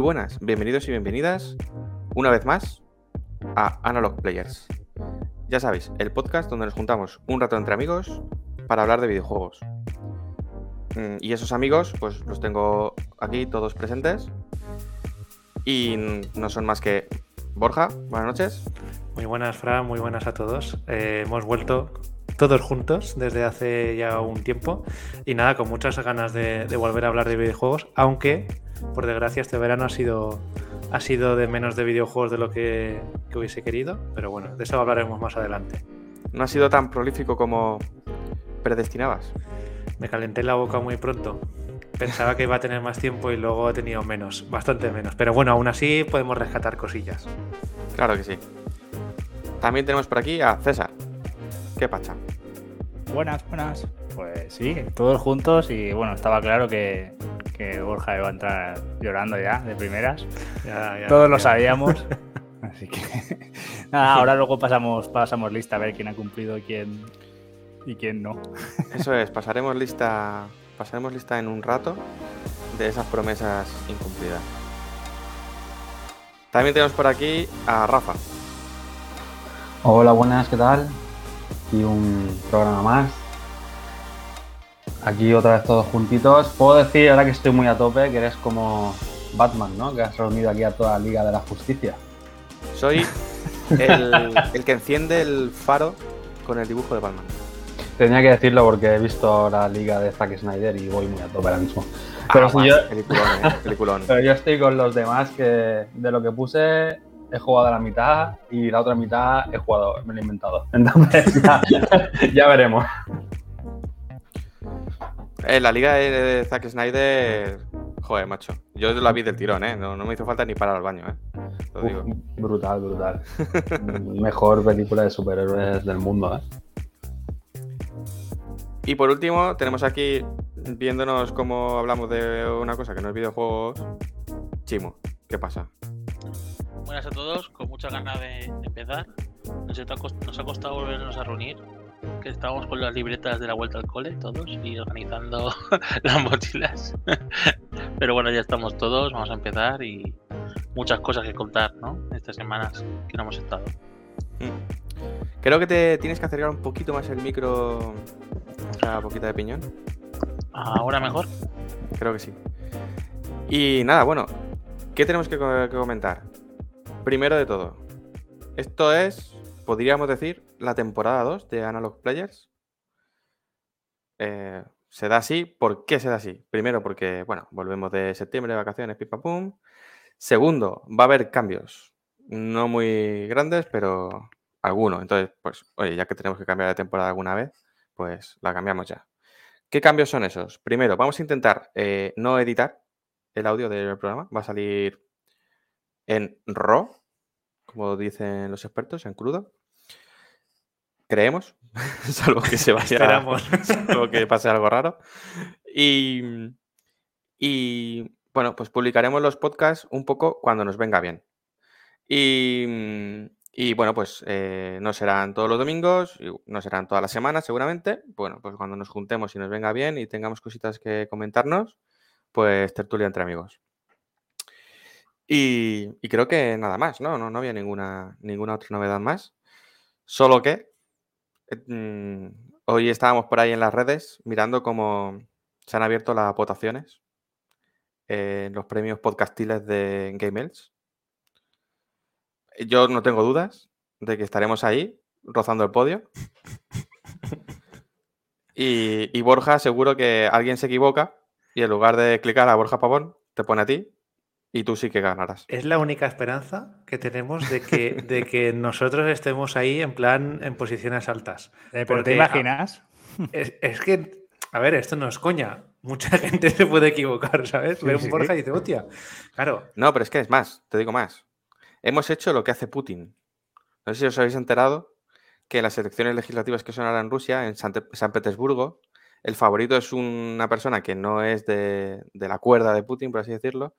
Muy buenas, bienvenidos y bienvenidas una vez más a Analog Players. Ya sabéis, el podcast donde nos juntamos un rato entre amigos para hablar de videojuegos. Mm, Y esos amigos, pues los tengo aquí todos presentes. Y no son más que Borja, buenas noches. Muy buenas, Fran, muy buenas a todos. Eh, hemos vuelto todos juntos desde hace ya un tiempo y nada, con muchas ganas de, de volver a hablar de videojuegos, aunque por desgracia este verano ha sido, ha sido de menos de videojuegos de lo que, que hubiese querido, pero bueno, de eso hablaremos más adelante. No ha sido tan prolífico como predestinabas. Me calenté la boca muy pronto. Pensaba que iba a tener más tiempo y luego he tenido menos, bastante menos. Pero bueno, aún así podemos rescatar cosillas. Claro que sí. También tenemos por aquí a César. ¿Qué pacha? Buenas, buenas. Pues sí, todos juntos y bueno, estaba claro que, que Borja iba a entrar llorando ya de primeras. Ya, ya, todos lo sabíamos. Así que nada, ahora luego pasamos, pasamos lista a ver quién ha cumplido y quién, y quién no. Eso es, pasaremos lista, pasaremos lista en un rato de esas promesas incumplidas. También tenemos por aquí a Rafa. Hola, buenas, ¿qué tal? Y un programa más. Aquí otra vez todos juntitos. Puedo decir, ahora que estoy muy a tope, que eres como Batman, ¿no? Que has reunido aquí a toda la Liga de la Justicia. Soy el, el que enciende el faro con el dibujo de Batman. Tenía que decirlo porque he visto la Liga de Zack Snyder y voy muy a tope ahora mismo. Pero, Ah, si yo, peliculón, eh, peliculón. pero yo estoy con los demás que de lo que puse he jugado a la mitad y la otra mitad he jugado, me lo he inventado. Entonces ya, ya veremos. Eh, la liga de Zack Snyder, joder, macho. Yo la vi del tirón, ¿eh? No, no me hizo falta ni parar al baño, ¿eh? Lo digo. Uf, brutal, brutal. Mejor película de superhéroes del mundo, ¿eh? Y por último, tenemos aquí, viéndonos cómo hablamos de una cosa que no es videojuegos, Chimo. ¿Qué pasa? Buenas a todos, con muchas ganas de empezar. Nos ha, cost- nos ha costado volvernos a reunir, que estábamos con las libretas de la vuelta al cole todos y organizando las mochilas. Pero bueno, ya estamos todos, vamos a empezar y muchas cosas que contar, ¿no? Estas semanas que no hemos estado. Mm. Creo que te tienes que acercar un poquito más el micro, sea, poquita de piñón. Ahora mejor. Creo que sí. Y nada, bueno, ¿qué tenemos que comentar? Primero de todo, esto es, podríamos decir, la temporada 2 de Analog Players. Eh, se da así, ¿por qué se da así? Primero porque, bueno, volvemos de septiembre, vacaciones, pipa pum. Segundo, va a haber cambios, no muy grandes, pero algunos. Entonces, pues, oye, ya que tenemos que cambiar de temporada alguna vez, pues la cambiamos ya. ¿Qué cambios son esos? Primero, vamos a intentar eh, no editar el audio del programa. Va a salir en RAW, como dicen los expertos, en crudo. Creemos, salvo que se vaya, salvo que pase algo raro. Y, y, bueno, pues publicaremos los podcasts un poco cuando nos venga bien. Y, y, bueno, pues eh, no serán todos los domingos, no serán todas las semanas seguramente. Bueno, pues cuando nos juntemos y nos venga bien y tengamos cositas que comentarnos, pues tertulia entre amigos. Y, creo que nada más, ¿no? No, no había ninguna, ninguna otra novedad más. Solo que eh, mm, hoy estábamos por ahí en las redes mirando cómo se han abierto las votaciones en los premios podcastiles de Game Elves. Yo no tengo dudas de que estaremos ahí, rozando el podio. Y, y Borja, seguro que alguien se equivoca y en lugar de clicar a Borja Pavón, te pone a ti y tú sí que ganarás. Es la única esperanza que tenemos de que, de que nosotros estemos ahí en plan en posiciones altas. Eh, pero Porque, te imaginas, Es, es que A ver, esto no es coña. Mucha gente se puede equivocar, ¿sabes? Sí, Ver un sí, Borja sí. y dice, hostia. Claro, No, pero es que es más, te digo más. Hemos hecho lo que hace Putin. No sé si os habéis enterado que en las elecciones legislativas que son ahora en Rusia, en San, San Petersburgo, el favorito es una persona que no es de, de la cuerda de Putin, por así decirlo,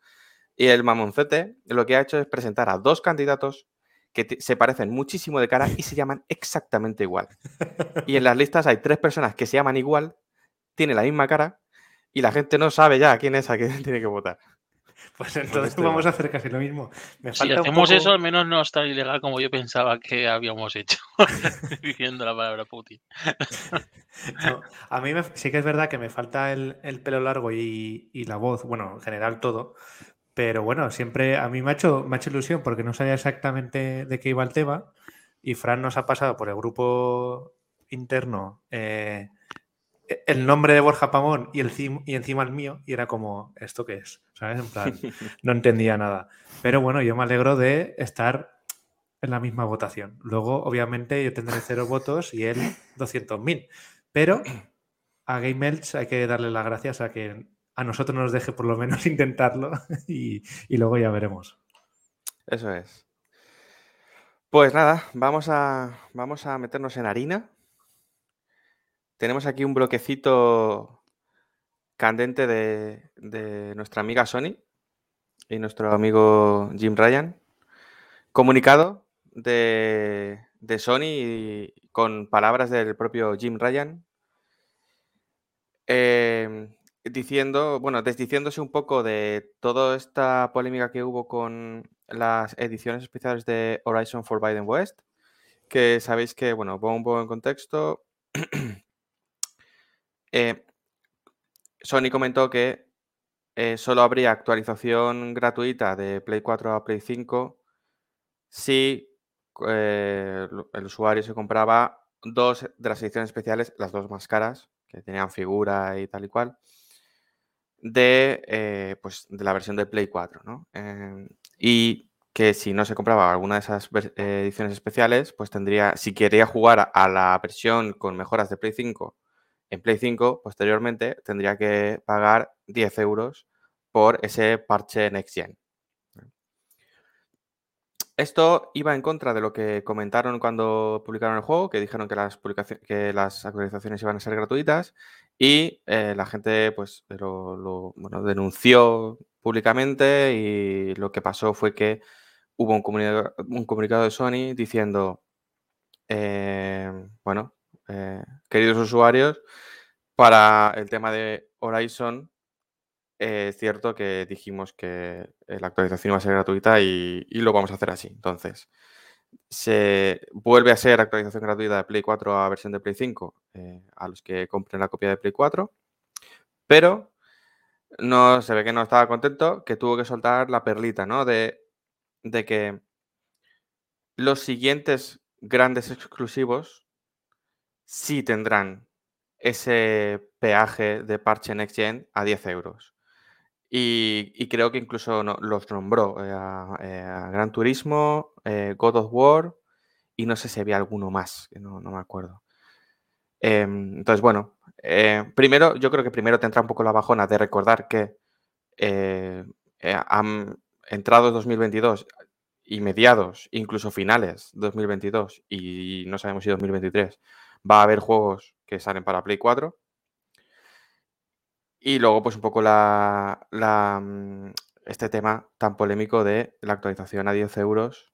y el mamoncete lo que ha hecho es presentar a dos candidatos que se parecen muchísimo de cara y se llaman exactamente igual. Y en las listas hay tres personas que se llaman igual, tienen la misma cara y la gente no sabe ya quién es a quién tiene que votar. pues entonces esto vamos a hacer casi lo mismo. Me Si falta hacemos poco- eso, al menos no es tan ilegal como yo pensaba que habíamos hecho. Diciendo la palabra Putin. No, a mí me- sí que es verdad que me falta el, el pelo largo y, y la voz, bueno, en general todo. Pero bueno, siempre a mí me ha, hecho, me ha hecho ilusión porque no sabía exactamente de qué iba el tema. Y Fran nos ha pasado por el grupo interno eh, el nombre de Borja Pamón y, el, y encima el mío. Y era como, ¿esto qué es? ¿Sabes? En plan, no entendía nada. Pero bueno, yo me alegro de estar en la misma votación. Luego, obviamente, yo tendré cero votos y él 200.000. Pero a Game Elch hay que darle las gracias a que a nosotros nos deje por lo menos intentarlo y, luego ya veremos. Eso es. Pues nada, vamos a, vamos a meternos en harina. Tenemos aquí un bloquecito candente de, de nuestra amiga Sony y nuestro amigo Jim Ryan. Comunicado de, de Sony con palabras del propio Jim Ryan. em, diciendo, bueno, desdiciéndose un poco de toda esta polémica que hubo con las ediciones especiales de Horizon Forbidden West, que sabéis que, bueno, pongo un poco en contexto. eh, Sony comentó que eh, solo habría actualización gratuita de Play 4 a Play 5 si eh, el usuario se compraba dos de las ediciones especiales, las dos más caras, que tenían figura y tal y cual, de, eh, pues, de la versión de Play 4, ¿no? Em, y que si no se compraba alguna de esas eh, ediciones especiales, pues tendría, si quería jugar a- la versión con mejoras de Play 5 en Play 5, posteriormente tendría que pagar 10 euros por ese parche Next Gen. Esto iba en contra de lo que comentaron cuando publicaron el juego, que dijeron que las, que las actualizaciones iban a ser gratuitas y eh, la gente pues lo, denunció públicamente y lo que pasó fue que hubo un comunicado, un comunicado de Sony diciendo, eh, bueno, eh, queridos usuarios, para el tema de Horizon, es cierto que dijimos que la actualización iba a ser gratuita y, y lo vamos a hacer así. Entonces, se vuelve a ser actualización gratuita de Play 4 a versión de Play 5 eh, a los que compren la copia de Play 4, pero no se ve que no estaba contento, que tuvo que soltar la perlita, ¿no? De, de que los siguientes grandes exclusivos sí tendrán ese peaje de parche Next Gen a 10 euros. Y, creo que incluso los nombró eh, a, eh, a Gran Turismo, eh, God of War y no sé si había alguno más, que no, no me acuerdo. Em, entonces, bueno, primero, yo creo que primero tendrá un poco la bajona de recordar que han entrado 2022 y mediados, incluso finales 2022 y no sabemos si 2023 va a haber juegos que salen para Play 4. Y luego, pues un poco la, mm, este tema tan polémico de la actualización a 10 euros.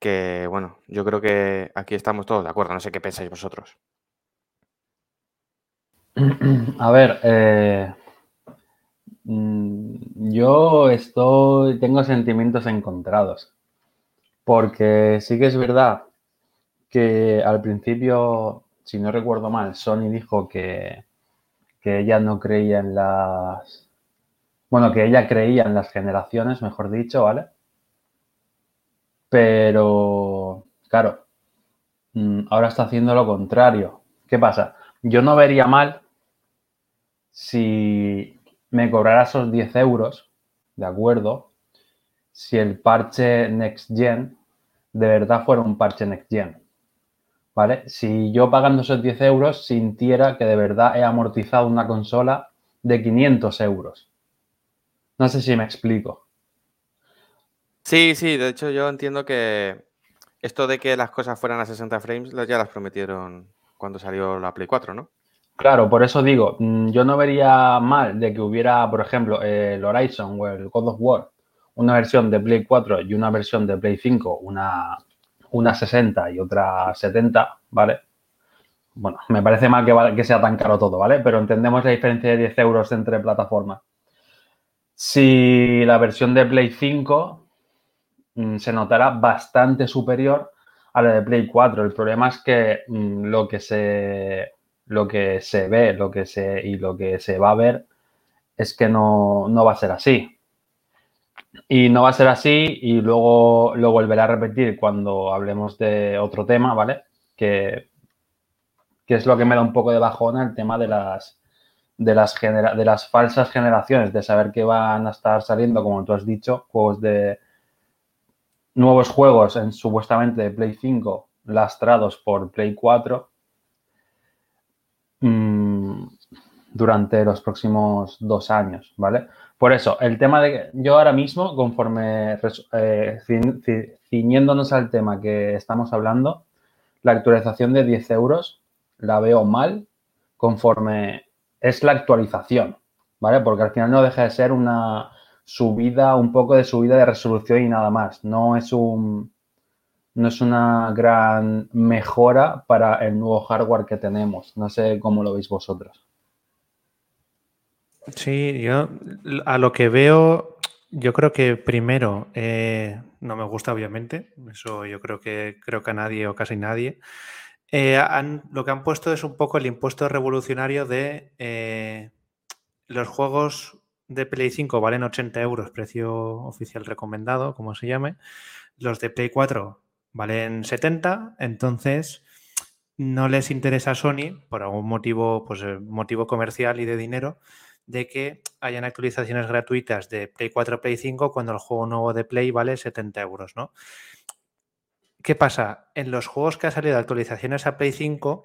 Que bueno, yo creo que aquí estamos todos de acuerdo. No sé qué pensáis vosotros. A ver, eh, mm, yo estoy, tengo sentimientos encontrados, porque sí que es verdad que al principio, si no recuerdo mal, Sony dijo que, que ella no creía en las, bueno, que ella creía en las generaciones, mejor dicho, ¿vale? Pero, claro, mm, ahora está haciendo lo contrario. ¿Qué pasa? Yo no vería mal si me cobrara esos 10 euros, ¿de acuerdo? Si el parche Next Gen de verdad fuera un parche Next Gen. ¿vale? Si yo pagando esos 10 euros sintiera que de verdad he amortizado una consola de 500 euros. No sé si me explico. Sí, sí, de hecho yo entiendo que esto de que las cosas fueran a 60 frames ya las prometieron cuando salió la Play 4, ¿no? Claro, por eso digo, mm, yo no vería mal de que hubiera, por ejemplo, el Horizon o el God of War, una versión de Play 4 y una versión de Play 5, una, una 60 y otra 70, ¿vale? Bueno, me parece mal que, sea tan caro todo, ¿vale? Pero entendemos la diferencia de 10 euros entre plataformas. Si la versión de Play 5 mm, se notará bastante superior a la de Play 4. El problema es que mm, lo que se lo que se ve, lo que se y lo que se va a ver es que no, no va a ser así. Y no va a ser así y luego lo volveré a repetir cuando hablemos de otro tema, ¿vale? Que, es lo que me da un poco de bajona el tema de las, de las, de las falsas generaciones, de saber que van a estar saliendo, como tú has dicho, juegos de nuevos juegos en supuestamente de Play 5 lastrados por Play 4 Mm, durante los próximos dos años, ¿vale? Por eso, el tema de que yo ahora mismo, conforme eh, ciñéndonos al tema que estamos hablando, la actualización de 10 euros la veo mal conforme es la actualización, ¿vale? Porque al final no deja de ser una subida, un poco de subida de resolución y nada más. No es un, no es una gran mejora para el nuevo hardware que tenemos. No sé cómo lo veis vosotros. Sí, yo a lo que veo, yo creo que primero eh, no me gusta, obviamente. Eso yo creo que creo que a nadie o casi nadie. Eh, lo que han puesto es un poco el impuesto revolucionario de eh, los juegos de Play 5 valen 80 euros, precio oficial recomendado, como se llame. Los de Play 4 valen 70, entonces no les interesa a Sony, por algún motivo, pues motivo comercial y de dinero, de que hayan actualizaciones gratuitas de Play 4 Play 5 cuando el juego nuevo de Play vale 70 euros, ¿no? ¿Qué pasa? En los juegos que han salido actualizaciones a Play 5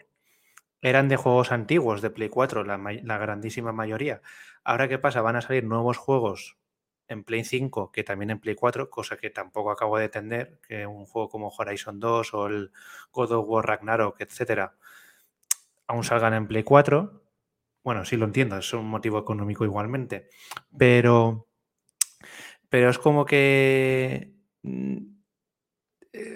eran de juegos antiguos de Play 4, la, la grandísima mayoría. Ahora, ¿qué pasa? Van a salir nuevos juegos en Play 5 que también en Play 4, cosa que tampoco acabo de entender, que un juego como Horizon 2 o el God of War Ragnarok, etcétera, aún salgan en Play 4. Bueno, sí lo entiendo, es un motivo económico igualmente, pero, pero es como que mm, eh,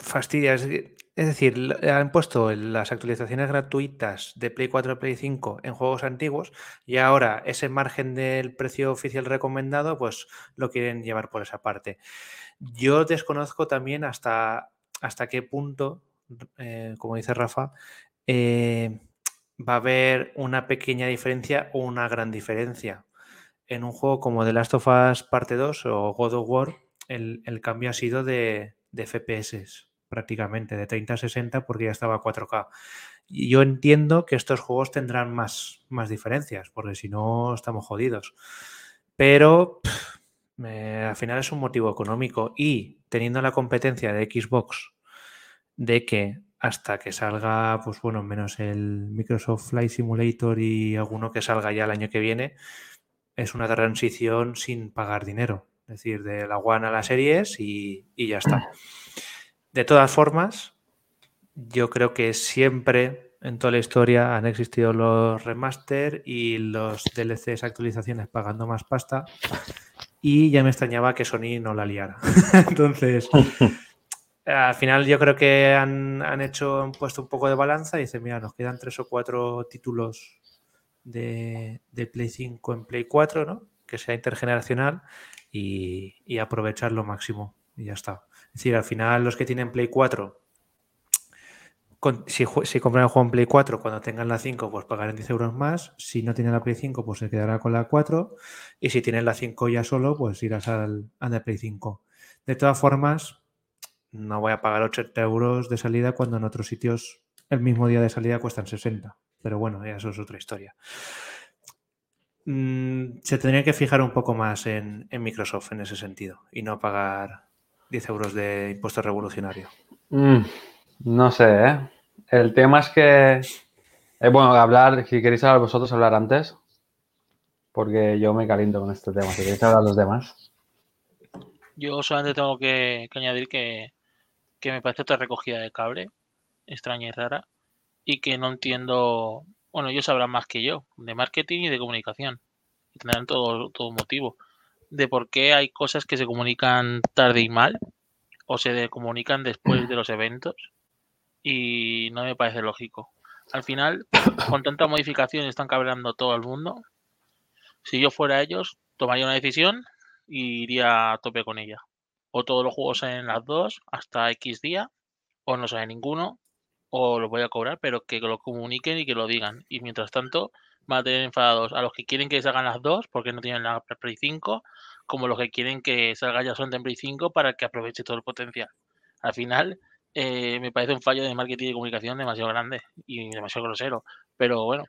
fastidia. Es decir, han puesto las actualizaciones gratuitas de Play 4 y Play 5 en juegos antiguos y ahora ese margen del precio oficial recomendado, pues lo quieren llevar por esa parte. Yo desconozco también hasta, hasta qué punto, eh, como dice Rafa, eh, va a haber una pequeña diferencia o una gran diferencia. En un juego como The Last of Us Parte 2 o God of War, el, cambio ha sido de, de FPS prácticamente, de 30 a 60 porque ya estaba a 4K. Y yo entiendo que estos juegos tendrán más, más diferencias, porque si no estamos jodidos. Pero al final es un motivo económico y teniendo la competencia de Xbox de que hasta que salga, pues bueno, menos el Microsoft Flight Simulator y alguno que salga ya el año que viene, es una transición sin pagar dinero. Es decir, de la One a las series y, y ya está. De todas formas, yo creo que siempre en toda la historia han existido los remaster y los DLCs actualizaciones pagando más pasta. Y ya me extrañaba que Sony no la liara. Entonces, al final yo creo que han, hecho, han puesto un poco de balanza y dicen, mira, nos quedan tres o cuatro títulos de, Play 5 en Play 4, ¿no? Que sea intergeneracional y, y aprovechar lo máximo. Y ya está. Es decir, al final los que tienen Play 4, si, compran el juego en Play 4, cuando tengan la 5, pues pagarán 10 euros más. Si no tienen la Play 5, pues se quedará con la 4. Y si tienen la 5 ya solo, pues irás al, al Play 5. De todas formas, no voy a pagar 80 euros de salida cuando en otros sitios el mismo día de salida cuestan 60. Pero bueno, eso es otra historia. Mm, se tendría que fijar un poco más en, en Microsoft en ese sentido y no pagar 10 euros de impuesto revolucionario. Mm, no sé, ¿eh? el tema es que, eh, bueno, hablar, si queréis hablar vosotros, hablar antes, porque yo me caliento con este tema. Si queréis hablar los demás. Yo solamente tengo que, que añadir que, que me parece otra recogida de cable, extraña y rara, y que no entiendo, bueno, ellos sabrán más que yo, de marketing y de comunicación, y tendrán todo, todo motivo, de por qué hay cosas que se comunican tarde y mal, o se comunican después de los eventos, y no me parece lógico. Al final, con tanta modificación están cabreando todo el mundo. Si yo fuera ellos, tomaría una decisión y iría a tope con ella. O todos los juegos en las dos hasta X día, o no sale ninguno, o los voy a cobrar, pero que lo comuniquen y que lo digan. Y mientras tanto, van a tener enfadados a los que quieren que salgan las dos porque no tienen la Play 5, como los que quieren que salga ya son en Play 5 para que aproveche todo el potencial. Al final, eh, me parece un fallo de marketing y comunicación demasiado grande y demasiado grosero. Pero bueno,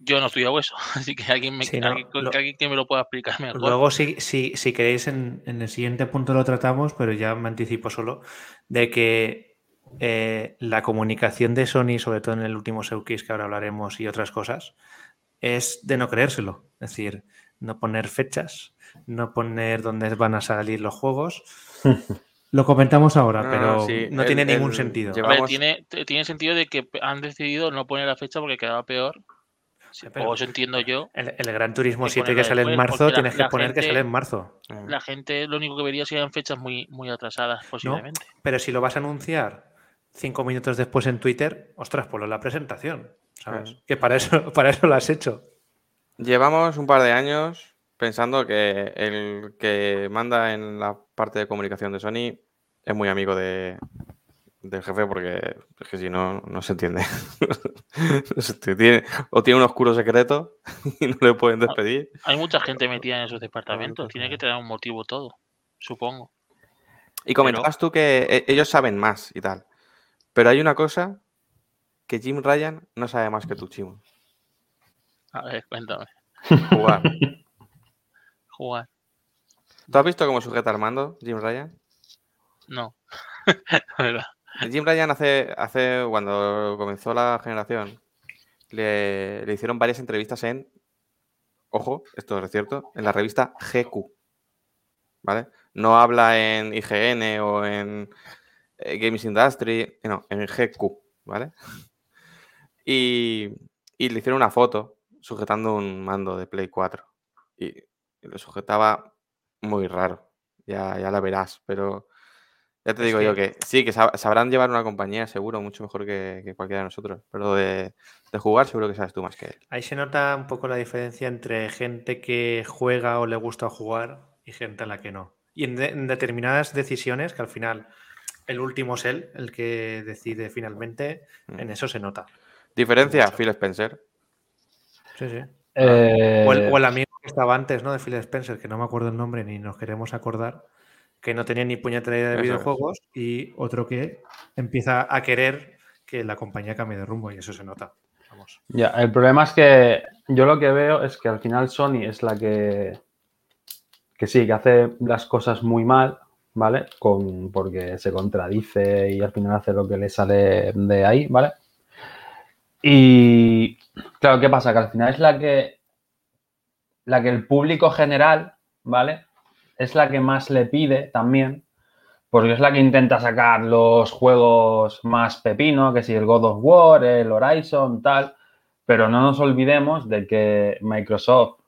yo no he estudiado eso, así que alguien, me, Sí, no, alguien- lo- alguien que me lo pueda explicar mejor. Luego, si, si, si queréis, en, en el siguiente punto lo tratamos, pero ya me anticipo solo, de que eh, la comunicación de Sony, sobre todo en el último Showcase que ahora hablaremos y otras cosas, es de no creérselo. Es decir, no poner fechas, no poner dónde van a salir los juegos. Lo comentamos ahora, No, pero no, sí, no el- tiene ningún el- sentido. lleva- A ver, vamos- tiene, tiene sentido de que han decidido no poner la fecha porque quedaba peor. Sí, pero O eso entiendo yo. el, el Gran Turismo que 7 que sale en marzo, la- tienes que poner que sale en marzo. La gente lo único que vería serían fechas muy, muy atrasadas, posiblemente. Pero si lo vas a anunciar cinco minutos después en Twitter, ostras, ponlo en la presentación. ¿Sabes? Que para eso, para eso lo has hecho. Llevamos un par de años pensando que el que manda en la parte de comunicación de Sony es muy amigo de, del jefe porque es que si no, no se entiende. No se entiende. Tiene- o tiene un oscuro secreto y no le pueden despedir. Hay mucha gente metida en esos departamentos. Tiene que tener un motivo todo, supongo. Y comentabas tú que e- ellos saben más y tal. Pero hay una cosa que Jim Ryan no sabe más que tú, Chimo. A ver, cuéntame. Jugar. Jugar. ¿Tú has visto cómo sujeta al mando Jim Ryan? No. La verdad. Jim Ryan hace, hace cuando comenzó la generación, le, le hicieron varias entrevistas en, ojo, esto es cierto, en la revista GQ. ¿Vale? No habla en IGN o en eh, Games Industry, no, en GQ, ¿vale? Y, le hicieron una foto sujetando un mando de Play 4. Y, y lo sujetaba muy raro. Ya, ya la verás, pero ya te Es digo yo que- sí, que sab- sabrán llevar una compañía seguro mucho mejor que, que cualquiera de nosotros. Pero de, de jugar seguro que sabes tú más que él. Ahí se nota un poco la diferencia entre gente que juega o le gusta jugar y gente a la que no. Y en, de- en determinadas decisiones, que al final el último es él, el que decide finalmente, Mm. en eso se nota. Diferencia. Phil Spencer. Sí, sí. Eh, O el, o el amigo que estaba antes, ¿no? De Phil Spencer, que no me acuerdo el nombre ni nos queremos acordar, que no tenía ni puñetera idea de Eso es. videojuegos, y otro que empieza a querer que la compañía cambie de rumbo, y eso se nota. Vamos. Ya, el problema es que yo lo que veo es que al final Sony es la que, que sí, que hace las cosas muy mal, ¿vale? Con, porque se contradice y al final hace lo que le sale de ahí, ¿vale? Y claro, ¿qué pasa? Que al final es la que, la que el público general, ¿vale? Es la que más le pide también, porque es la que intenta sacar los juegos más pepino, que si el God of War, el Horizon, tal. Pero no nos olvidemos de que Microsoft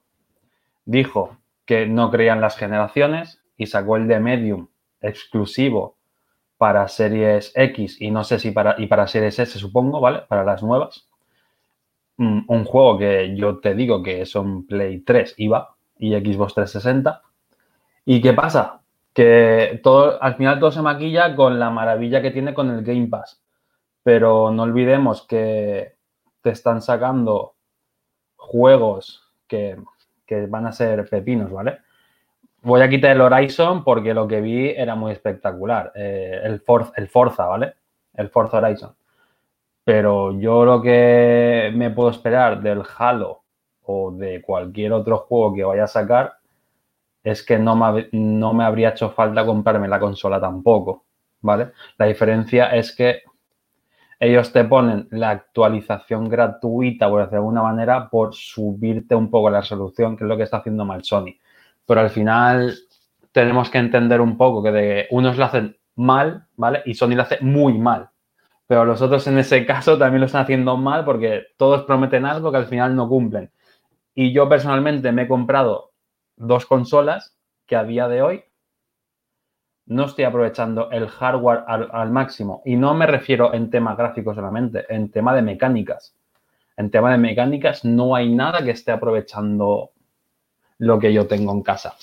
dijo que no creían las generaciones y sacó el de Medium exclusivo para series X y no sé si para, y para series S, supongo, ¿vale? Para las nuevas. Mm, Un juego que yo te digo que son Play 3 iba y Xbox 360. ¿Y qué pasa? Que todo, al final todo se maquilla con la maravilla que tiene con el Game Pass. Pero no olvidemos que te están sacando juegos que, que van a ser pepinos, ¿vale? Voy a quitar el Horizon porque lo que vi era muy espectacular. Eh, el, For- el Forza, ¿vale? El Forza Horizon. Pero yo lo que me puedo esperar del Halo o de cualquier otro juego que vaya a sacar es que no me, no me habría hecho falta comprarme la consola tampoco, ¿vale? La diferencia es que ellos te ponen la actualización gratuita, por decirlo de alguna manera, por subirte un poco la resolución, que es lo que está haciendo mal Sony. Pero al final tenemos que entender un poco que de unos lo hacen mal, ¿vale? Y Sony lo hace muy mal. Pero los otros en ese caso también lo están haciendo mal porque todos prometen algo que al final no cumplen. Y yo personalmente me he comprado dos consolas que a día de hoy no estoy aprovechando el hardware al, máximo. Y no me refiero en tema gráfico solamente, en tema de mecánicas. En tema de mecánicas no hay nada que esté aprovechando lo que yo tengo en casa.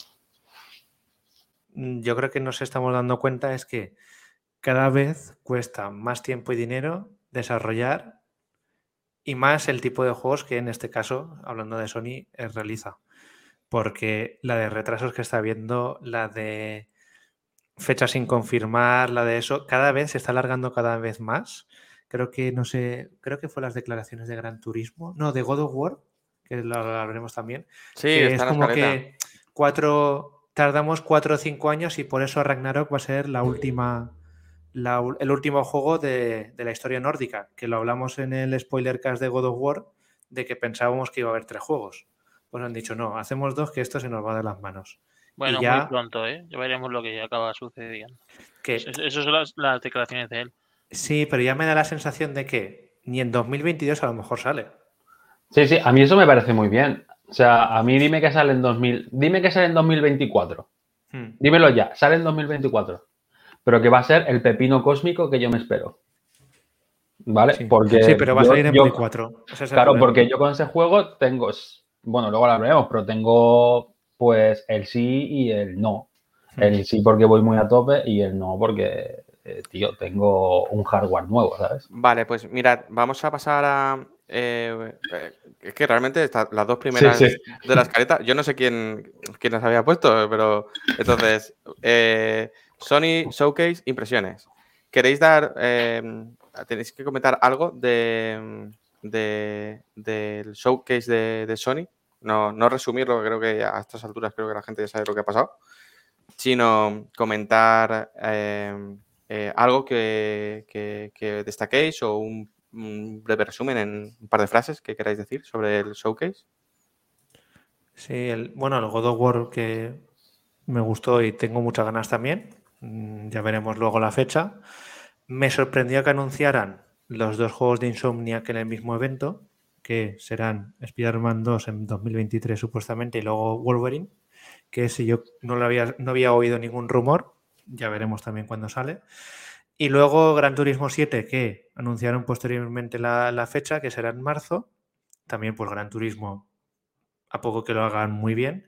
Yo creo que nos estamos dando cuenta es que cada vez cuesta más tiempo y dinero desarrollar y más el tipo de juegos que en este caso, hablando de Sony, realiza. Porque la de retrasos que está viendo, la de fechas sin confirmar, la de eso, cada vez se está alargando cada vez más. Creo que, no sé, creo que fue las declaraciones de Gran Turismo, no, de God of War, que lo hablaremos también. Sí, es como que cuatro, tardamos cuatro o cinco años y por eso Ragnarok va a ser la última, el último juego de, de, la historia nórdica, que lo hablamos en el spoiler cast de God of War, de que pensábamos que iba a haber tres juegos. Pues han dicho, no, hacemos dos, que esto se nos va de las manos. Bueno, muy pronto, ¿eh? Ya veremos lo que acaba sucediendo. Que... Esas son las, declaraciones de él. Sí, pero ya me da la sensación de que ni en 2022 a lo mejor sale. Sí, sí, a mí eso me parece muy bien. O sea, a mí dime que sale en 2000, dime que sale en 2024. Hmm. Dímelo ya, sale en 2024. Pero que va a ser el pepino cósmico que yo me espero. ¿Vale? Sí, porque sí pero va a salir en 2024. claro, porque yo con ese juego tengo, bueno, luego lo hablaremos, pero tengo pues el sí y el no. El sí porque voy muy a tope y el no porque, eh, tío, tengo un hardware nuevo, ¿sabes? Vale, pues mirad, vamos a pasar a... Eh, eh, es que realmente las dos primeras de la escaleta, yo no sé quién, quién las había puesto, pero entonces, Sony Showcase, impresiones. ¿Queréis dar, tenéis que comentar algo de, del showcase de, Sony? No, no resumirlo, creo que a estas alturas creo que la gente ya sabe lo que ha pasado, sino comentar eh, eh, algo que, destaquéis o un, breve resumen en un par de frases que queráis decir sobre el showcase. Sí, el, bueno, el God of que me gustó y tengo muchas ganas también. Mm, ya veremos luego la fecha. Me sorprendió que anunciaran los dos juegos de Insomnia que en el mismo evento que serán Spider-Man 2 en 2023 supuestamente y luego Wolverine, que si yo no, lo había, no había oído ningún rumor, ya veremos también cuándo sale. Y luego Gran Turismo 7, que anunciaron posteriormente la, fecha, que será en marzo. También pues Gran Turismo, a poco que lo hagan muy bien.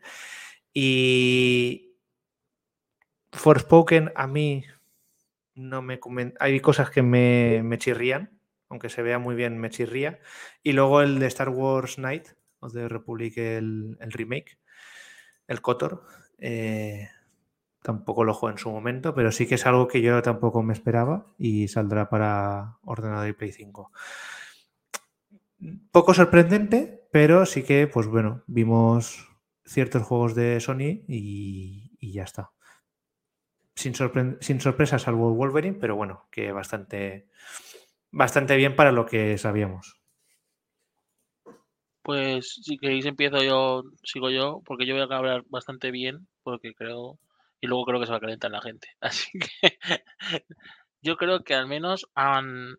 Y Forspoken a mí no me hay cosas que me, me chirrían, aunque se vea muy bien, me chirría. Y luego el de Star Wars Knight, o de Republic, el, remake, el Kotor, eh, tampoco lo juego en su momento, pero sí que es algo que yo tampoco me esperaba y saldrá para ordenador y Play 5. Poco sorprendente, pero sí que, pues bueno, vimos ciertos juegos de Sony y, ya está. Sin, sin sorpresa salvo Wolverine, pero bueno, que bastante bastante bien para lo que sabíamos. Pues si queréis empiezo yo, sigo yo, porque yo voy a hablar bastante bien, porque creo, y luego creo que se va a calentar la gente. Así que yo creo que al menos han,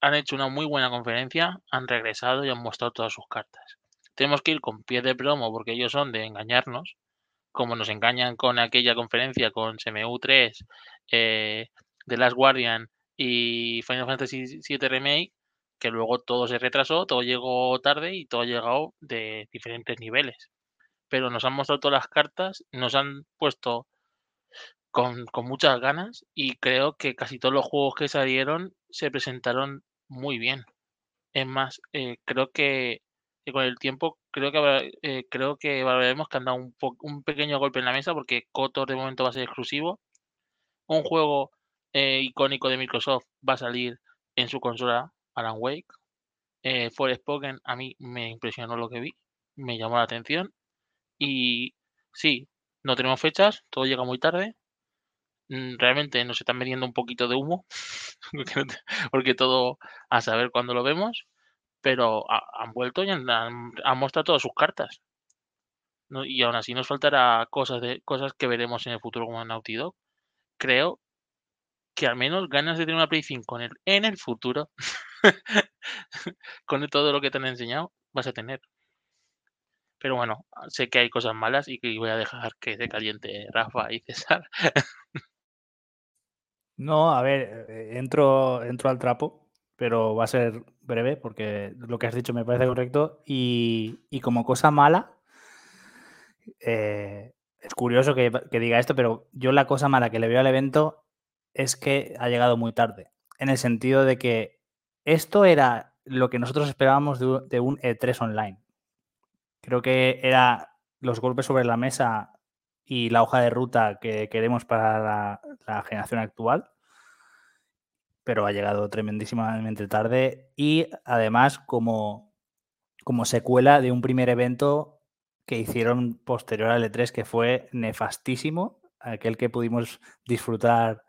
han hecho una muy buena conferencia, han regresado y han mostrado todas sus cartas. Tenemos que ir con pie de plomo porque ellos son de engañarnos, como nos engañan con aquella conferencia con CMU 3, eh, The Last Guardian y Final Fantasy VII Remake, que luego todo se retrasó, todo llegó tarde y todo ha llegado de diferentes niveles. Pero nos han mostrado todas las cartas, nos han puesto con, muchas ganas y creo que casi todos los juegos que salieron se presentaron muy bien. Es más, eh, creo que, con el tiempo creo que eh, creo que valoraremos que han dado un, un pequeño golpe en la mesa porque Kotor de momento va a ser exclusivo. Un juego eh, icónico de Microsoft va a salir en su consola Alan Wake. Eh, Spoken a mí me impresionó lo que vi, me llamó la atención. Y sí, no tenemos fechas, todo llega muy tarde. mm, realmente nos están vendiendo un poquito de humo, porque, todo a saber cuándo lo vemos, pero han vuelto y han, han, mostrado todas sus cartas. Y aún así nos faltará cosas, de, cosas que veremos en el futuro como en Naughty Dog. Creo que al menos ganas de tener una Play 5 en el, en el futuro, con todo lo que te han enseñado, vas a tener. Pero bueno, sé que hay cosas malas y que voy a dejar que se caliente Rafa y César. no, a ver, eh, entro, entro al trapo, pero va a ser breve porque lo que has dicho me parece correcto. Y, como cosa mala, eh, es curioso que, que, diga esto, pero yo la cosa mala que le veo al evento es que ha llegado muy tarde. En el sentido de que esto era lo que nosotros esperábamos de un E3 online. Creo que era los golpes sobre la mesa y la hoja de ruta que queremos para la, generación actual, pero ha llegado tremendísimamente tarde y además como, como secuela de un primer evento que hicieron posterior al E3 que fue nefastísimo, aquel que pudimos disfrutar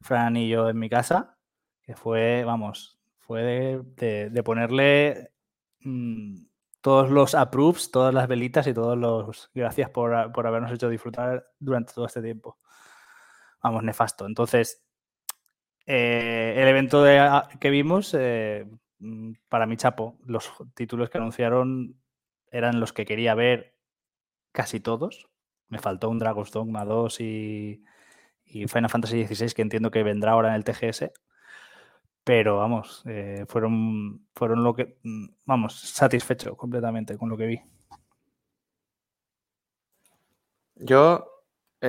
Fran y yo en mi casa, que fue, vamos, fue de, ponerle mm, todos los approves, todas las velitas y todos los gracias por, habernos hecho disfrutar durante todo este tiempo. Vamos, nefasto. Entonces, eh, el evento que vimos, eh, mm, para mi chapo, los títulos que anunciaron eran los que quería ver casi todos. Me faltó un Dragon's Dogma 2 y, y Final Fantasy XVI, que entiendo que vendrá ahora en el TGS pero vamos, eh, fueron, fueron lo que, mm, vamos, satisfecho completamente con lo que vi. Yo,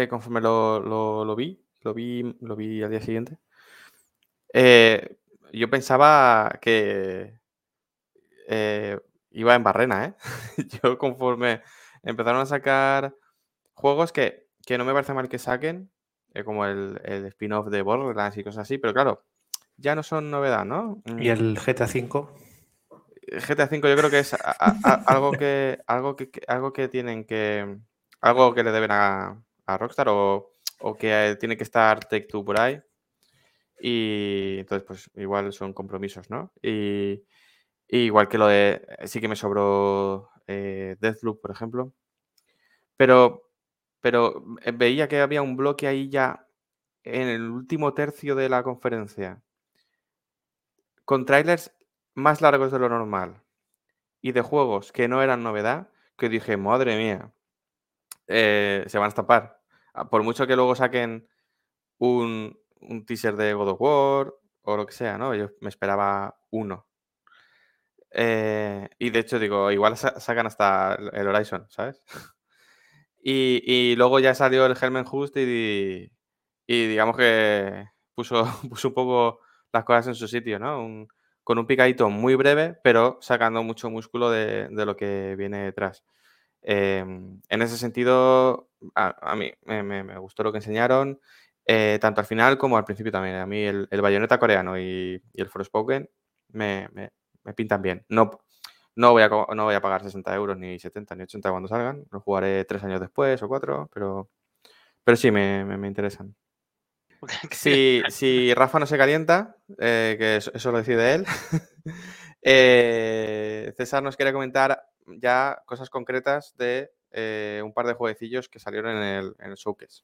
conforme lo, vi, lo vi, lo vi al día siguiente, eh, yo pensaba que iba en barrena, ¿eh? yo conforme empezaron a sacar juegos que, no me parece mal que saquen, como el, el spin-off de Borderlands y cosas así, pero claro, ya no son novedad, ¿no? ¿Y el GTA V? GTA V yo creo que es algo que algo que, algo que tienen que algo que le deben a, Rockstar o, que tiene que estar Take Two por ahí y entonces pues igual son compromisos, ¿no? Y, igual que lo de sí que me sobró eh, Deathloop, por ejemplo, pero pero veía que había un bloque ahí ya en el último tercio de la conferencia con trailers más largos de lo normal y de juegos que no eran novedad, que dije, madre mía, eh, se van a estampar. Ah, por mucho que luego saquen un, teaser de God of War o lo que sea, ¿no? Yo me esperaba uno. Eh, y de hecho, digo, igual sacan hasta el Horizon, ¿sabes? y, luego ya salió el Helmen Just y, y digamos que puso, puso un poco las cosas en su sitio, ¿no? con un picadito muy breve, pero sacando mucho músculo de, lo que viene detrás. Em, en ese sentido, a, mí me, gustó lo que enseñaron, eh, tanto al final como al principio también. A mí el, el bayoneta coreano y, el Forspoken me, me, pintan bien. No, no, voy a, no voy a pagar 60 euros, ni 70, ni 80 cuando salgan. Lo jugaré tres años después o cuatro, pero, pero sí me, me interesan. Si, si, Rafa no se calienta, eh, que eso, lo decide él, eh, César nos quiere comentar ya cosas concretas de eh, un par de jueguecillos que salieron en el, en el showcase.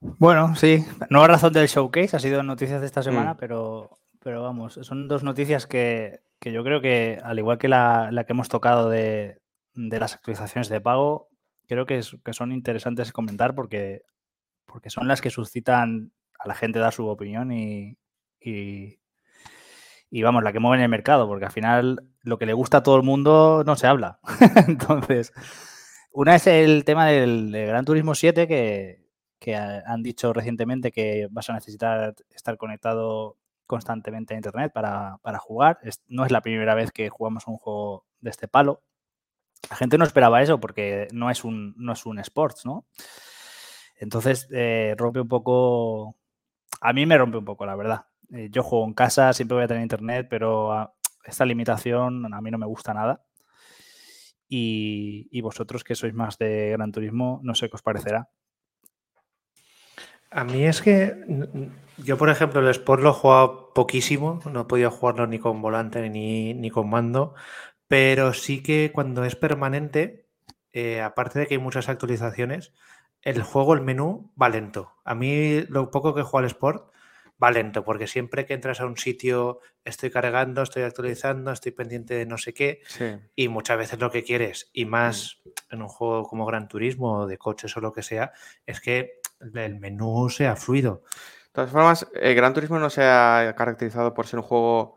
Bueno, sí, no a razón del showcase, ha sido noticias de esta semana, mm. pero, pero vamos, son dos noticias que, yo creo que, al igual que la, que hemos tocado de, de, las actualizaciones de pago, creo que, que son interesantes comentar porque, porque son las que suscitan a la gente dar su opinión y, y, vamos, la que mueven el mercado, porque al final lo que le gusta a todo el mundo no se habla. Entonces, una es el tema del, Gran Turismo 7 que, que, han dicho recientemente que vas a necesitar estar conectado constantemente a Internet para, para jugar. no es la primera vez que jugamos un juego de este palo. La gente no esperaba eso porque no es un, no es un sports, ¿no? Entonces, eh, rompe un poco. A mí me rompe un poco, la verdad. Eh, yo juego en casa, siempre voy a tener internet, pero esta limitación a mí no me gusta nada. Y, vosotros que sois más de Gran Turismo, no sé qué os parecerá. A mí es que yo, por ejemplo, el Sport lo he jugado poquísimo, no he podido jugarlo ni con volante ni, ni con mando, pero sí que cuando es permanente, eh, aparte de que hay muchas actualizaciones, el juego, el menú va lento. A mí lo poco que juego al Sport va lento, porque siempre que entras a un sitio estoy cargando, estoy actualizando, estoy pendiente de no sé qué, y muchas veces lo que quieres, y más mm. en un juego como Gran Turismo o de coches o lo que sea, es que el menú sea fluido. De todas formas, el Gran Turismo no se ha caracterizado por ser un juego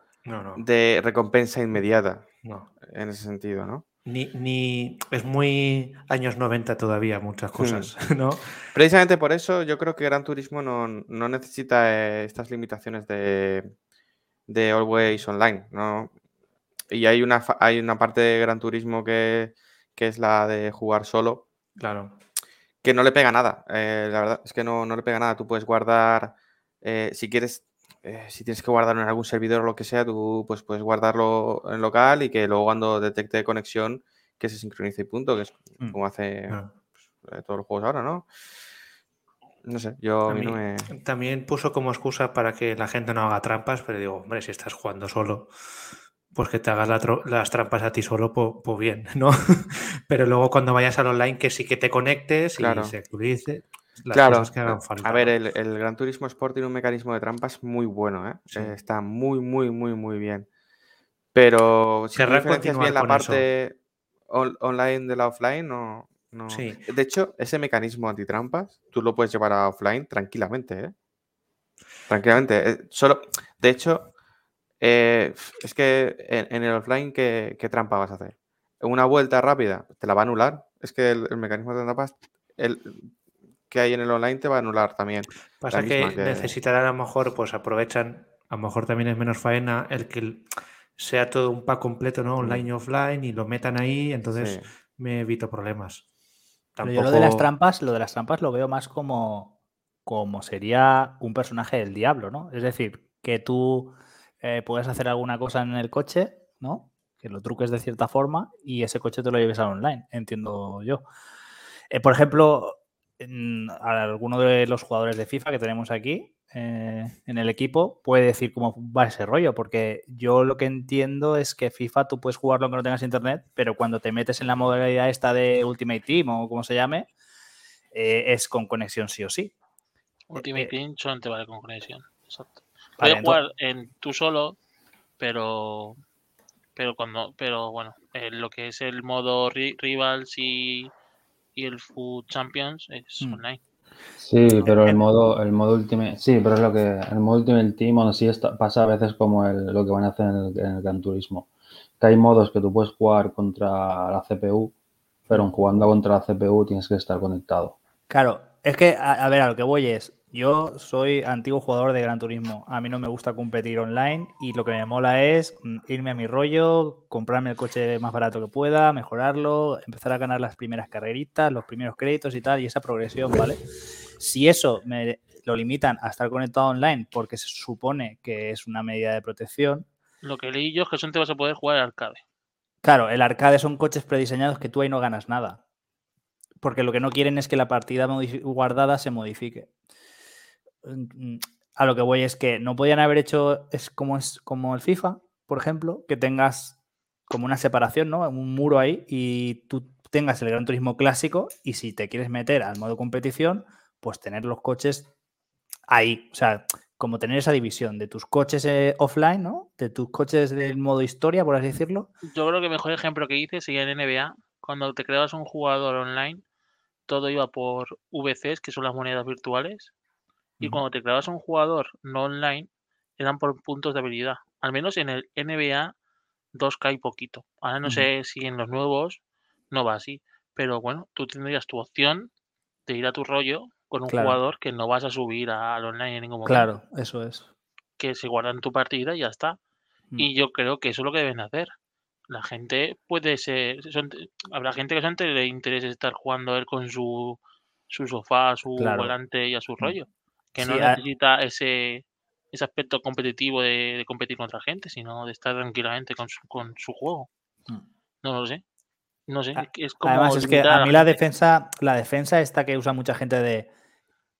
de recompensa inmediata. No. En ese sentido, ¿no? Ni, es muy años 90 todavía muchas cosas, ¿no? Precisamente por eso yo creo que Gran Turismo no, necesita eh, estas limitaciones de, de Always Online, ¿no? Y hay una, hay una parte de Gran Turismo que, es la de jugar solo. Claro. Que no le pega nada. Eh, la verdad es que no, no, le pega nada. Tú puedes guardar, eh, si quieres, si tienes que guardarlo en algún servidor o lo que sea, tú pues, puedes guardarlo en local y que luego cuando detecte conexión, que se sincronice y punto, que es mm. como hace pues, todos los juegos ahora, ¿no? No sé, yo también, a mí no me... También puso como excusa para que la gente no haga trampas, pero digo, hombre, si estás jugando solo, pues que te hagas las trampas a ti solo, pues, bien, ¿no? pero luego cuando vayas al online, que sí que te conectes y se actualice. Las claro, cosas que hagan falta. A ver, el, el, Gran Turismo Sport tiene un mecanismo de trampas muy bueno, ¿eh? está muy, muy, muy, muy bien. Pero si diferencias bien la parte online de la offline, no, no. De hecho, ese mecanismo antitrampas, tú lo puedes llevar a offline tranquilamente, ¿eh? Tranquilamente. Eh, solo, de hecho, eh, es que en, el offline, ¿qué, trampa vas a hacer? Una vuelta rápida, te la va a anular. Es que el, mecanismo de trampas el, que hay en el online te va a anular también. Pasa que, necesitarán a lo mejor, pues aprovechan, a lo mejor también es menos faena el que sea todo un pack completo, ¿no? Online y offline y lo metan ahí, entonces me evito problemas. Yo lo de las trampas, lo de las trampas lo veo más como, como sería un personaje del diablo, ¿no? Es decir, que tú eh, puedes hacer alguna cosa en el coche, ¿no? Que lo truques de cierta forma y ese coche te lo lleves al online, entiendo yo. Eh, por ejemplo, alguno de los jugadores de FIFA que tenemos aquí, eh, en el equipo puede decir cómo va ese rollo, porque yo lo que entiendo es que FIFA tú puedes jugarlo aunque no tengas internet, pero cuando te metes en la modalidad esta de Ultimate Team o como se llame, eh, es con conexión sí o sí. Ultimate eh, Team solo te vale con conexión, exacto. Puedes jugar en tú solo, pero pero cuando pero bueno, lo que es el modo Rivals y, y el Food Champions es mm. online. Sí, pero el modo, el modo Ultimate, sí, pero es lo que, el modo Ultimate Team, bueno, sí pasa a veces como lo que van a hacer en el, en el Gran Turismo. Que hay modos que tú puedes jugar contra la CPU, pero en jugando contra la CPU tienes que estar conectado. Claro, es que, a, ver, a lo que voy es, yo soy antiguo jugador de Gran Turismo. A mí no me gusta competir online y lo que me mola es mm, irme a mi rollo, comprarme el coche más barato que pueda, mejorarlo, empezar a ganar las primeras carreritas, los primeros créditos y tal, y esa progresión, ¿vale? Si eso me lo limitan a estar conectado online porque se supone que es una medida de protección. Lo que leí yo es que son te vas a poder jugar al arcade. Claro, el arcade son coches prediseñados que tú ahí no ganas nada. Porque lo que no quieren es que la partida guardada se modifique. Mm, a lo que voy es que no podían haber hecho es como es como el FIFA, por ejemplo, que tengas como una separación, ¿no? Un muro ahí y tú tengas el Gran Turismo clásico y si te quieres meter al modo competición, pues tener los coches ahí, o sea, como tener esa división de tus coches eh, offline, ¿no? De tus coches del modo historia, por así decirlo. Yo creo que el mejor ejemplo que hice sería en NBA, cuando te creabas un jugador online, todo iba por VCs, que son las monedas virtuales, y cuando te creabas un jugador no online, eran por puntos de habilidad. Al menos en el NBA 2K y poquito. Ahora no sé si en los nuevos no va así. Pero bueno, tú tendrías tu opción de ir a tu rollo con un jugador que no vas a subir al online en ningún momento. Claro, eso es. Que se guarda en tu partida y ya está. Mm. Y yo creo que eso es lo que deben hacer. La gente puede ser. habrá gente que solamente le interese estar jugando él con su, su sofá, su volante y a su mm. rollo que no necesita ese, ese aspecto competitivo de, competir contra gente, sino de estar tranquilamente con su, con su juego. Mm. No lo sé. No sé. Es como Además, es que a mí la, defensa, la defensa esta que usa mucha gente de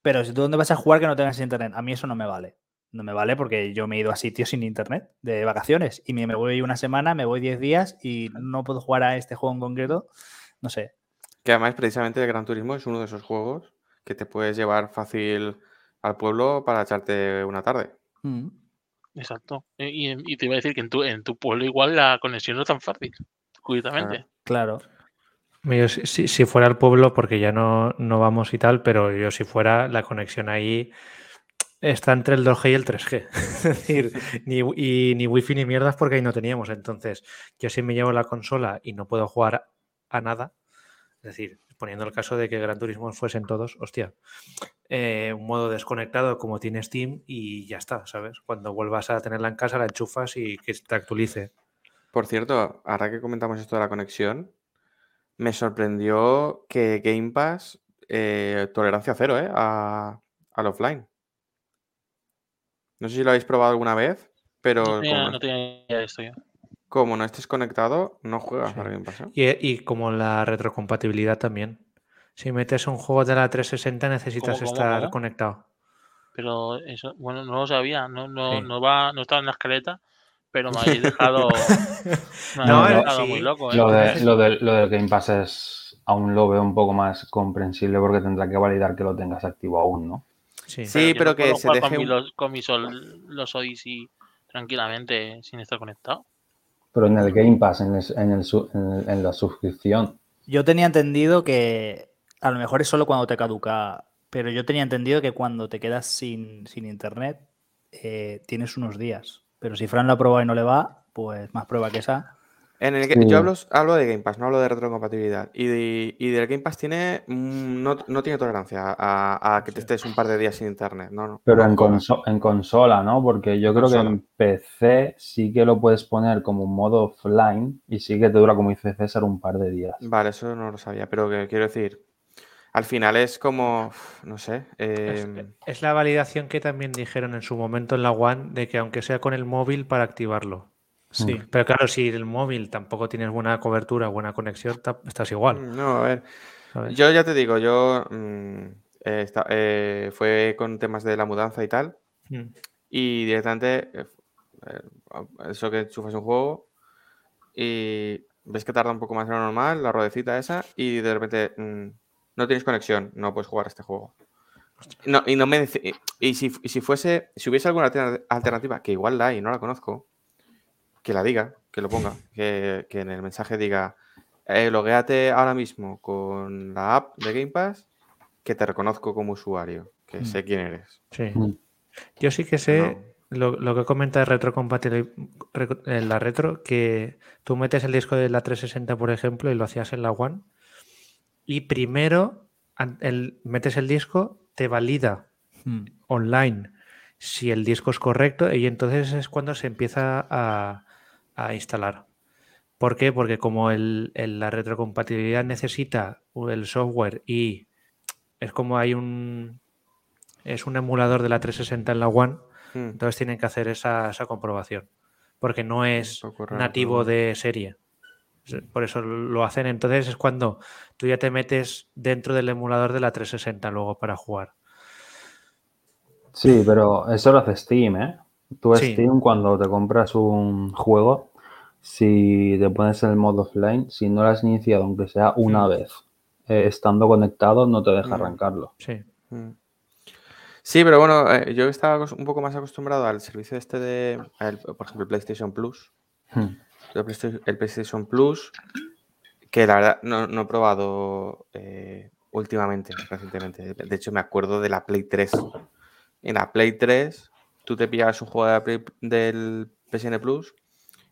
Pero si tú dónde vas a jugar que no tengas internet, a mí eso no me vale. No me vale porque yo me he ido a sitios sin internet de vacaciones y me me voy una semana, me voy 10 días y no puedo jugar a este juego en concreto. No sé. Que además, precisamente, el Gran Turismo es uno de esos juegos que te puedes llevar fácil al pueblo para echarte una tarde. Mm. Exacto. Eh, Y, y te iba a decir que en tu, en tu pueblo igual la conexión no es tan fácil. Curiosamente. Claro. Yo, si, si- si fuera al pueblo, porque ya no, no vamos y tal, pero yo si fuera, la conexión ahí está entre el 2G y el 3G. Es decir, ni, y ni wifi ni mierdas porque ahí no teníamos. Entonces, yo si me llevo la consola y no puedo jugar a nada, es decir, poniendo el caso de que Gran Turismo fuesen todos, hostia, eh, un modo desconectado como tiene Steam y ya está, ¿sabes? Cuando vuelvas a tenerla en casa, la enchufas y que te actualice. Por cierto, ahora que comentamos esto de la conexión, me sorprendió que Game Pass eh, tolerancia cero, ¿eh? A, al offline. No sé si lo habéis probado alguna vez, pero No tenía, como, no tenía idea de esto yo. Como no estés conectado, no juegas Sí. al Game Pass. ¿eh? Y, y como la retrocompatibilidad también. Si metes un juego de la 360 necesitas cómo, estar cómo? conectado. Pero eso, bueno, no lo sabía. No, no, Sí. no va, no estaba en la escaleta, pero me habéis dejado, me No, habéis dejado sí. muy loco. ¿eh? Lo, de, lo, de- lo del Game Pass es, aún lo veo un poco más comprensible porque tendrá que validar que lo tengas activo aún, ¿no? Sí. Sí, pero no que se jugar con, deje mi, los, con mis sol- los Odyssey tranquilamente sin estar conectado. Pero en el Game Pass, en, el- en, el en en la suscripción, Yo tenía entendido que a lo mejor es solo cuando te caduca, pero yo tenía entendido que cuando te quedas sin, sin internet eh, tienes unos días. Pero si Fran lo ha probado y no le va, pues más prueba que esa. En el, Sí. Yo hablo, hablo de Game Pass, no hablo de retrocompatibilidad. Y, de- y del Game Pass tiene mm, no, no tiene tolerancia a, a que te estés un par de días sin internet. No, no, pero no en, juegas. conso- en consola, ¿no? Porque yo creo que en PC sí que lo puedes poner como modo offline y sí que te dura, como dice César, un par de días. Vale, eso no lo sabía, pero que quiero decir, al final es como, no sé, Es, em, es la validación que también dijeron en su momento en la One de que aunque sea con el móvil para activarlo. Sí. Mm. Pero claro, si el móvil tampoco tienes buena cobertura, buena conexión, estás igual. no, a ver, ¿sabes? yo ya te digo, yo mm, eh, eh, fue con temas de la mudanza y tal, Mm. y directamente, eh, eh, eso que enchufas un juego y ves que tarda un poco más de lo normal, la ruedecita esa, y de repente mm, no tienes conexión, no puedes jugar a este juego. No, y no me y, si, y si fuese, si hubiese alguna alterna- alternativa, que igual la hay, no la conozco, que la diga, que lo ponga, que, que en el mensaje diga, eh, loguéate ahora mismo con la app de Game Pass, que te reconozco como usuario, que Mm. sé quién eres. Sí. Mm. Yo sí que sé lo, lo que comenta de retrocompatibilidad en la retro, que tú metes el disco de la 360, por ejemplo, y lo hacías en la One, y primero el- metes el disco, te valida Mm. online si el disco es correcto y entonces es cuando se empieza a, a instalar. ¿Por qué? Porque como el- el- la retrocompatibilidad necesita el software y es como hay un es un emulador de la 360 en la One, Mm. entonces tienen que hacer esa, esa comprobación. Porque no es raro, nativo de serie. Se- Por eso lo hacen. Entonces es cuando tú ya te metes dentro del emulador de la 360 luego para jugar. Sí, pero eso lo hace Steam, ¿eh? Tú Sí. Steam cuando te compras un juego, si te pones en el modo offline, si no lo has iniciado, aunque sea una Mm. vez, eh, estando conectado, no te deja Mm. arrancarlo. Sí. Mm. Sí, pero bueno, eh, yo estaba un poco más acostumbrado al servicio este de, por ejemplo, el PlayStation Plus. Hmm. El PlayStation, el PlayStation Plus, que la verdad no, no he probado eh, últimamente, recientemente. De hecho, me acuerdo de la Play 3. En la Play 3, tú te pillabas un juego de del PSN Plus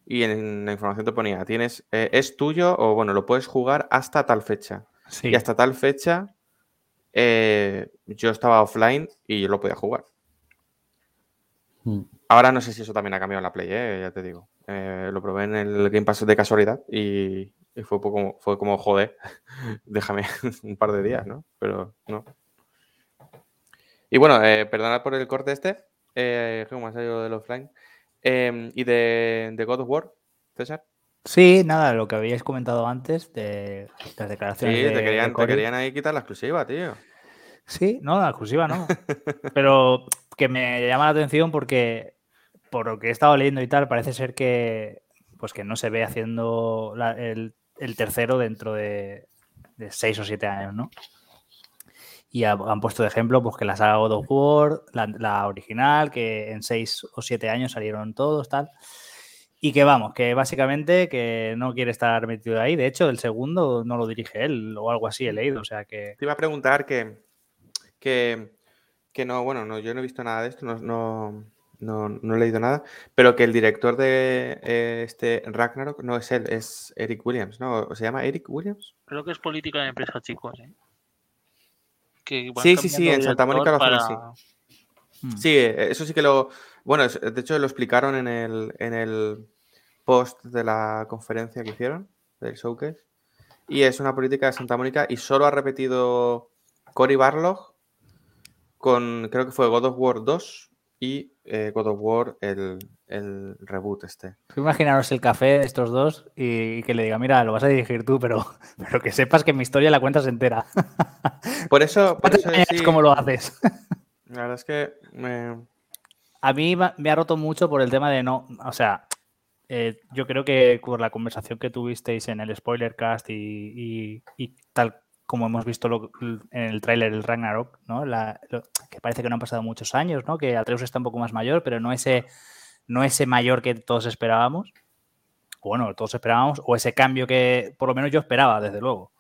y en la información te ponía, tienes, eh, es tuyo o bueno, lo puedes jugar hasta tal fecha. Sí. Y hasta tal fecha eh, yo estaba offline y yo lo podía jugar. Hmm. Ahora no sé si eso también ha cambiado en la Play, eh, ya te digo. Eh, lo probé en el Game Pass de casualidad y, y fue, poco, fue como, joder, déjame un par de días, ¿no? Pero no. Y bueno, perdonad por el corte este, eh, me ha salido del offline. Eh, y de, de God of War, César. Sí, nada, lo que habíais comentado antes de las Sí, declaraciones de, te, querían, de te querían ahí quitar la exclusiva, tío. Sí, no, la exclusiva no. Pero que me llama la atención porque, por lo que he estado leyendo y tal, parece ser que, pues que no se ve haciendo la- el, el tercero dentro de, de seis o siete años, ¿no? Y ha- han puesto de ejemplo pues, que la saga God of War, la, la original, que en seis o siete años salieron todos, tal. Y que vamos, que básicamente que no quiere estar metido ahí. De hecho, el segundo no lo dirige él o algo así he leído. O sea que. Te iba a preguntar que, que, que no, bueno, no, yo no he visto nada de esto, no, no, no, no he leído nada, pero que el director de eh, este Ragnarok no es él, es Eric Williams, ¿no? ¿O ¿Se llama Eric Williams? Creo que es política de empresa, chicos. ¿eh? Que van Sí, sí, sí, en Santa Mónica lo hacen para- hmm. Sí, eso sí que lo. Bueno, de hecho lo explicaron en el, en el post de la conferencia que hicieron, del showcase. Y es una política de Santa Mónica y solo ha repetido Cory Barlog con, creo que fue God of War 2 y eh, God of War el, el reboot este. Imaginaros el café de estos dos y, que le diga, mira, lo vas a dirigir tú, pero, pero que sepas que mi historia la cuentas entera. Por eso, por eso sí, como lo haces. la verdad es que me- A mí me ha roto mucho por el tema de no, o sea, eh, yo creo que por la conversación que tuvisteis en el spoiler cast y, y- y tal como hemos visto en el tráiler del Ragnarok, ¿no? Que parece que no han pasado muchos años, ¿no? Que Atreus está un poco más mayor, pero no ese, no ese mayor que todos esperábamos. Bueno, todos esperábamos, o ese cambio que por lo menos yo esperaba, desde luego,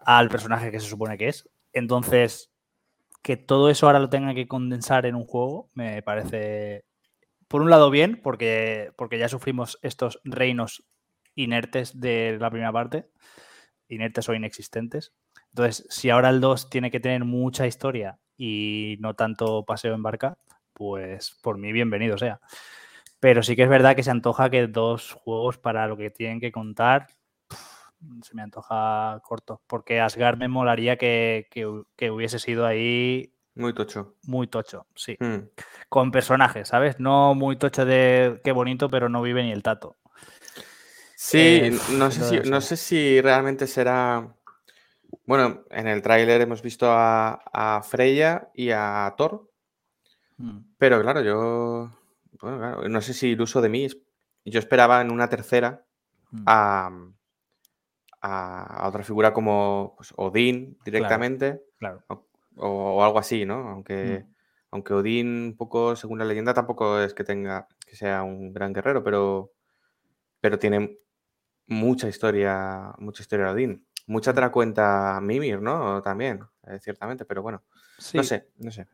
al personaje que se supone que es. Entonces, que todo eso ahora lo tenga que condensar en un juego, me parece, por un lado, bien, porque, porque ya sufrimos estos reinos inertes de la primera parte, inertes o inexistentes. Entonces, si ahora el 2 tiene que tener mucha historia y no tanto paseo en barca, pues por mí bienvenido sea. Pero sí que es verdad que se antoja que dos juegos para lo que tienen que contar se me antoja corto, porque Asgard me molaría que, que hu- que hubiese sido ahí muy tocho. muy tocho, sí. Mm. Con personajes, ¿sabes? No muy tocho de qué bonito, pero no vive ni el tato. Sí, Eh, no sé si, no sé si realmente será. Bueno, en el tráiler hemos visto a, a Freya y a Thor, Mm. pero claro, yo. Bueno, claro, no sé si el uso de mí. es- Yo esperaba en una tercera Mm. a, a- otra figura como pues, Odín directamente Claro. o, o algo así, ¿no? Aunque, Mm. aunque Odín, un poco según la leyenda, tampoco es que tenga que sea un gran guerrero, pero, pero tiene mucha historia, mucha historia de Odín. Mucha te la cuenta Mimir, ¿no? También, eh, ciertamente, pero bueno, Sí. no sé, no sé.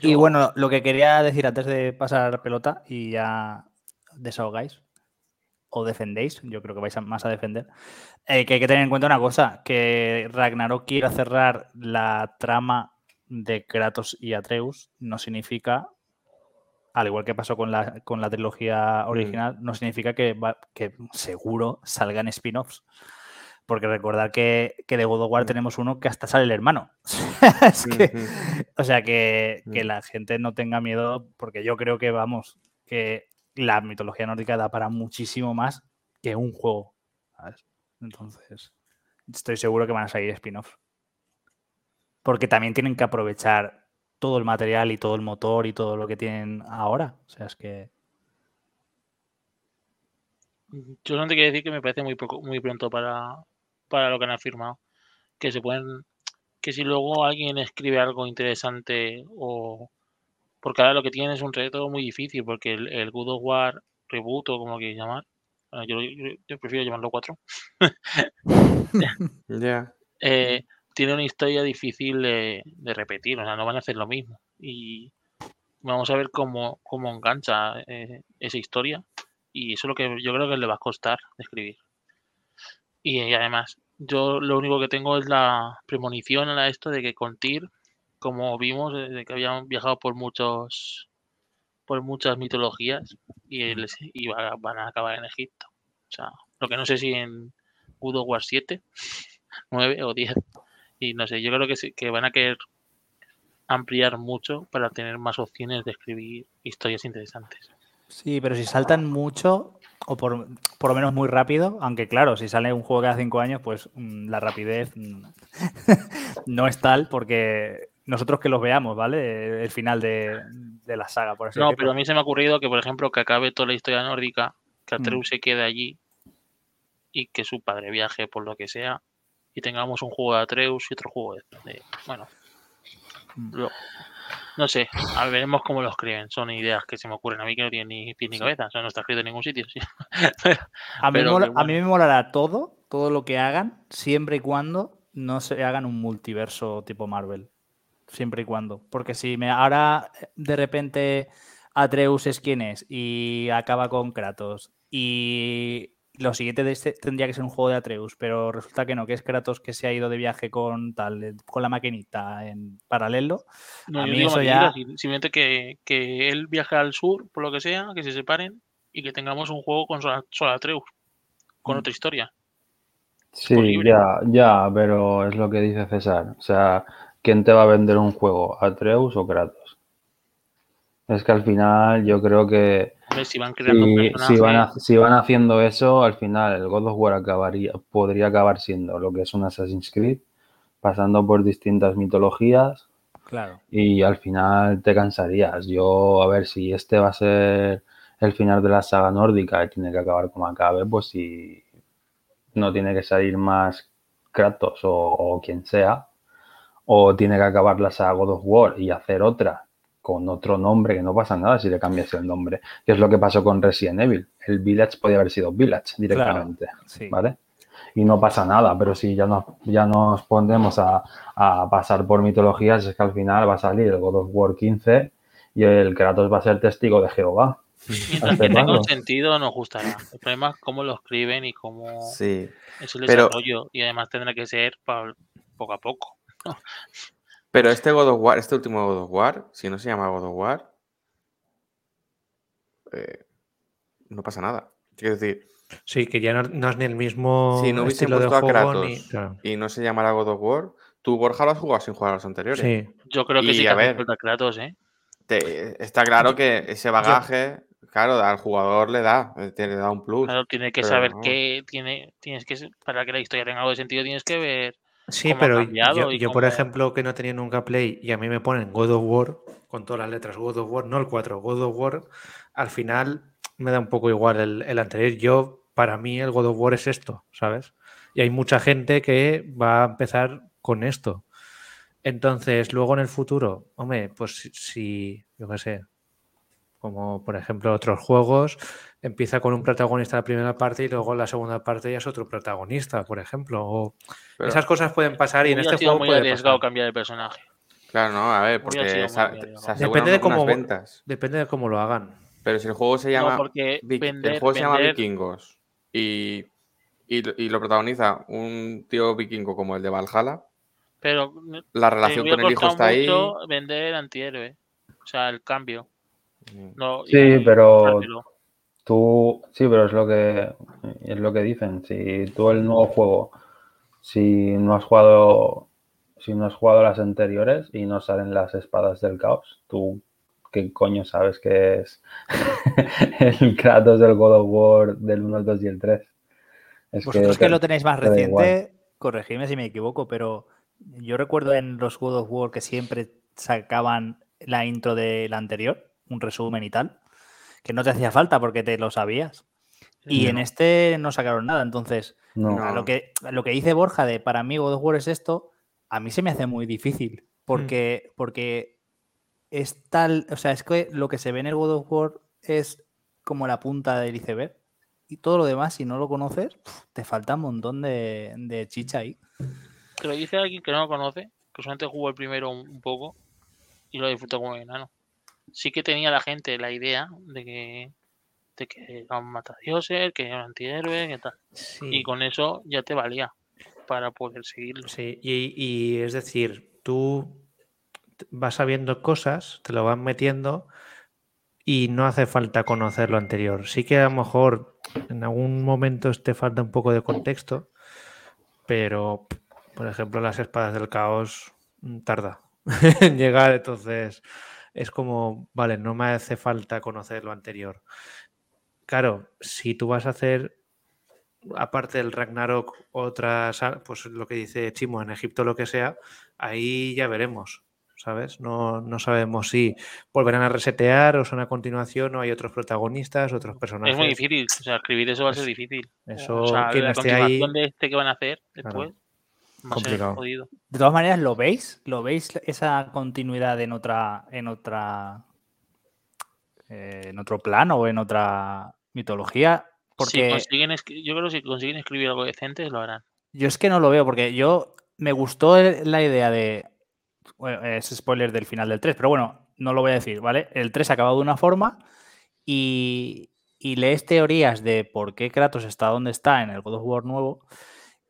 Y bueno, lo que quería decir antes de pasar pelota y ya desahogáis o defendéis, yo creo que vais a- más a defender, eh, que hay que tener en cuenta una cosa, que Ragnarok quiera cerrar la trama de Kratos y Atreus no significa, al igual que pasó con la, con la trilogía original, no significa que, va- que seguro salgan spin-offs. Porque recordar que, que de God of War Mm. tenemos uno que hasta sale el hermano. es que, Ujú. o sea, que, que Mm. la gente no tenga miedo, porque yo creo que, vamos, que la mitología nórdica da para muchísimo más que un juego. ¿sabes? Entonces, estoy seguro que van a salir spin-offs. Porque también tienen que aprovechar todo el material y todo el motor y todo lo que tienen ahora. O sea, es que. Yo solamente quiero decir que me parece muy poco, muy pronto para, para lo que han afirmado. Que se pueden. Que si luego alguien escribe algo interesante o. Porque ahora lo que tienen es un reto muy difícil, porque el, el God of War reboot o como lo quieras llamar. bueno, Yo, yo- yo prefiero llamarlo 4. Ya. eh, tiene una historia difícil de, repetir, o sea, no van a hacer lo mismo. Y vamos a ver cómo, cómo engancha eh, esa historia. Y eso es lo que yo creo que le va a costar escribir. Y, además, yo lo único que tengo es la premonición a esto de que con Tyr, como vimos, eh, de que habían viajado por muchos por muchas mitologías y, y va- van a acabar en Egipto. O sea, lo que no sé si en of War 7 9 o 10. Y no sé, yo creo que, sí- que van a querer ampliar mucho para tener más opciones de escribir historias interesantes. Sí, pero si saltan mucho, o por, por lo menos muy rápido, aunque claro, si sale un juego cada cinco años, pues mm, la rapidez mm, no es tal porque nosotros que los veamos, ¿vale? El final de, de la saga, por así No, decirlo. pero a mí se me ha ocurrido que, por ejemplo, que acabe toda la historia nórdica, que Mm. Atreus se quede allí y que su padre viaje por lo que sea y tengamos un juego de Atreus y otro juego de... de- bueno, Mm. lo- no sé, a ver, veremos cómo lo escriben. Son ideas que se me ocurren a mí que no tienen ni pies ni cabeza. O sea, no está escrito en ningún sitio. sí. A mí, Pero mola- que a mí bueno. me molará todo, todo lo que hagan, siempre y cuando no se hagan un multiverso tipo Marvel. Siempre y cuando. Porque si me ahora eh, de repente Atreus es quien es y acaba con Kratos y lo siguiente de este tendría que ser un juego de Atreus, pero resulta que no, que es Kratos que se ha ido de viaje con tal, eh, con la maquinita en paralelo. No, A mí eso ya- sim- simplemente que, que él viaje al sur, por lo que sea, que se separen y que tengamos un juego con solo, solo Atreus, con Mm. otra historia. Sí, ya, ya, pero es lo que dice César. O sea, ¿quién te va a vender un juego? ¿Atreus o Kratos? Es que al final yo creo que Si van creando un si, personaje, si van, ha- si van haciendo eso, al final el God of War acabaría, podría acabar siendo lo que es un Assassin's Creed, pasando por distintas mitologías Claro. y al final te cansarías. Yo, a ver, si este va a ser el final de la saga nórdica y tiene que acabar como acabe, pues si no tiene que salir más Kratos o, o quien sea, o tiene que acabar la saga God of War y hacer otra con otro nombre, que no pasa nada si le cambias el nombre, que es lo que pasó con Resident Evil. El Village podía haber sido Village directamente. Sí. ¿vale? Y no pasa nada, pero si ya nos, ya nos ponemos a, a pasar por mitologías, es que al final va a salir el God of War 15 y el Kratos va a ser testigo de Jehová. mientras que tenga un sentido, nos gustará. El problema es cómo lo escriben y cómo Sí. es el Pero- desarrollo. Y además tendrá que ser poco a poco. Pero este God of War, este último God of War, si no se llama God of War, eh, no pasa nada. Quiero decir, Sí, que ya no, no es ni el mismo si no hubiesen estilo de puesto a juego Kratos ni. claro. y no se llamara God of War, tú, Borja, lo has jugado sin jugar a los anteriores. Sí, Yo creo que Y, sí que a ver, Kratos, ¿eh? Te- está claro que ese bagaje, claro, al jugador le da, eh, te le da un plus. Claro, tiene que saber vamos. que tiene, tienes que, para que la historia tenga algo de sentido, tienes que ver. Sí pero yo, por ejemplo, que no tenía nunca Play y a mí me ponen God of War con todas las letras God of War, no el 4, God of War, al final me da un poco igual el, el anterior. Yo, para mí, el God of War es esto, ¿sabes? Y hay mucha gente que va a empezar con esto. Entonces, luego en el futuro, hombre, pues si- si, yo qué sé, como por ejemplo otros juegos, empieza con un protagonista la primera parte y luego la segunda parte ya es otro protagonista, por ejemplo. O Pero- esas cosas pueden pasar y en este sido juego muy puede arriesgado pasar. cambiar el personaje. Claro, no, a ver, porque se, se Depende de cómo- ventas. Depende de cómo lo hagan. Pero si el juego se llama, No, porque Vik- vender, el juego se llama Vikingos y, y, lo- y lo protagoniza un tío vikingo como el de Valhalla, pero la relación con el hijo está ahí. vender el antihéroe. O sea, el cambio. Mm. No, Sí, y- pero. Tú, sí, pero es lo que es lo que dicen. Si tú el nuevo juego, si no has jugado, si no has jugado las anteriores y no salen las espadas del caos, tú qué coño sabes que es el Kratos del God of War del 1, el 2 y el 3. Es Vosotros que te- lo tenéis más te reciente, corregidme si me equivoco, pero yo recuerdo en los God of War que siempre sacaban la intro del anterior, un resumen y tal, que no te hacía falta porque te lo sabías. Y No. en este no sacaron nada, entonces no. lo que, lo que dice Borja de para mí God of War es esto, a mí se me hace muy difícil porque, porque es tal, o sea, es que lo que se ve en el God of War es como la punta del iceberg y todo lo demás, si no lo conoces, te falta un montón de, de chicha ahí. Te lo dice alguien que no lo conoce, que solamente jugó el primero un, un poco y lo disfrutó como enano. Sí que tenía la gente la idea de que, de que era un matadioses, que era un antihéroe, que tal. Sí. Y con eso ya te valía para poder seguirlo. Sí, y, y es decir, tú vas sabiendo cosas, te lo van metiendo y no hace falta conocer lo anterior. Sí que a lo mejor en algún momento te falta un poco de contexto, pero por ejemplo las espadas del caos mm, tarda en llegar, entonces es como, vale, no me hace falta conocer lo anterior. claro, si tú vas a hacer, aparte del Ragnarok, otras, pues lo que dice Chimo, en Egipto lo que sea, ahí ya veremos. ¿Sabes? No, no sabemos si volverán a resetear o son a continuación o hay otros protagonistas, otros personajes. Es muy difícil, o sea, escribir eso va a ser difícil. Eso, o sea, quien la esté ahí. continuación de este que van a hacer después Complicado. De todas maneras, ¿lo veis? ¿Lo veis esa continuidad en otra, en otra, eh, en otro plano o en otra mitología? Si Porque consiguen yo creo que si consiguen escribir algo decente, lo harán. yo es que no lo veo, porque yo me gustó la idea de. Bueno, es spoiler del final del 3, pero bueno, no lo voy a decir, ¿vale? El 3 ha acabado de una forma y, y lees teorías de por qué Kratos está donde está en el God of War nuevo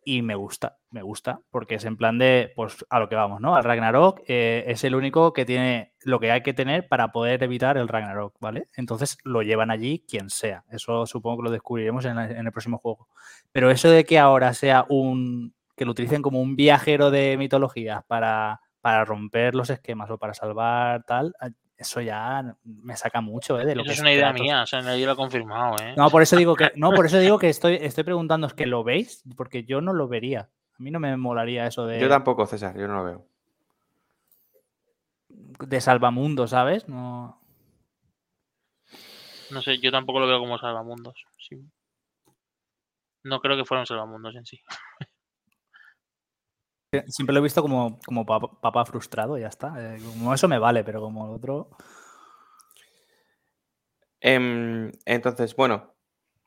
y me gusta, me gusta, porque es en plan de, pues a lo que vamos, ¿no? Al Ragnarok eh, es el único que tiene lo que hay que tener para poder evitar el Ragnarok, ¿vale? Entonces lo llevan allí quien sea. Eso supongo que lo descubriremos en, en el próximo juego. Pero eso de que ahora sea un, que lo utilicen como un viajero de mitologías para, para romper los esquemas o para salvar tal, eso ya me saca mucho, ¿eh? De lo Eso que es una idea mía, o sea, nadie lo ha confirmado, ¿eh? No, por eso digo que, no, por eso digo que estoy, estoy preguntando, ¿es que lo veis? Porque yo no lo vería. A mí no me molaría eso de, Yo tampoco, César, yo no lo veo. de salvamundo, ¿sabes? No. No sé, yo tampoco lo veo como salvamundos. sí. No creo que fueran salvamundos en sí. Siempre lo he visto como, como papá, frustrado, ya está. Eh, Como eso me vale, pero como el otro. Em, entonces, bueno,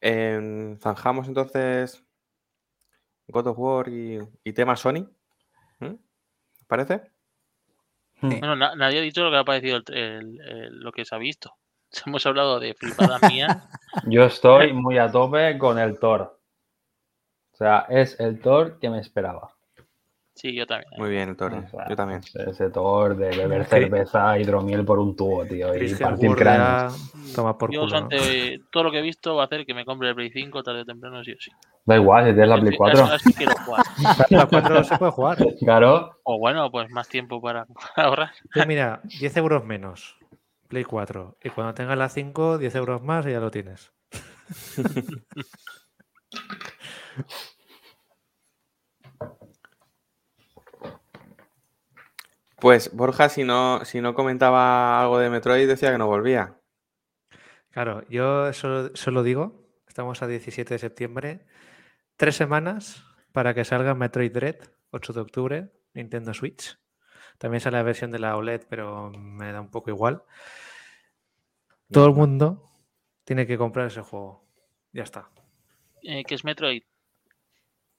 em, zanjamos entonces God of War y, y tema Sony. ¿Mm? ¿Parece? Sí. Bueno, na- nadie ha dicho lo que ha parecido el- el- el- lo que se ha visto. Hemos hablado de flipadas mías. Yo estoy muy a tope con el Thor. O sea, es el Thor que me esperaba. Sí, yo también. Muy bien, el. O sea, Yo también. Ese Thor de beber Cri- cerveza, hidromiel por un tubo, tío, y partir cráneos. ya toma por Yo culo. ¿no? ante todo lo que he visto va a hacer que me compre el Play 5 tarde o temprano, sí o sí. Da igual, si tienes la Play Así- 4. así quiero jugar. La 4 se puede jugar. Claro, O bueno, pues más tiempo para ahorrar. Tú mira, 10 euros menos. Play 4. Y cuando tengas la 5, 10 euros más y ya lo tienes. Pues Borja, si no, si no comentaba algo de Metroid, decía que no volvía. Claro, yo solo, solo digo, estamos a 17 de septiembre, tres semanas para que salga Metroid Dread, 8 de octubre, Nintendo Switch. También sale la versión de la OLED, pero me da un poco igual. Todo el mundo tiene que comprar ese juego. Ya está. Eh, ¿Qué es Metroid?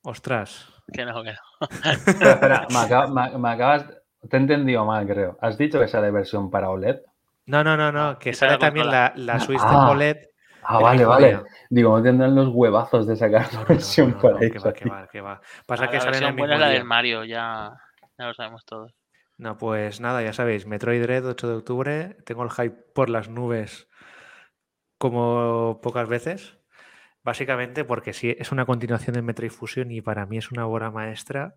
Ostras. Que no, que no. espera, espera, me, acaba- me- me acabas. Te he entendido mal, creo. ¿Has dicho que sale versión para OLED? No, no, no, no, que esa es sale la también la, la Switch Ah. de OLED. Ah, vale, vale. Digo, no tendrán los huevazos de sacar la no, versión no, no, para no, que eso. va, que va, que va. Pasa La que salen versión el buena la del Mario, ya, ya lo sabemos todos. No, pues nada, ya sabéis, Metroid Dread 8 de octubre, tengo el hype por las nubes como pocas veces, básicamente porque sí, es una continuación de Metroid Fusion y para mí es una obra maestra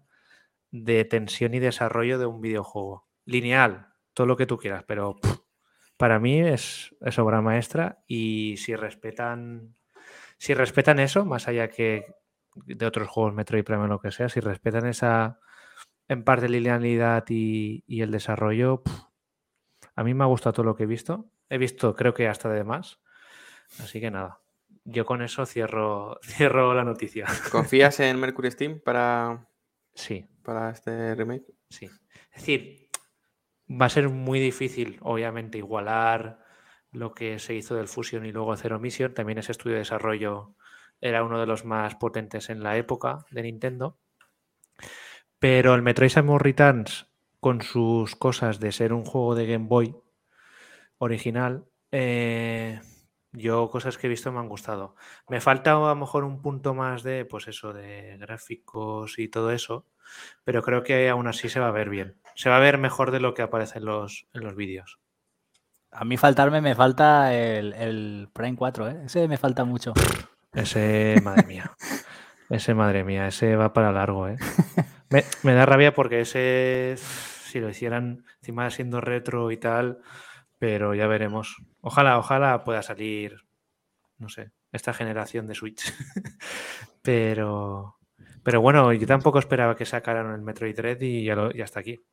de tensión y desarrollo de un videojuego. Lineal, todo lo que tú quieras, pero para mí es, obra maestra y si respetan, si respetan eso, más allá que de otros juegos Metroid Prime o lo que sea, si respetan esa en parte linealidad y, el desarrollo, a mí me ha gustado todo lo que he visto. He visto, creo que hasta de más. Así que nada, yo con eso cierro, cierro la noticia. ¿Confías en Mercury Steam para, Sí, para este remake? sí. Es decir, va a ser muy difícil, obviamente, igualar lo que se hizo del Fusion y luego Zero Mission. También ese estudio de desarrollo era uno de los más potentes en la época de Nintendo. Pero el Metroid Samus Returns, con sus cosas de ser un juego de Game Boy original, eh, yo cosas que he visto me han gustado. Me falta a lo mejor un punto más de, pues eso, de gráficos y todo eso, pero creo que aún así se va a ver bien. Se va a ver mejor de lo que aparece en los, en los vídeos. A mí faltarme me falta el, el Prime 4, ¿eh? Ese me falta mucho. Ese, madre mía. Ese, madre mía, ese va para largo, ¿eh? Me, me da rabia porque ese, si lo hicieran encima siendo retro y tal, pero ya veremos. Ojalá, ojalá pueda salir, no sé, esta generación de Switch. pero, pero bueno, yo tampoco esperaba que sacaran el Metroid Dread y ya, ya está aquí.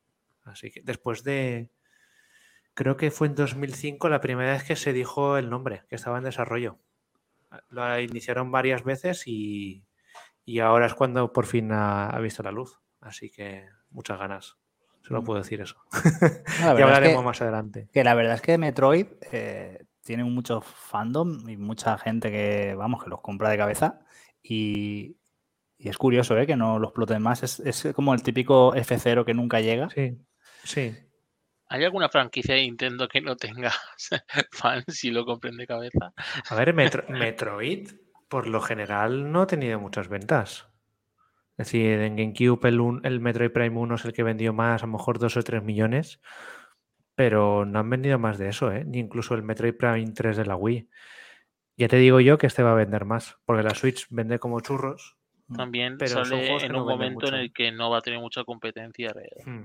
Así que después de, creo que fue en 2005 la primera vez que se dijo el nombre, que estaba en desarrollo. Lo iniciaron varias veces y, y ahora es cuando por fin ha visto la luz. Así que muchas ganas. Solo puedo decir eso. Verdad es hablaremos que- más adelante. Que la verdad es que Metroid eh, tiene mucho fandom y mucha gente que, vamos, que los compra de cabeza. Y, y es curioso, ¿eh? Que no lo exploten más. Es, es como el típico F0 que nunca llega. Sí, sí. ¿Hay alguna franquicia de Nintendo que no tenga fans y lo compren de cabeza? A ver, Metro- Metroid, por lo general, no ha tenido muchas ventas. Es decir, en GameCube el, un- el Metroid Prime 1 es el que vendió más, a lo mejor 2 o 3 millones, pero no han vendido más de eso, ¿eh? Ni incluso el Metroid Prime 3 de la Wii. Ya te digo yo que este va a vender más, porque la Switch vende como churros. También Pero sale en no un momento en el que no va a tener mucha competencia. Hmm.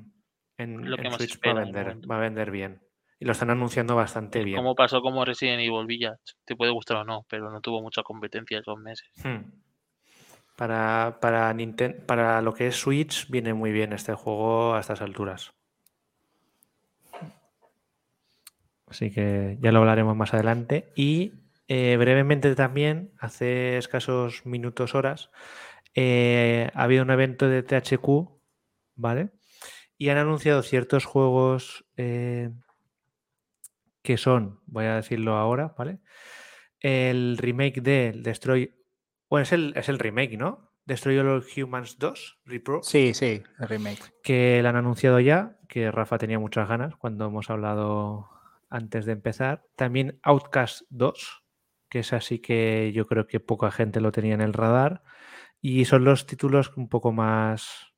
En, Lo que en más Switch va a vender, va a vender bien. Y lo están anunciando bastante bien. Como pasó como Resident Evil Village. Te puede gustar o no, pero no tuvo mucha competencia esos meses. Hmm. Para, para, para lo que es Switch, viene muy bien este juego a estas alturas. Así que ya lo hablaremos más adelante. Y eh, brevemente también, hace escasos minutos, horas, eh, ha habido un evento de THQ, ¿vale? Y han anunciado ciertos juegos eh, que son, voy a decirlo ahora, ¿vale? El remake de Destroy. Bueno, es el, es el remake, ¿no? Destroy All Humans 2, Repro, Sí, sí, el remake. que lo han anunciado ya, que Rafa tenía muchas ganas cuando hemos hablado antes de empezar. También Outcast 2, que es así que yo creo que poca gente lo tenía en el radar. Y son los títulos un poco más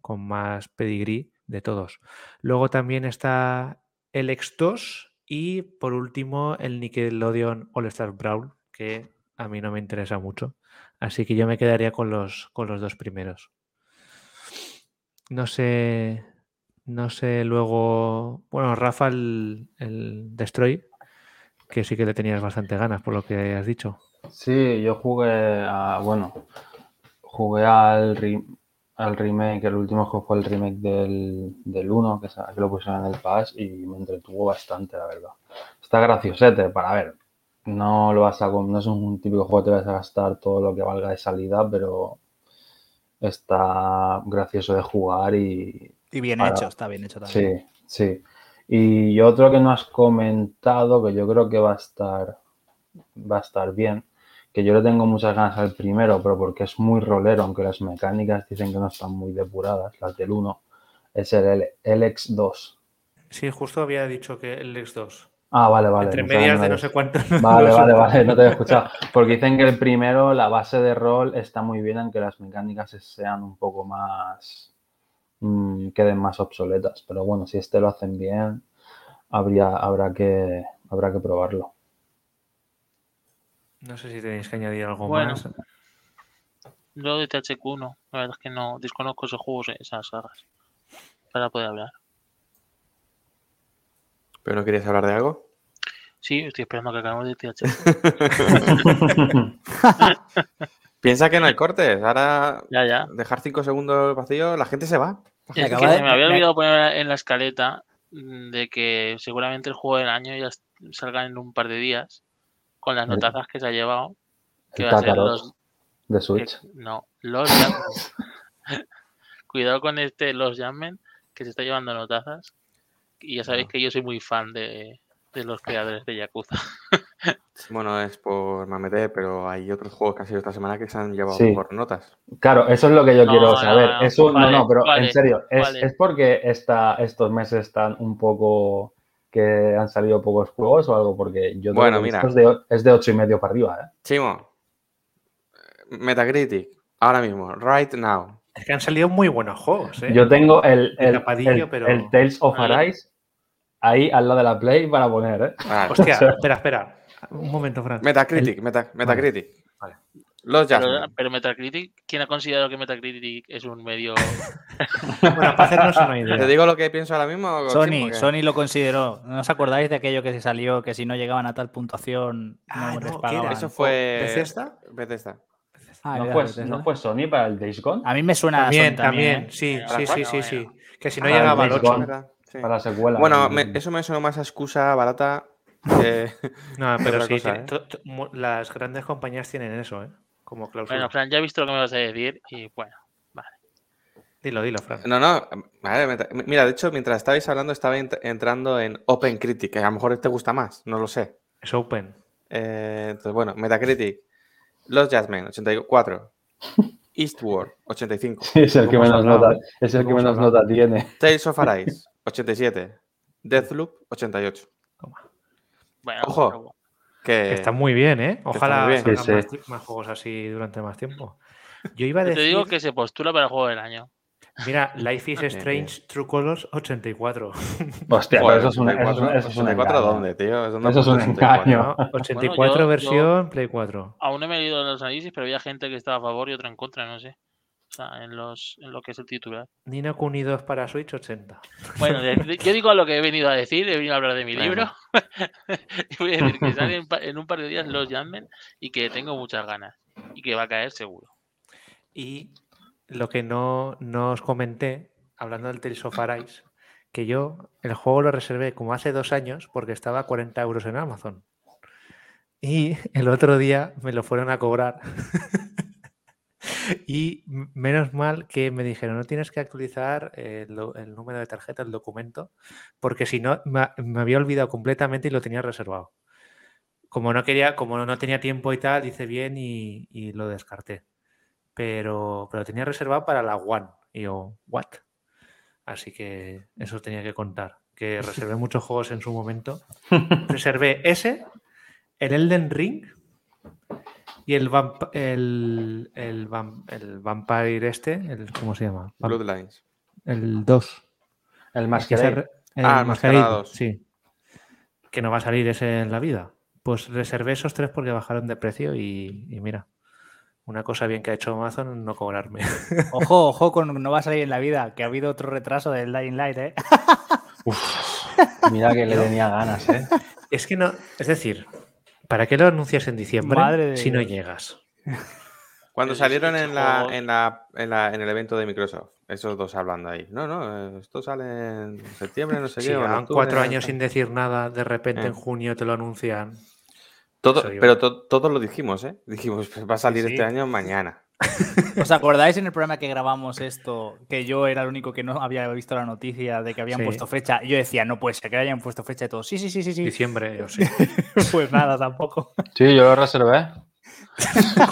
con más pedigrí de todos. Luego también está el X2 y por último el Nickelodeon All Star Brawl, que a mí no me interesa mucho. Así que yo me quedaría con los, con los dos primeros. No sé. No sé luego. Bueno, Rafa, el, el Destroy, que sí que le tenías bastante ganas por lo que has dicho. Sí, yo jugué a, bueno, jugué al, al remake, el último juego fue el remake del, del 1, que, que lo pusieron en el Pass y me entretuvo bastante, la verdad. Está graciosete para ver. No lo vas a, no es un típico juego que te vas a gastar todo lo que valga de salida, pero está gracioso de jugar y, Y bien Para- hecho, está bien hecho también. Sí, sí. Y otro que no has comentado, que yo creo que va a estar, va a estar bien, que yo le tengo muchas ganas al primero, pero porque es muy rolero, aunque las mecánicas dicen que no están muy depuradas, las del 1, es el L- LX2. Sí, justo había dicho que el X2. Ah, vale, vale. Entre medias de no sé cuánto. Vale, vale, vale, no te había escuchado. Porque dicen que el primero, la base de rol está muy bien, aunque las mecánicas sean un poco más. mm, queden más obsoletas. Pero bueno, si este lo hacen bien, habría, habrá, que, habrá que probarlo. No sé si tenéis que añadir algo Bueno. más. Yo de THQ no, la verdad es que no desconozco esos juegos, esas sagas, para poder hablar. ¿Pero no querías hablar de algo? Sí, estoy esperando a que acabemos de THQ. Piensa que no hay cortes. Ahora ya, ya. dejar cinco segundos vacío, la gente se va. Es acaba que de- se me había olvidado poner en la escaleta mm, de que seguramente el juego del año ya salga en un par de días con las notazas que se ha llevado. Que El va a ser los. de que- Switch. no, los Jammen. Cuidado con este, los Jammen, que se está llevando notazas. Y ya sabéis que yo soy muy fan de, de los creadores de Yakuza. Bueno, es por Mamete, pero hay otros juegos que han sido esta semana que se han llevado Sí. por notas. Claro, eso es lo que yo No, quiero saber. no, Eso, no, vale, no, pero vale, en serio, es, vale. es porque esta, estos meses están un poco que han salido pocos juegos o algo, porque yo Bueno, mira. es de, es de 8 y medio para arriba, ¿eh? Chimo, Metacritic, ahora mismo, right now. Es que han salido muy buenos juegos. ¿eh? Yo tengo el, el, el- pero- el Tales of Vale. Arise ahí al lado de la Play para poner, ¿eh? Vale. Hostia, espera, espera. Un momento, Fran. Metacritic, meta- Metacritic. Los Pero, pero Metacritic, ¿quién ha considerado que Metacritic es un medio. Bueno, para hacernos una ¿Te idea. digo lo que pienso ahora mismo? Sony, que- Sony lo consideró. ¿No os acordáis de aquello que se salió que si no llegaban a tal puntuación Ah, no no, les. Eso fue. ¿Bethesda? Bethesda. Ah, ¿No, fue. ¿No fue Sony para el Days Gone? A mí me suena a También, Sony también. también, ¿eh? sí, sí, sí, sí, sí. Que si no llegaba el al Days 8. Gone. ¿verdad? Sí. Para la secuela. Bueno, me- eso me suena más a excusa barata que. No, pero sí, cosa, tiene- ¿eh? las grandes compañías tienen eso, ¿eh? Como cláusula. Bueno, Fran, ya he visto lo que me vas a decir y bueno. Dilo, dilo, Fran. No, no. vale, mira, de hecho, mientras estabais hablando, estaba ent- entrando en Open Critic, que a lo mejor te gusta más, no lo sé. Es open. Eh, entonces, bueno, Metacritic. Los Jasmine, 84. Eastward, 85. Sí, es el que menos nota, es el que menos nota tiene. Tales of Arise, 87. Deathloop, 88. Bueno, Ojo. Que, Que está muy bien, ¿eh? Ojalá bien. Sí, más, más juegos así durante más tiempo. Yo iba a decir, te digo que se postula para el juego del año. Mira, Life is Strange True Colors 84. Hostia, Joder, pero eso es un, eso es un- 84, eso es un 84 engaño. ¿dónde, tío? ¿Dónde Eso es has un puesto 84? engaño. ¿no? 84 Bueno, yo- yo- versión Play 4. Aún no me he leído los análisis, pero había gente que estaba a favor y otra en contra, no sé. O sea, en, los, en lo que es el titular. Nino Kuni 2 para Switch 80. Bueno, de- de- yo digo lo que he venido a decir, he venido a hablar de mi libro. y voy a decir que sale en un par de días los Jammen y que tengo muchas ganas. Y que va a caer seguro. Y lo que no, no os comenté, hablando del Tales of que yo el juego lo reservé como hace dos años porque estaba a 40 euros en Amazon. Y el otro día me lo fueron a cobrar. y menos mal que me dijeron, no tienes que actualizar el, número de tarjeta, el documento, porque si no, me, había olvidado completamente y lo tenía reservado. Como no quería, como no tenía tiempo y tal, hice bien y lo descarté pero, pero tenía reservado para la One. Y yo, ¿what? Así que eso tenía que contar. Que reservé muchos juegos en su momento. Reservé ese, el Elden Ring y el, vamp- el, el, vam- el Vampire este, el, ¿cómo se llama? Bloodlines. El 2. El Es que se Masquerade. re- el Ah, el Masquerade, Masquerade 2. Sí. Que no va a salir ese en la vida. Pues reservé esos tres porque bajaron de precio y, y mira, una cosa bien que ha hecho Amazon no cobrarme. Ojo, ojo con no va a salir en la vida, que ha habido otro retraso del Dying Light, ¿eh? Mira que le tenía ganas, ¿eh? Es que no, es decir, ¿para qué lo anuncias en diciembre Madre si no llegas? Cuando salieron en, la, en, la, en, la- en el evento de Microsoft, esos dos hablando ahí. No, no, eh, esto sale en septiembre, no sé qué. llevan cuatro años sin decir nada, de repente Eh. en junio te lo anuncian. Todo, pero to- todos lo dijimos, ¿eh? Dijimos, pues va a salir sí. este año mañana. ¿Os acordáis en el programa que grabamos esto, que yo era el único que no había visto la noticia de que habían Sí. puesto fecha? Y yo decía, no puede ser que hayan puesto fecha y todo. Sí, sí, sí, sí, sí. Diciembre, yo sí. pues nada, tampoco. Sí, yo lo reservé.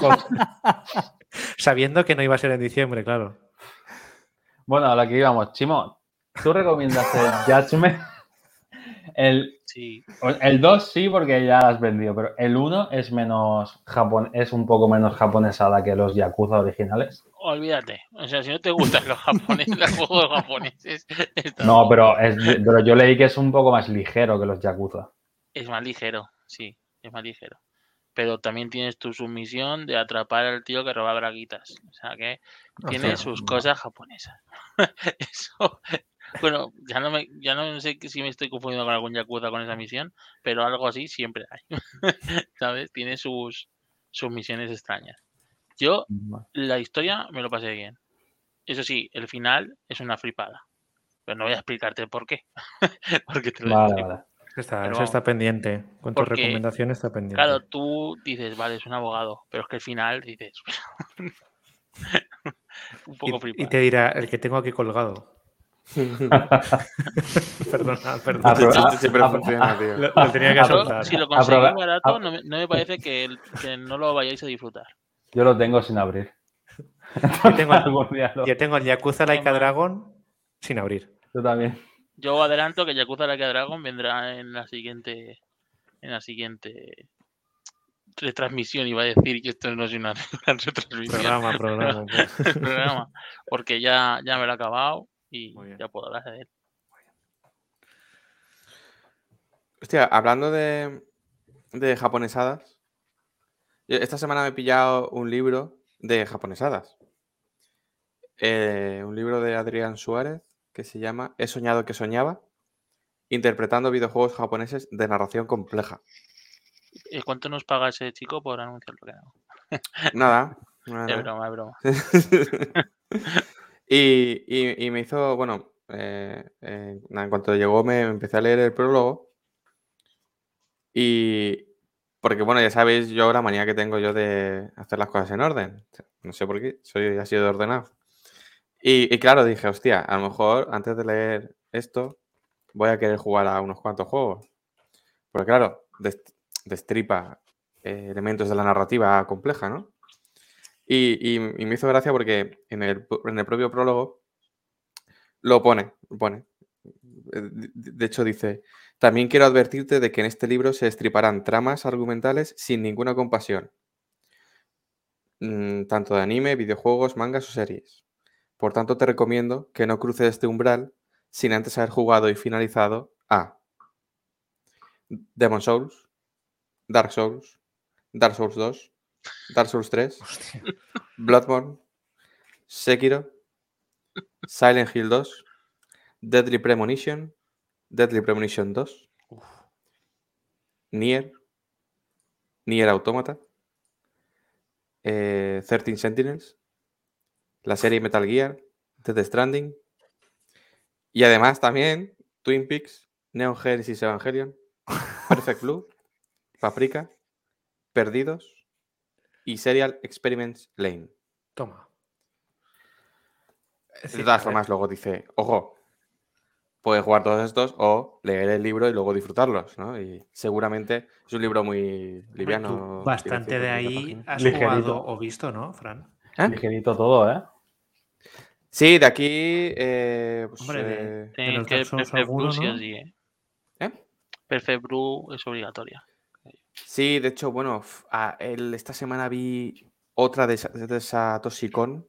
Sabiendo que no iba a ser en diciembre, claro. Bueno, a la que íbamos. Chimo, ¿tú recomiendas el Judgment? El, Sí, el 2 sí, porque ya lo has vendido, pero el 1 es menos japon es un poco menos japonesada que los Yakuza originales. olvídate. O sea, si no te gustan los japoneses, los juegos japoneses, No, pero, es, pero yo leí que es un poco más ligero que los Yakuza. es más ligero, sí, es más ligero. Pero también tienes tu submisión de atrapar al tío que roba braguitas. O sea que tiene sus cosas japonesas. Eso, bueno, ya no me, ya no sé si me estoy confundiendo con algún yakuza con esa misión, pero algo así siempre hay. ¿Sabes? Tiene sus, sus misiones extrañas. Yo, la historia me lo pasé bien. Eso sí, el final es una flipada. Pero no voy a explicarte por qué. Porque te lo Vale, vale. Está, Pero eso está pendiente. Con tu Porque, recomendación está pendiente. Claro, tú dices, vale, es un abogado, pero es que al final dices. un poco y, y flipado. te dirá, el que tengo aquí colgado. perdona, perdona. Pero- Esto siempre funciona, tío. Lo, lo tenía que Yo, soltar. si lo conseguís barato, no me, no me parece que, el- que no lo vayáis a disfrutar. Yo lo tengo sin abrir. Yo tengo, lo- yo tengo el Yakuza Laika. Dragon sin abrir. Yo también. Yo adelanto que Yakuza Like a Dragon vendrá en la siguiente en la siguiente retransmisión, iba a decir que esto no es una, una retransmisión, Programa, programa. pues. programa, porque ya, ya me lo he acabado y ya puedo hablar de él. Hostia, hablando de, de japonesadas, esta semana me he pillado un libro de japonesadas. Eh, un libro de Adrián Suárez que se llama He soñado que soñaba, interpretando videojuegos japoneses de narración compleja. ¿Y cuánto nos paga ese chico por anunciarlo? Nada. nada, Es broma, es broma. y, me hizo, bueno, eh, eh, en cuanto llegó me empecé a leer el prólogo. Y porque, bueno, ya sabéis yo la manía que tengo yo de hacer las cosas en orden. No sé por qué, soy así de ordenado. Y, claro, dije, hostia, a lo mejor antes de leer esto voy a querer jugar a unos cuantos juegos. Porque claro, dest- destripa eh, elementos de la narrativa compleja, ¿no? Y, me hizo gracia porque en el, propio prólogo lo pone, lo pone. Eh, De, hecho dice, también quiero advertirte de que en este libro se destriparán tramas argumentales sin ninguna compasión, mm, tanto de anime, videojuegos, mangas o series. Por tanto, te recomiendo que no cruces este umbral sin antes haber jugado y finalizado a Demon Souls, Dark Souls, Dark Souls 2, Dark Souls 3, Hostia. Bloodborne, Sekiro, Silent Hill 2, Deadly Premonition, Deadly Premonition 2, Nier, Nier Automata, eh, 13 Sentinels, la serie Metal Gear, Death Stranding, y además también Twin Peaks, Neon Genesis Evangelion, Perfect Blue, Paprika, Perdidos y Serial Experiments Lane. Toma. De todas formas, luego dice, ojo, puedes jugar todos estos o leer el libro y luego disfrutarlos, ¿no? Y seguramente es un libro muy liviano. tú bastante de 150 ahí has Ligerito. jugado o visto, ¿no, Fran? ¿Eh? Ligerito todo, ¿eh? Sí, de aquí. eh, pues, Hombre, de- eh, De Tenéis los que alguno, ¿no? sí, ¿eh? ¿eh? Perfect Blue es obligatoria. Sí, de hecho, bueno, ah, el- esta semana vi otra de, esa- de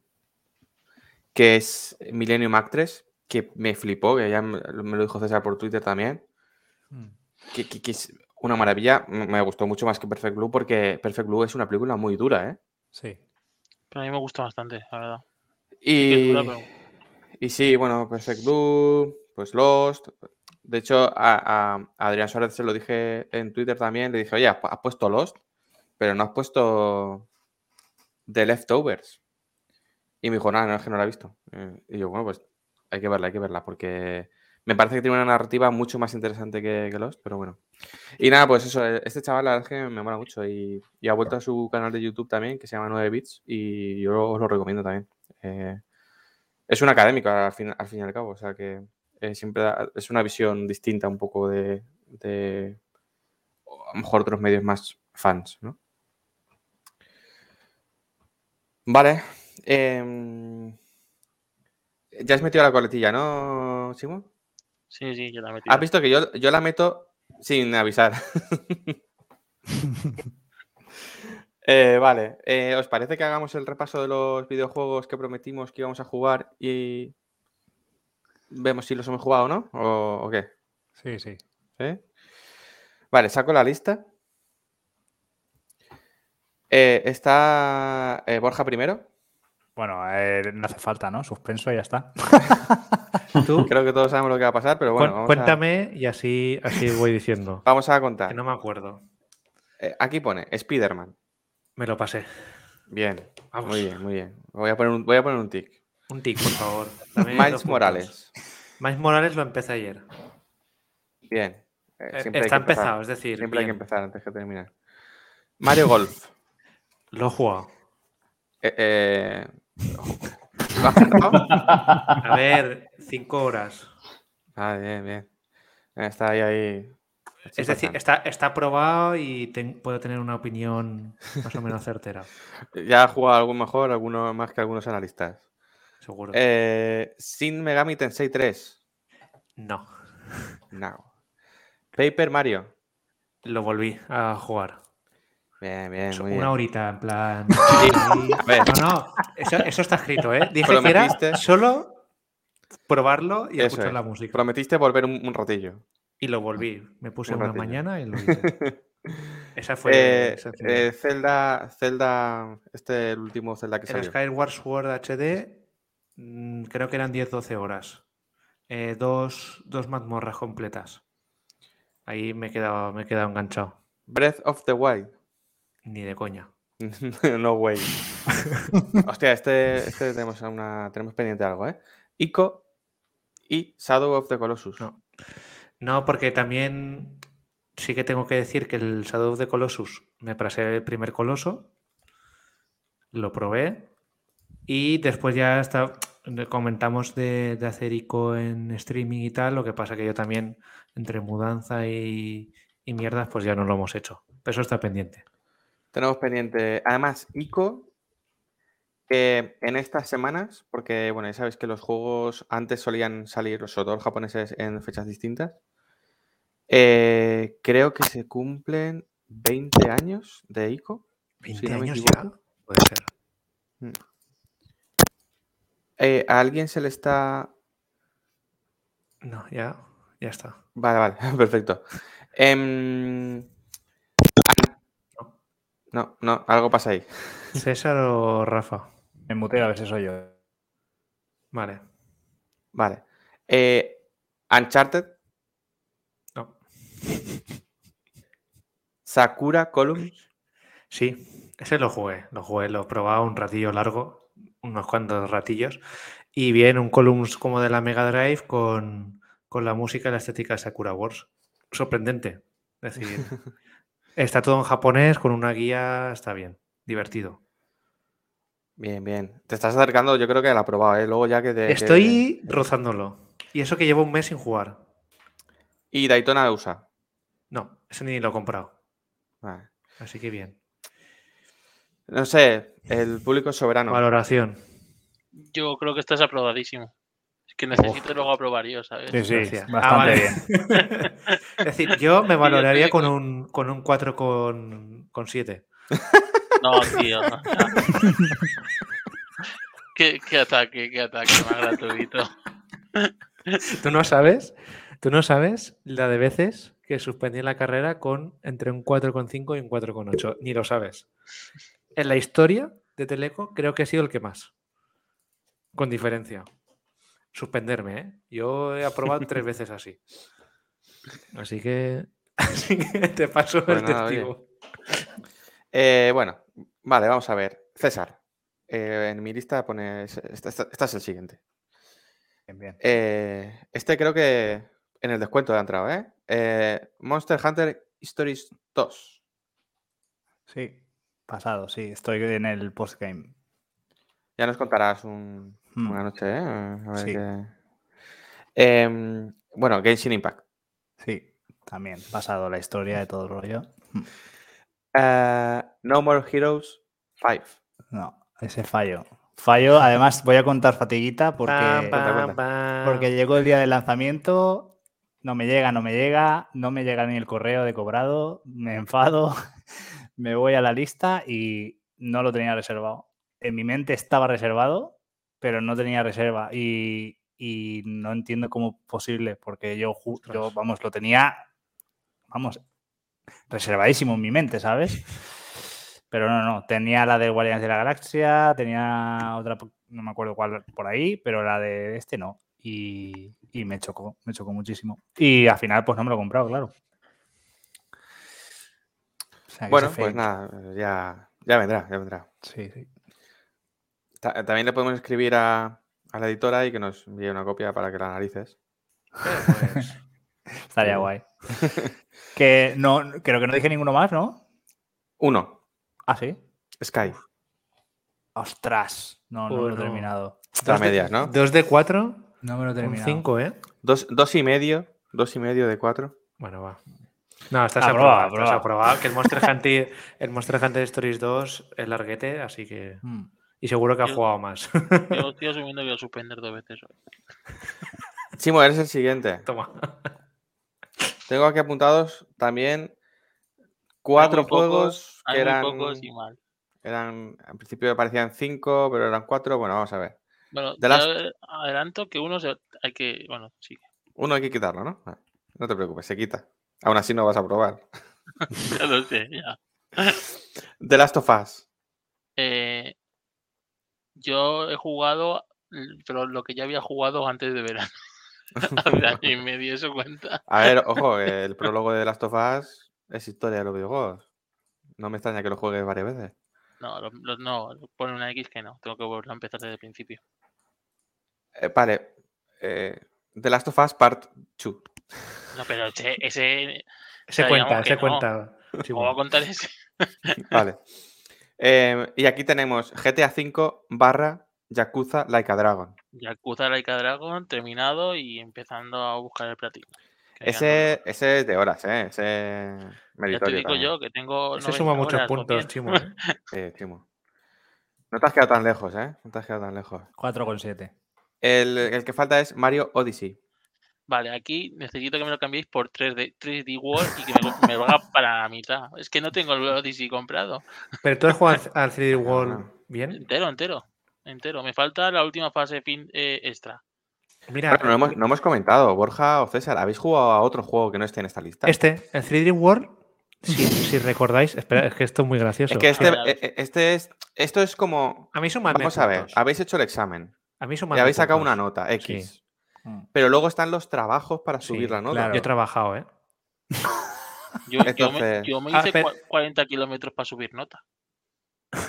que es Millennium Actress, que me flipó, que ya me, me lo dijo César por Twitter también, Mm. que, que- que es una maravilla. Me gustó mucho más que Perfect Blue porque Perfect Blue es una película muy dura, ¿eh? Sí. Pero a mí me gusta bastante, la verdad. Y, dura, pero- y sí, bueno, Perfect Blue, pues Lost. De hecho, a, Adrián Suárez se lo dije en Twitter también. Le dije, oye, has pu- has puesto Lost, pero no has puesto The Leftovers. Y me dijo, nada, no, es que no la he visto. Eh, Y yo, bueno, pues hay que verla, hay que verla, porque me parece que tiene una narrativa mucho más interesante que, Lost, pero bueno. Y nada, pues eso, eh, este chaval la verdad es que me mola mucho y, y ha vuelto a su canal de YouTube también, que se llama 9 Bits, y yo os lo recomiendo también. Eh, es un académico al fin, al fin y al cabo, o sea que eh, siempre da- es una visión distinta un poco de, de a lo mejor otros medios más fans, ¿no? Vale. em, ya has metido la coletilla, ¿no, Simón? Sí, sí, yo la metí. Has visto que yo, yo la meto sin avisar. Eh, vale. eh, ¿Os parece que hagamos el repaso de los videojuegos que prometimos que íbamos a jugar y vemos si los hemos jugado o no? ¿O, qué? Sí, sí. ¿Sí? Vale, saco la lista. Eh, está eh, Borja primero. Bueno, eh, no hace falta, ¿no? Suspenso y ya está. Tú, Creo que todos sabemos lo que va a pasar, pero bueno, cuéntame y así, así voy diciendo. vamos a Que contar. no me acuerdo. Eh, aquí pone Spider-Man. Me lo pasé. Bien, Vamos. muy bien, muy bien. Voy a poner un, voy a poner un tic. Un tic, por favor. Miles puntos. Morales. Miles Morales lo empecé ayer. Bien. Eh, Eh, siempre Está empezado, es decir, Siempre hay que empezar antes que terminar. Mario Golf. lo he jugado. Eh, eh. A ver, cinco horas. Ah, bien, bien. Está ahí, ahí. Es decir, está, está aprobado y puedo tener una opinión más o menos certera, Ya ha jugado algún mejor, alguno más que algunos analistas. Seguro. Eh, Sin Megami Tensei 3. No, No. Paper Mario. lo volví a jugar. Bien, bien, muy una bien. horita, en plan. Sí, ahí. a ver. No, no, eso, eso está escrito, ¿eh? Dije que era solo probarlo y Eso escuchar es. la música. Prometiste volver un, un ratillo. Y lo volví. Me puse Un una ratillo. mañana y lo hice. Esa fue Eh, sencilla. eh, Zelda, Zelda, este el último Zelda que El salió. Skyward Sword HD, creo que eran 10-12 horas. Eh, dos, dos mazmorras completas. Ahí me he quedado, me he quedado enganchado. Breath of the Wild. Ni de coña. no way. Hostia, este, este tenemos, una, tenemos pendiente algo, ¿eh? Ico y Shadow of the Colossus. No. No, porque también sí que tengo que decir que el Shadow of the Colossus me pasé el primer coloso, lo probé y después ya está, comentamos de, de hacer ICO en streaming y tal, lo que pasa que yo también entre mudanza y, y mierdas pues ya no lo hemos hecho. Pero eso está pendiente. Tenemos pendiente, además, Ico, que en estas semanas, porque bueno, ya sabéis que los juegos antes solían salir, sobre todo los japoneses, en fechas distintas. eh, creo que se cumplen 20 años de Ico. 20 no me años ya. Puede ser. Eh, ¿A alguien se le está No, ya, ya está. Vale, vale, perfecto. Em, No, no, algo pasa ahí. César o Rafa. Me muteo a ver si soy yo. Vale. Vale. Eh, Uncharted, No. Sakura Columns. Sí, ese lo jugué, lo jugué, lo he probado un ratillo largo, unos cuantos ratillos, y bien un Columns como de la Mega Drive con, con la música y la estética de Sakura Wars. Sorprendente. Es decir, está todo en japonés, con una guía, está bien, divertido. Bien, bien. Te estás acercando, yo creo que la he probado, ¿eh? Luego ya que te. que- Estoy rozándolo. Y eso que llevo un mes sin jugar. Y Daytona USA. No, ese ni lo he comprado. Vale. Así que bien. No sé, el público es soberano. Valoración. Yo creo que estás aprobadísimo. Es que necesito luego aprobar yo, ¿sabes? Sí, sí, Gracias. bastante Ah, vale. bien. es decir, yo me valoraría con con- un, con un 4 con, con 7. No, tío. no. ¿Qué, qué ataque, qué ataque más gratuito. ¿Tú no sabes? ¿Tú no sabes la de veces que suspendí la carrera con entre un 4,5 y un 4,8? Ni lo sabes. En la historia de Teleco creo que he sido el que más. Con diferencia. Suspenderme, ¿eh? Yo he aprobado tres veces así. Así que, así que te paso Pues el nada, oye. testigo. Eh, bueno, vale, vamos a ver. César, eh, en mi lista pone. Este, este- este es el siguiente. Bien, bien. Eh, este creo que en el descuento ha entrado, ¿eh? Eh, Monster Hunter Stories 2. Sí, pasado, sí. Estoy en el postgame. Ya nos contarás un- Hmm. una noche, ¿eh? A ver Sí. qué- Em, bueno, Genshin Impact. Sí, también. Pasado la historia de todo el rollo. Eh, no More Heroes 5. No, ese fallo. Fallo, además voy a contar fatiguita porque, pam. porque llegó el día del lanzamiento, no me llega, no me llega, no me llega ni el correo de cobrado, me enfado, me voy a la lista y no lo tenía reservado. En mi mente estaba reservado, pero no tenía reserva y, y no entiendo cómo posible, porque yo, vamos, lo tenía, vamos, reservadísimo en mi mente, ¿sabes? Pero no, no, tenía la de Guardianes de la Galaxia, tenía otra, no me acuerdo cuál por ahí, pero la de este no. Y, y me chocó, me chocó muchísimo. Y al final, pues no me lo he comprado, claro. Sea, Bueno, pues nada, ya, ya vendrá, ya vendrá. Sí, sí. Ta- También le podemos escribir a, a la editora y que nos envíe una copia para que la analices. Eh, pues, Estaría guay. que no, creo que no dije ninguno más, ¿no? Uno, Ah, sí. Sky. Ostras. No, no me lo he terminado. Dos de- medias, ¿no? Dos de cuatro, No me lo he un terminado. cinco, ¿eh? Dos, dos y medio, dos y medio de cuatro. Bueno, va. No, estás Aprobado, aprobado, estás aprobado. Que el Monster Hunter, el Monster Hunter Stories 2 es larguete, así que. Mm. Y seguro que ha Yo- jugado más. Yo estoy asumiendo que voy a suspender dos veces hoy. Chimo, eres el siguiente. Toma. Tengo aquí apuntados también cuatro pocos, juegos que Hay eran, pocos y mal. eran. Al principio parecían cinco, pero eran cuatro. Bueno, vamos a ver. Bueno, las- adelanto que uno se- hay que. Bueno, sí. Uno hay que quitarlo, ¿no? Vale, No te preocupes, se quita. Aún así no vas a probar. ya lo sé, ya. The Last of Us. Eh, yo he jugado, pero lo que ya había jugado antes de verano. Hace año y medio, eso cuenta. A ver, ojo, el prólogo de The Last of Us es historia de los videojuegos. No me extraña que lo juegues varias veces. No, lo- lo- no, pone una X que no. Tengo que volver a empezar desde el principio. Eh, vale. eh, The Last of Us Part 2. No, pero ese, ese Se sea, cuenta, se no. cuenta. Sí, ¿cómo voy a bueno. contar ese? Vale. Eh, y aquí tenemos GTA V barra Yakuza Like a Dragon. Yakuza Laika Dragon terminado y empezando a buscar el platino. no Ese, ese es de horas, ¿eh? Ese es Ya te meritorio. digo también. yo que tengo. Ese 90 suma muchos horas, puntos. Chimo. ¿eh? Sí, Chimo. No te has quedado tan lejos, ¿eh? No te has quedado tan lejos. 4,7. El, el que falta es Mario Odyssey. Vale, aquí necesito que me lo cambiéis por 3D, 3D World y que me, lo- me lo haga para la mitad. Es que no tengo el Odyssey comprado. Pero tú has jugado al 3D World bien. Entero, entero. Entero. Me falta la última fase fin eh, extra. Mira, Bueno, no hemos, no hemos comentado, Borja o César, ¿habéis jugado a otro juego que no esté en esta lista? este, el 3D World, si, si recordáis, espera, es que esto es muy gracioso. es que Sí, este, Vale. eh, eh, este es. Esto es como. a mí Vamos a ver, habéis hecho el examen A mí y habéis sacado una nota, X. Mm. Pero luego están los trabajos para Sí, subir la nota. claro. Yo he trabajado, ¿eh? Yo, yo me, Entonces- yo me Ah, hice pero- cua- 40 kilómetros para subir nota.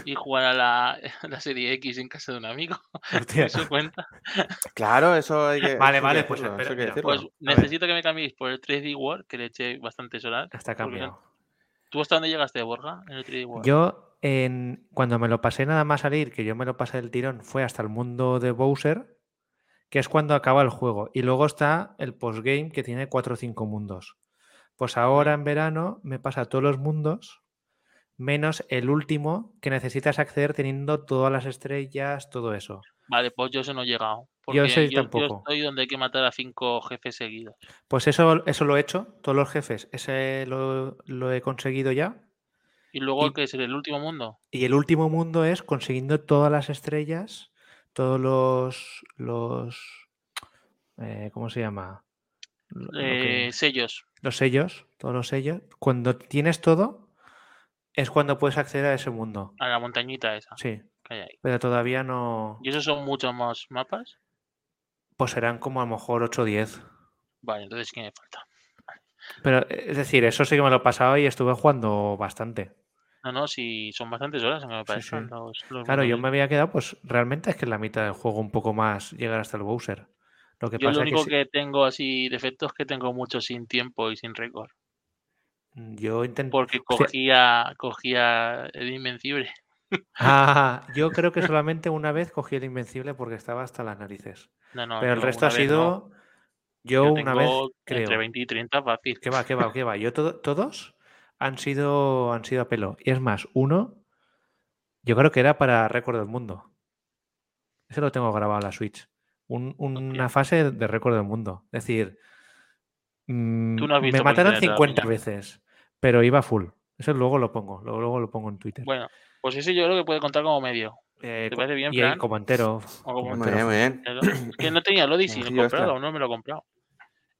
Y jugar a la, serie X en casa de un amigo. Eso cuenta. Claro, eso hay que. Vale, hay vale, que pues decirlo, espera, eso hay que. Pues necesito que me cambiéis por el 3D World, que le eché bastantes horas. Está cambiado. ¿Tú hasta dónde llegaste, Borja? En el 3D World. Yo, en, cuando me lo pasé nada más salir, que yo me lo pasé el tirón, fue hasta el mundo de Bowser, que es cuando acaba el juego. Y luego está el postgame, que tiene 4 o 5 mundos. Pues ahora en verano me pasa todos los mundos, menos el último, que necesitas acceder teniendo todas las estrellas, todo eso. Vale, pues yo eso no he llegado. Yo Porque ese yo, tampoco. estoy donde hay que matar a cinco jefes seguidos. Pues eso, eso lo he hecho, todos los jefes, ese lo, lo he conseguido ya. Y luego, Y- que es el último mundo? Y el último mundo es consiguiendo todas las estrellas, todos los. los eh, ¿Cómo se llama? Lo- lo que- Eh, sellos. los sellos, todos los sellos. Cuando tienes todo, es cuando puedes acceder a ese mundo. A la montañita esa Sí, que hay ahí. pero todavía no. ¿Y esos son muchos más mapas? Pues serán como a lo mejor 8 o 10. Vale, entonces ¿qué me falta? Pero eh, es decir, eso sí que me lo he pasado y estuve jugando bastante. No, no, si son bastantes horas, me parecen sí. los, los Claro, yo me había quedado, pues realmente es que en la mitad del juego un poco más llegar hasta el Bowser. Lo que Yo pasa lo único que, que tengo así defectos es que tengo mucho sin tiempo y sin récord. sí- yo intenté. Porque cogía, cogía el Invencible. Ah, yo creo que solamente una vez cogí el Invencible porque estaba hasta las narices. No, no, Pero el resto ha no. sido. Yo, Yo una vez creo. Entre 20 y 30 fácil. Que va, que va, que va. Yo todo- todos han sido, han sido a pelo. Y es más, uno, yo creo que era para récord del mundo. Ese lo tengo grabado en la Switch. Un- una fase de récord del mundo. Es decir, mm, Tú no has visto me mataron internet la 50 peña. veces, pero iba full. Eso luego lo pongo, luego, luego lo pongo en Twitter. Bueno, pues ese yo creo que puede contar como medio. Eh, ¿te parece bien, y Fran? como entero. O como como Muy entero. bien, muy bien. Claro, Es que no tenía el Odyssey no tío comprado, aún no me lo he comprado.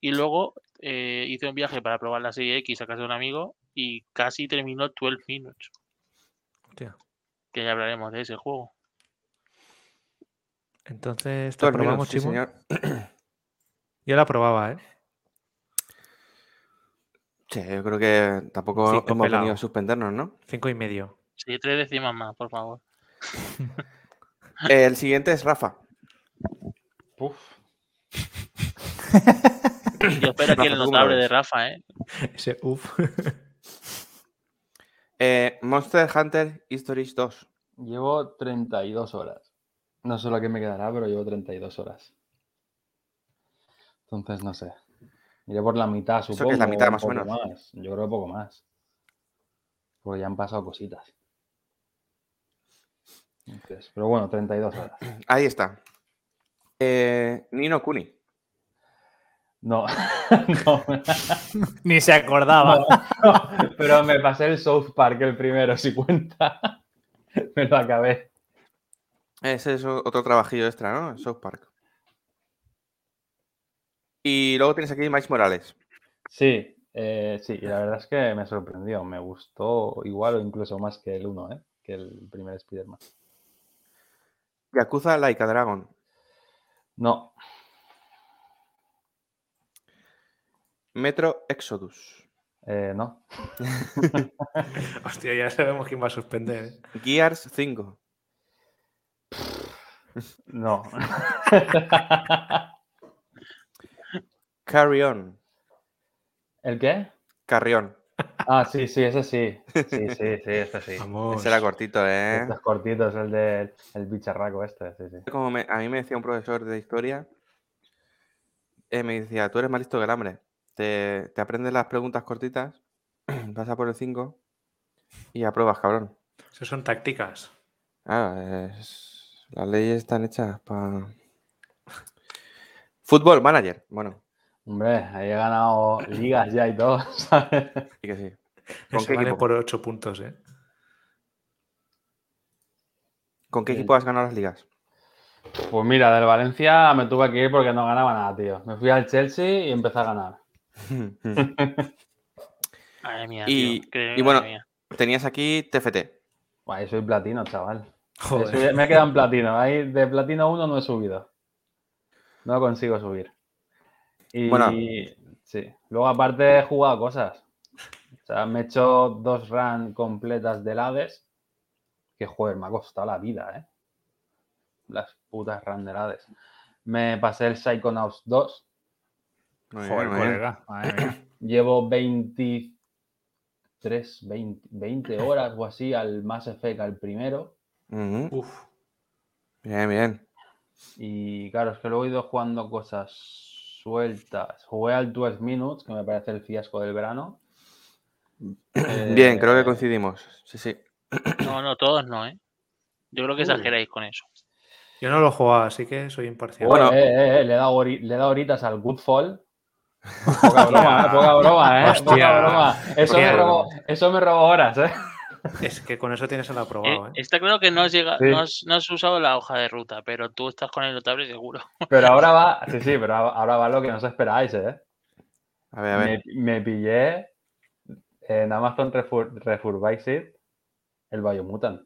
Y luego eh, hice un viaje para probar la serie X a casa de un amigo y casi terminó 12 Minutes. Hostia. Que ya hablaremos de ese juego. Entonces, ¿te probamos, minutos, sí, señor. Yo la probaba, ¿eh? Sí, yo creo que tampoco Cinco hemos pelado. venido a suspendernos, ¿no? Cinco y medio. Sí, tres décimas más, por favor. El siguiente es Rafa. Yo espero Rafa, el ¿tú cómo lo notable de? Rafa, ¿eh? Ese uff. Eh, Monster Hunter Stories 2. Llevo 32 horas. No sé lo que me quedará, pero llevo 32 horas. Entonces, no sé. Iré por la mitad, que es supongo. la mitad, más o menos. más. Yo creo que poco más. Porque ya han pasado cositas. Entonces, pero bueno, 32 horas. Ahí está. Eh, Nino Kuni. No, no, Ni se acordaba. no, pero me pasé el South Park el primero, si cuenta. Me lo acabé. Ese es otro trabajillo extra, ¿no? En South Park. Y luego tienes aquí Miles Morales. Sí, Eh, sí, y la verdad es que me sorprendió. Me gustó igual o incluso más que el 1, ¿eh? que el primer Spider-Man. Yakuza Like a Dragon. No, Metro Exodus. eh, no. Hostia, ya sabemos quién va a suspender. ¿eh? Gears 5. No. Carry On. ¿El qué? Carry On. Ah, sí, sí, ese sí. Sí, sí, sí, este sí. Vamos. Ese era cortito, ¿eh? Este es cortito, es el del el bicharraco este, sí, sí. Como me- a mí me decía un profesor de historia, eh, me decía, tú eres más listo que el hambre. Te, te aprendes las preguntas cortitas, vas a por el 5 y apruebas, cabrón. Esas son tácticas. Ah, es- las leyes están hechas para... Fútbol Manager. Bueno, Hombre, ahí he ganado ligas ya y todo, ¿sabes? sí que sí. ¿Con Eso qué vale equipo? por 8 puntos, ¿eh? ¿Con qué El- equipo has ganado las ligas? Pues mira, del Valencia me tuve que ir porque no ganaba nada, tío. Me fui al Chelsea y empecé a ganar. Madre mía, Y- tío, que- y bueno, mía. Tenías aquí TFT. Ahí soy platino, chaval. Joder. me he quedado en platino. Ahí de platino 1 no he subido. No consigo subir. Y Bueno. sí. Luego aparte he jugado cosas. O sea, me he hecho dos runs completas del Hades. Que joder, me ha costado la vida, ¿eh? Las putas runs del Hades. Me pasé el Psychonauts 2. Muy Joder, bien, bien. Llevo 23, 20, 20 horas o así al Mass Effect, al primero. Uf. Bien, bien. Y claro, es que luego he ido jugando cosas sueltas. Jugué al 12 Minutes, que me parece el fiasco del verano. Bien, creo que Eh, coincidimos. Sí, sí. No, no, todos no, ¿eh? Yo creo que Uy. exageráis con eso. Yo no lo he jugado, así que soy imparcial. Bueno. eh, eh, eh, le he dado, le he dado horitas al Goodfall. Poca broma, eh, poca broma, ¿eh? Hostia. Poca broma. Eso me, robó, eso me robó horas, ¿eh? Es que con eso tienes el aprobado, Eh, ¿eh? está claro que no has, llega- Sí. no, has, no has usado la hoja de ruta, pero tú estás con el notable seguro. Pero ahora va, sí, sí, pero ahora va lo que no os esperáis, ¿eh? A ver, a ver. Me, me pillé en Amazon Refur Refurbished el Biomutant.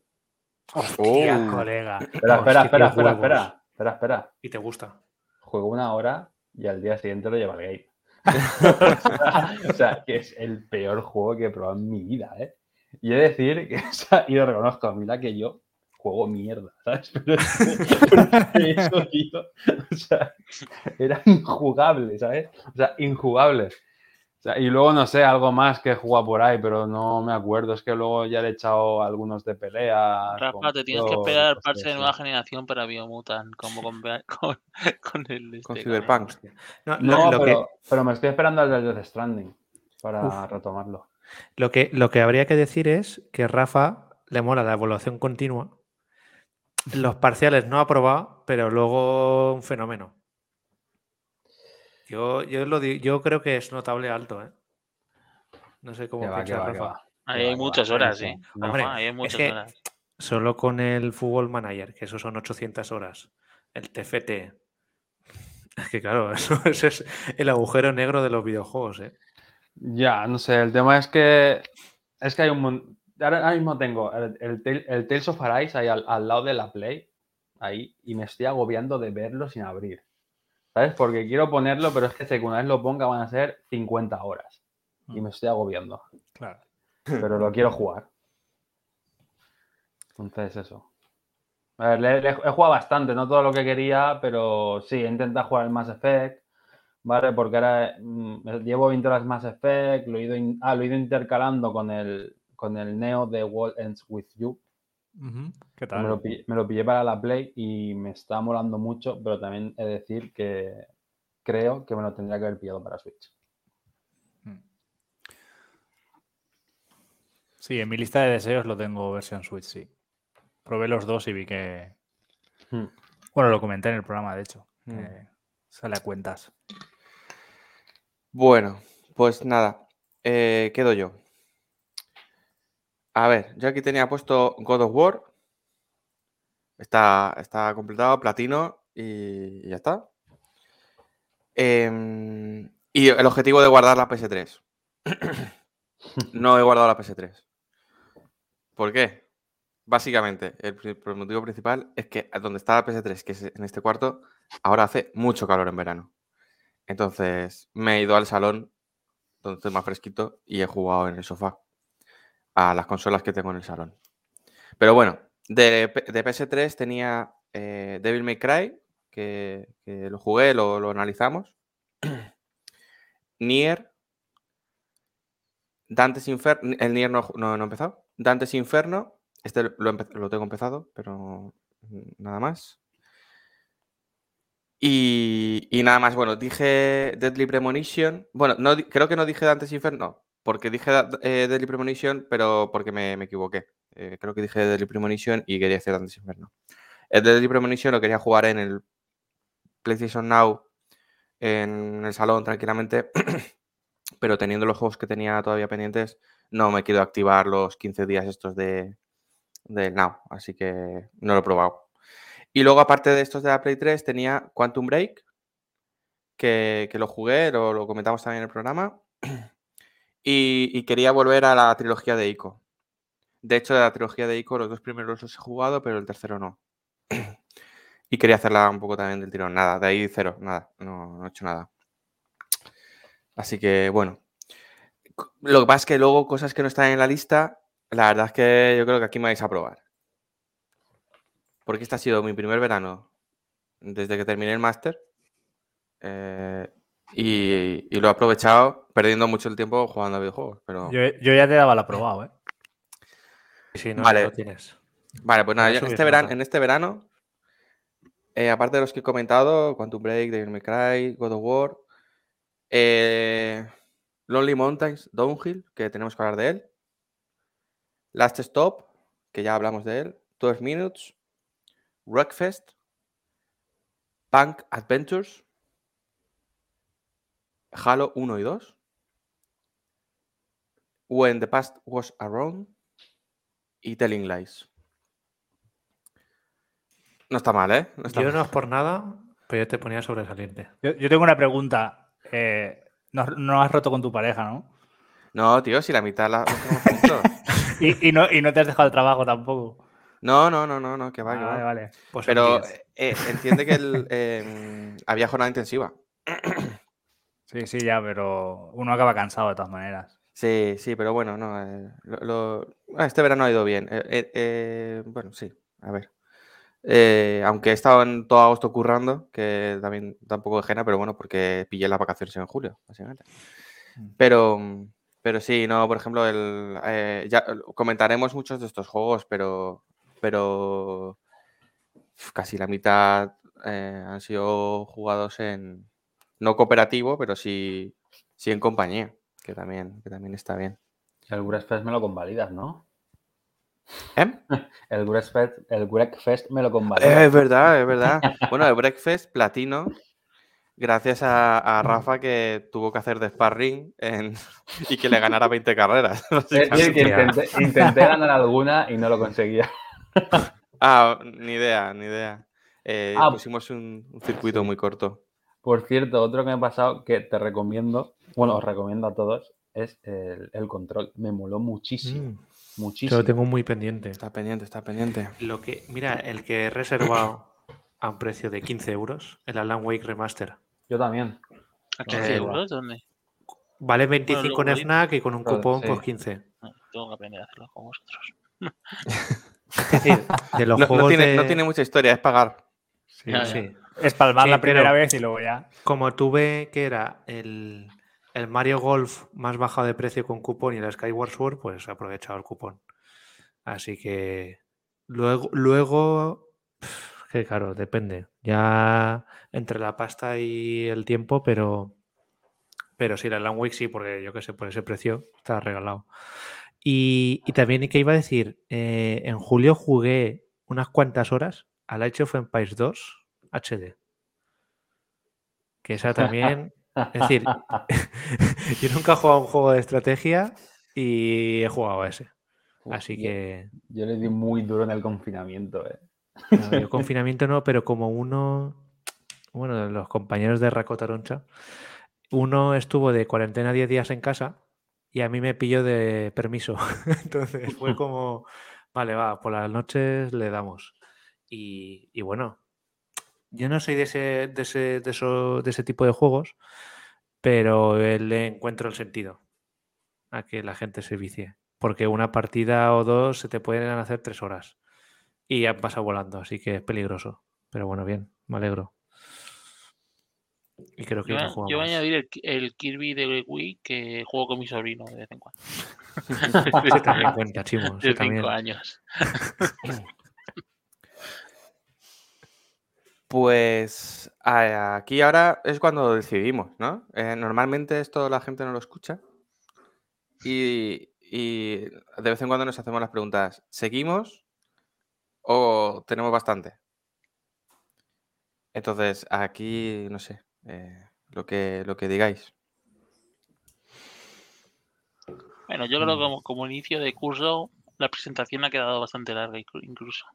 Hostia, Oh. colega. Espera, espera, espera, espera, espera, espera, espera. Y te gusta. Juego una hora y al día siguiente lo lleva al game. o, sea, que es el peor juego que he probado en mi vida, ¿eh? Y he de decir que, y lo reconozco, a mí la que yo juego mierda, ¿sabes? Pero eso, tío, o sea, era injugable, ¿sabes? O sea, injugable. O sea, y luego no sé, algo más que he jugado por ahí, pero no me acuerdo. Es que luego ya le he echado algunos de pelea. Rafa, con te tienes que esperar cosas parche de nueva generación para Biomutant, como con, con, con el. Con este, Cyberpunk. No, lo- No, lo, pero, que, pero me estoy esperando al del Death Stranding para Uf. retomarlo. lo, que, lo que habría que decir es que Rafa le mola la evaluación continua. Los parciales no ha aprobado, pero luego un fenómeno. Yo, yo, lo di- yo creo que es notable alto, ¿eh? No sé cómo va, piensa va, Rafa. Ahí hay muchas horas, Sí, ¿eh? Hombre, ahí hay es muchas que- horas. Solo con el Fútbol Manager, que eso son 800 horas. El TFT. Es que claro, eso, es el agujero negro de los videojuegos, ¿eh? Ya, no sé, el tema es que es que hay un mon- ahora, mismo tengo el, el, el Tales of Arise ahí al, al lado de la Play, ahí, y me estoy agobiando de verlo sin abrir. ¿Sabes? Porque quiero ponerlo, pero es que sé que una vez lo ponga van a ser 50 horas. Y me estoy agobiando. Claro. Pero lo quiero jugar. Entonces, eso. A ver, le- le- he jugado bastante, no todo lo que quería, pero sí, he intentado jugar el Mass Effect, ¿vale? Porque ahora mm, llevo 20 horas Mass Effect, lo he ido, in- ah, lo he ido intercalando con el, con el Neo de World Ends With You. ¿Qué Me lo, pi- me lo pillé para la Play y me está molando mucho, pero también he de decir que creo que me lo tendría que haber pillado para Switch. Sí, en mi lista de deseos lo tengo versión Switch, sí. Probé los dos y vi que. Hmm. Bueno, lo comenté en el programa, de hecho. Hmm. eh, sale a cuentas. Bueno, pues nada, eh, quedo yo. A ver, yo aquí tenía puesto God of War. Está, está completado, platino y, ya está. Em, y el objetivo de guardar la PS3. no he guardado la PS3. ¿Por qué? Básicamente, el, el motivo principal es que donde está la PS3, que es en este cuarto, ahora hace mucho calor en verano. Entonces me he ido al salón donde estoy más fresquito y he jugado en el sofá a las consolas que tengo en el salón. Pero bueno, de, de PS3 tenía eh, Devil May Cry, que, lo jugué, lo, lo analizamos. Nier. Dante's Inferno. El Nier no, no, no empezado. Dante's Inferno. Este lo, lo tengo empezado, pero nada más. Y, y nada más, bueno, dije Deadly Premonition. Bueno, no, creo que no dije Dante's Inferno, porque dije eh, Deadly Premonition, pero porque me, me equivoqué. Eh, creo que dije Deadly Premonition y quería decir Dante's Inferno. El Deadly Premonition lo quería jugar en el PlayStation Now, en el salón tranquilamente, pero teniendo los juegos que tenía todavía pendientes, no me quiero activar los 15 días estos de, del Now, así que no lo he probado. Y luego, aparte de estos de la Play 3, tenía Quantum Break, que, que lo jugué, lo, lo comentamos también en el programa. Y, quería volver a la trilogía de Ico. De hecho, de la trilogía de Ico, los dos primeros los he jugado, pero el tercero no. Y quería hacerla un poco también del tirón. Nada, de ahí cero, nada, no, he hecho nada. Así que, bueno. Lo que pasa es que luego cosas que no están en la lista, la verdad es que yo creo que aquí me vais a probar. Porque este ha sido mi primer verano desde que terminé el máster. eh, y lo he aprovechado perdiendo mucho el tiempo jugando a videojuegos. Pero Yo, yo ya te daba la probado, ¿eh? Si no, Vale. lo tienes. Vale, pues nada, yo este verano, en este verano eh, aparte de los que he comentado, Quantum Break, Devil May Cry, God of War, eh, Lonely Mountains, Downhill, que tenemos que hablar de él, Last Stop, que ya hablamos de él, 12 Minutes, Rockfest, Punk Adventures, Halo 1 y 2, When the Past Was Around y Telling Lies. No está mal, ¿eh? No está Yo mal. no es por nada, pero yo te ponía sobresaliente. Yo, yo tengo una pregunta. Eh, no, no has roto con tu pareja, ¿no? No, tío, si la mitad la. Y, y no, y no te has dejado el trabajo tampoco. No, no, no, no, no, que va, que Ah, va. vale, vale. Pues Pero 10. eh, entiende que el, eh, había jornada intensiva. Sí, sí, ya, pero uno acaba cansado de todas maneras. Sí, sí, pero bueno, no. eh, lo- lo- ah, este verano ha ido bien. Eh, eh, eh, bueno, sí, a ver. Aunque he estado en todo agosto currando, que también da un poco de gena, pero bueno, porque pillé las vacaciones en julio, básicamente. Pero, mm, pero sí, no, por ejemplo, el, eh, ya comentaremos muchos de estos juegos, pero, pero casi la mitad han sido jugados en no cooperativo, pero sí, sí en compañía, que también, que también está bien. El Wreckfest me lo convalidas, ¿no? ¿Eh? El Wreckfest, el Wreckfest me lo Eh, convalidas. Es verdad, es verdad. Bueno, el Breakfast platino, gracias a, a Rafa que tuvo que hacer de sparring en- y que le ganara 20 carreras. Es decir, que intenté, intenté ganar alguna y no lo conseguía. Ah, ni idea, ni idea. Eh, Ah, pusimos un, un circuito sí. muy corto. Por cierto, otro que me ha pasado que te recomiendo, bueno, os recomiendo a todos, es el, el control. Me moló muchísimo, Mm, yo muchísimo. lo tengo muy pendiente. Está pendiente, está pendiente. Lo que, mira, el que he reservado a un precio de 15 euros, el Alan Wake Remaster. Yo también. ¿A 15 Eh, euros? ¿Dónde? Vale 25 luego en FNAC y con un cupón sí. pues 15. No, tengo que aprender a hacerlo con vosotros. Es decir, de los No, no juegos no tiene mucha historia, es pagar. Sí, Ya, ya. sí. Es palmar Sí, la primera vez y luego ya. Como tuve que era el, el Mario Golf más bajado de precio con cupón y el Skyward Sword, pues he aprovechado el cupón. Así que luego, luego pf, que claro, depende. Ya entre la pasta y el tiempo, pero pero sí, el Alan Wake sí, porque yo que sé, por ese precio está regalado. Y, y también, ¿qué iba a decir? Eh, en julio jugué unas cuantas horas al Age of Empires 2 HD. Que esa también. Es decir, yo nunca he jugado a un juego de estrategia y he jugado a ese. Así Yo- que. Yo le di muy duro en el confinamiento, eh. no, yo confinamiento no, pero como uno. Bueno, los compañeros de Raco Taroncha. Uno estuvo de cuarentena 10 días en casa y a mí me pilló de permiso. Entonces fue como, vale, va, por las noches le damos. Y, y bueno, yo no soy de ese, de ese, de eso- de ese tipo de juegos, pero le encuentro el sentido a que la gente se vicie. Porque una partida o dos se te pueden hacer tres horas y ya pasa volando, así que es peligroso. Pero bueno, bien, me alegro. Y creo que Yo, no voy a- juega yo voy a más. añadir el, el Kirby de Wii que juego con mi sobrino de vez en cuando. Ese también cuenta, chimo. De también. 5 años. Pues aquí ahora es cuando decidimos, ¿no? Eh, normalmente esto la gente no lo escucha y, de vez en cuando nos hacemos las preguntas, ¿seguimos o tenemos bastante? Entonces, aquí, no sé, eh, lo, que, lo que digáis. Bueno, yo creo que como, como inicio de curso, la presentación ha quedado bastante larga inclu- incluso.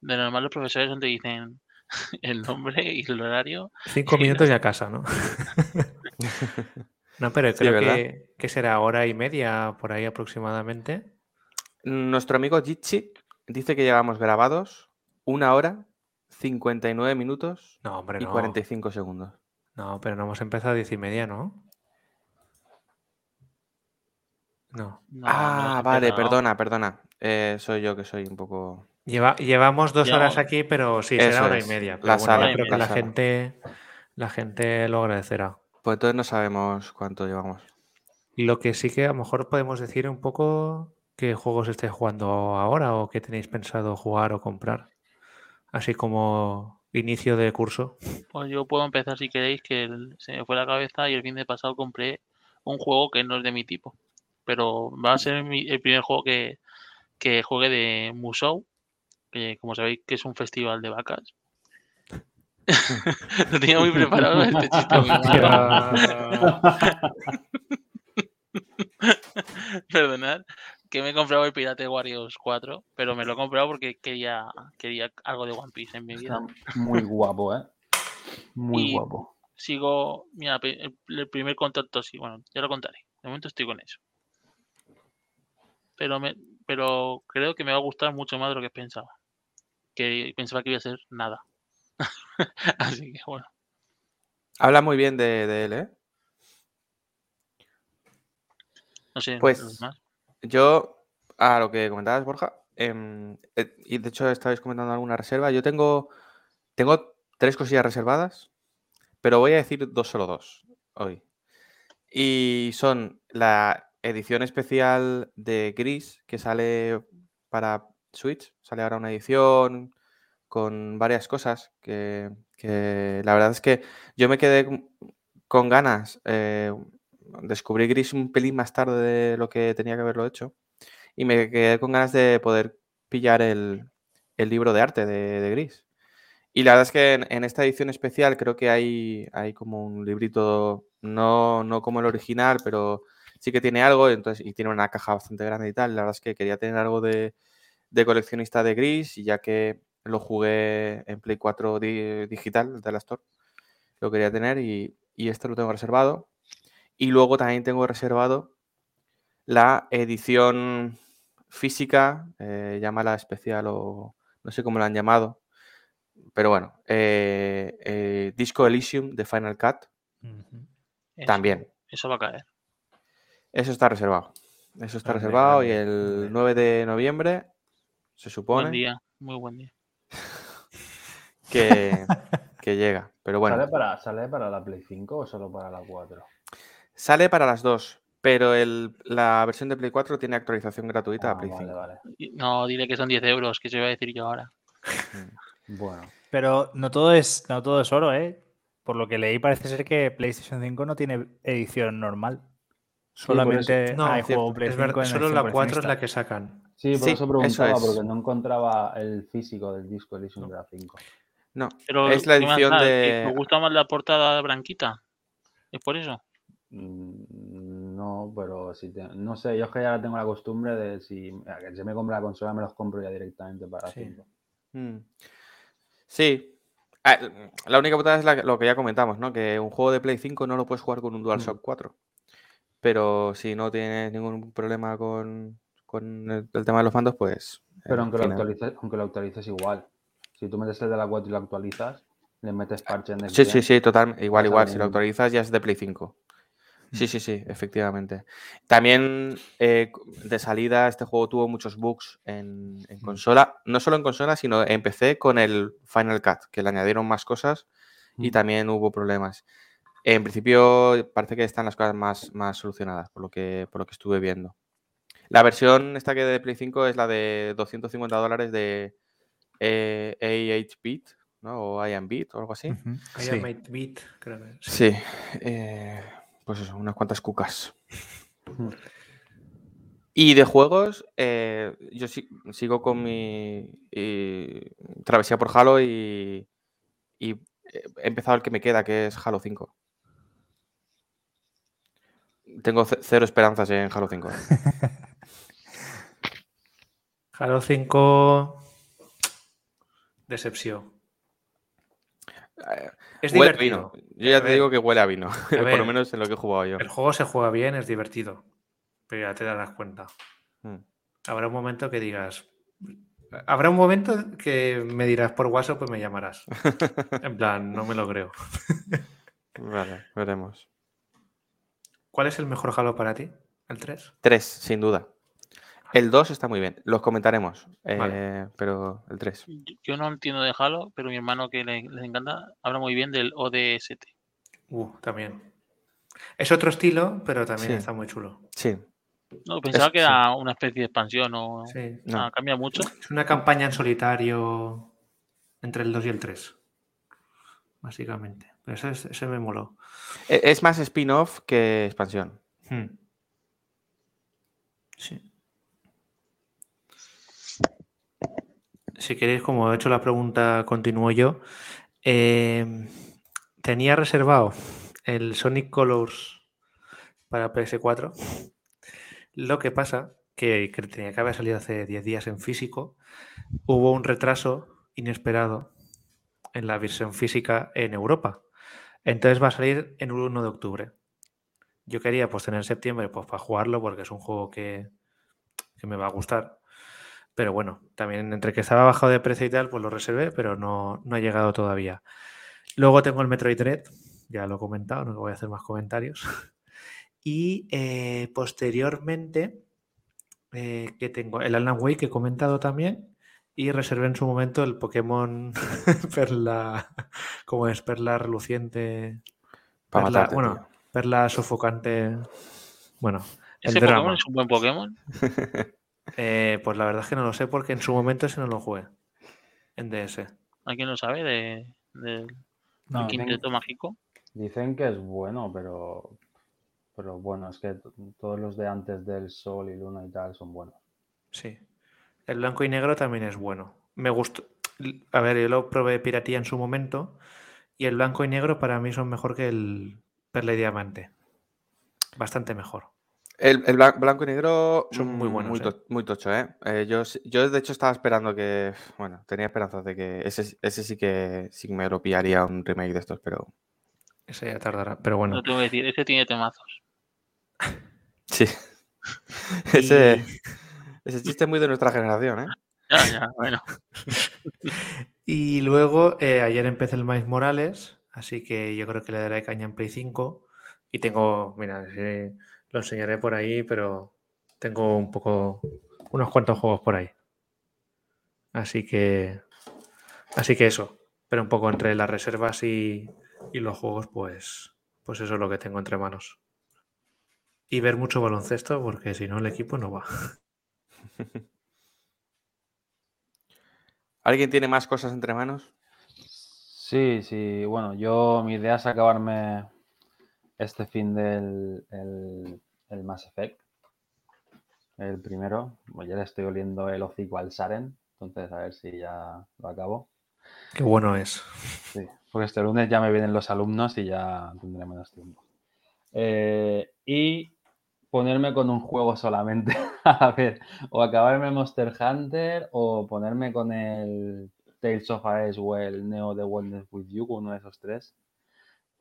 De normal los profesores donde dicen el nombre y el horario. Cinco minutos y a casa, ¿no? no, pero creo que, que será hora y media por ahí aproximadamente. Nuestro amigo Jitsi dice que llevamos grabados una hora, 59 minutos No, hombre, y no. 45 segundos. No, pero no hemos empezado a diez y media, ¿no? No. Ah, vale, perdona, perdona. Eh, soy yo que soy un poco... Lleva, llevamos dos horas aquí, pero sí, Eso será hora es, y media. Pero la bueno, sala, yo creo que la gente, la gente lo agradecerá. Pues entonces no sabemos cuánto llevamos. Lo que sí que a lo mejor podemos decir un poco qué juegos estáis jugando ahora o qué tenéis pensado jugar o comprar. Así como inicio de curso. Pues yo puedo empezar si queréis, que se me fue la cabeza y el fin de pasado compré un juego que no es de mi tipo. Pero va a ser mi- el primer juego que, que juegue de Musou, que como sabéis que es un festival de vacas. Lo tenía muy preparado este chiste. Perdonad, que me he comprado el Pirate Warriors 4, pero me lo he comprado porque quería, quería algo de One Piece en mi vida. Muy guapo, ¿eh? Muy Y- guapo. Sigo, mira, el primer contacto sí, bueno, ya lo contaré. De momento estoy con eso. Pero me, pero creo que me va a gustar mucho más de lo que pensaba. Que pensaba que iba a ser nada. Así que bueno. Habla muy bien de, de él, ¿eh? No sé, Pues- demás. Yo, a lo que comentabas, Borja, em, eh, y de hecho estabais comentando alguna reserva, yo tengo, tengo tres cosillas reservadas, pero voy a decir dos, solo dos hoy. Y son la edición especial de Gris, que sale para Switch, sale ahora una edición con varias cosas que, la verdad es que yo me quedé con- con ganas. eh, descubrí Gris un pelín más tarde de lo que tenía que haberlo hecho y me quedé con ganas de poder pillar el, el libro de arte de, de Gris. Y la verdad es que en, en esta edición especial creo que hay, hay como un librito, no, no como el original, pero sí que tiene algo entonces, y tiene una caja bastante grande y tal. La verdad es que quería tener algo de, de coleccionista de Gris y ya que lo jugué en Play 4 di- digital de la Store, lo quería tener y, y este lo tengo reservado. Y luego también tengo reservado la edición física, eh, llámala especial o no sé cómo la han llamado, pero bueno, eh, eh, Disco Elysium de Final Cut. Eso- también. Eso va a caer. Eso está reservado. Eso está reservado y el grande. 9 de noviembre se Buen supone día, muy buen día. que, que llega. Pero bueno, ¿Sale, para, ¿Sale para la Play 5 o solo para la 4? sale para las dos, pero el- la versión de Play 4 tiene actualización gratuita a Ah, Play vale, 5. vale. No, diré que son 10 euros, que se iba a decir yo ahora. Mm. Bueno. Pero no todo es, no todo es oro, ¿eh? Por lo que leí, parece ser que PlayStation 5 no tiene edición normal. Solamente No, hay juego Play Es 5 verdad, solo la 4 es la que sacan. Sí, por Sí, eso eso preguntaba, es. porque no encontraba el físico del disco Elysium de la 5. No, Pero es la ¿qué más edición de... ¿Me gusta más la portada branquita? ¿Es por eso? Mm, No, pero si te- no sé, yo es que ya tengo la costumbre de si se me compra la consola, me los compro ya directamente para Sí. 5. Mm. Sí. Ah, La única putada es la- lo que ya comentamos, ¿no? Que un juego de Play 5 no lo puedes jugar con un DualShock 4. pero si no tienes ningún problema con, con el, el tema de los mandos, pues... Pero eh, aunque lo, actualices, aunque lo actualices igual. Si tú metes el de la 4 y lo actualizas, le metes parche en el Sí, sí, sí, total. Igual, igual. Si lo actualizas ya es de Play 5. Sí, sí, sí, efectivamente. También eh, de salida este juego tuvo muchos bugs en, en consola. No solo en consola, sino en PC con el Final Cut, que le añadieron más cosas y Mm. también hubo problemas. En principio parece que están las cosas más, más solucionadas, por lo, que, por lo que estuve viendo. La versión esta que de Play 5 es la de 250 dólares de eh, A8-bit, ¿no? O IM-bit o algo así. I Sí. am 8-bit, creo que sí. Sí, eh, pues eso, unas cuantas cucas. Mm. Y de juegos, eh, yo si- sigo con mi eh, travesía por Halo y, y he empezado el que me queda, que es Halo 5. Tengo ce- cero esperanzas en Halo 5. Halo 5. Decepción. Es divertido. vino. Yo ya A te ver, digo que huele a vino, por ver. lo menos en lo que he jugado yo. El juego se juega bien, es divertido. Pero ya te darás cuenta. Mm. Habrá un momento que digas. Habrá un momento que me dirás por WhatsApp, pues me llamarás. En plan, no me lo creo. Vale, veremos. ¿Cuál es el mejor Halo para ti? ¿El 3? Tres, sin duda. El 2 está muy bien, los comentaremos, Vale. eh, pero el 3. Yo- no entiendo de Halo, pero mi hermano que le, les encanta habla muy bien del ODST. Uh, también. Es otro estilo, pero también Sí. está muy chulo. Sí, No, pensaba Es- que sí. era una especie de expansión o Sí. no. Ah, cambia mucho. Es una campaña en solitario entre el 2 y el 3. Básicamente. Ese, es- ese me moló. E- Es más spin-off que expansión. Hmm. Sí. Si queréis, como he hecho la pregunta, continúo yo. Eh, tenía reservado el Sonic Colors para PS4. Lo que pasa que, que tenía que haber salido hace 10 días en físico. Hubo un retraso inesperado en la versión física en Europa. Entonces va a salir en el 1 de octubre. Yo quería pues tener en septiembre pues para jugarlo porque es un juego que, que me va a gustar. Pero bueno, también entre que estaba bajado de precio y tal, pues lo reservé, pero no, no ha llegado todavía. Luego tengo el Metroid Dread, ya lo he comentado, no voy a hacer más comentarios. Y eh, posteriormente, eh, que tengo el Alan Wake que he comentado también. Y reservé en su momento el Pokémon Perla, como es Perla reluciente, Para Perla- matarte, bueno, tío. Perla sofocante. Bueno, el ¿Ese drama. Pokémon es un buen Pokémon? Eh, pues la verdad es que no lo sé porque en su momento ese no lo jugué. En DS. ¿Alguien lo sabe de, No, quinteto mágico? Dicen que es bueno, pero, pero bueno, es que todos los de antes del Sol y Luna y tal son buenos. Sí. El blanco y negro también es bueno. Me gustó. A ver, yo lo probé piratía en su momento. Y el blanco y negro para mí son mejor que el perla y diamante. Bastante mejor. El, el blan- blanco y negro Son muy mm, buenos, Muy, ¿eh? to- muy tocho, ¿eh? Eh, yo, yo, de hecho, estaba esperando que. Bueno, tenía esperanzas de que ese, ese sí que sí que me lo pillaría un remake de estos, pero. Ese ya tardará. Pero bueno. No tengo que decir, ese tiene temazos. Sí. ese, ese chiste es muy de nuestra generación, ¿eh? Ya, ya, bueno. Y luego, eh, ayer empecé el Miles Morales, así que yo creo que le daré caña en Play 5. Y tengo, mira, eh, lo enseñaré por ahí, pero tengo un poco, unos cuantos juegos por ahí. Así que, así que eso. Pero un poco entre las reservas y, y los juegos, pues, pues eso es lo que tengo entre manos. Y ver mucho baloncesto, porque si no el equipo no va. ¿Alguien tiene más cosas entre manos? Sí, sí, bueno, yo mi idea es acabarme este fin del el, el Mass Effect. El primero, pues ya le estoy oliendo el hocico al Saren, entonces a ver si ya lo acabo. Qué bueno es. Sí, porque este lunes ya me vienen los alumnos y ya tendré menos tiempo. Eh, y ponerme con un juego solamente. A ver, o acabarme Monster Hunter o ponerme con el Tales of Arise o el Neo The Wellness With You, uno de esos tres.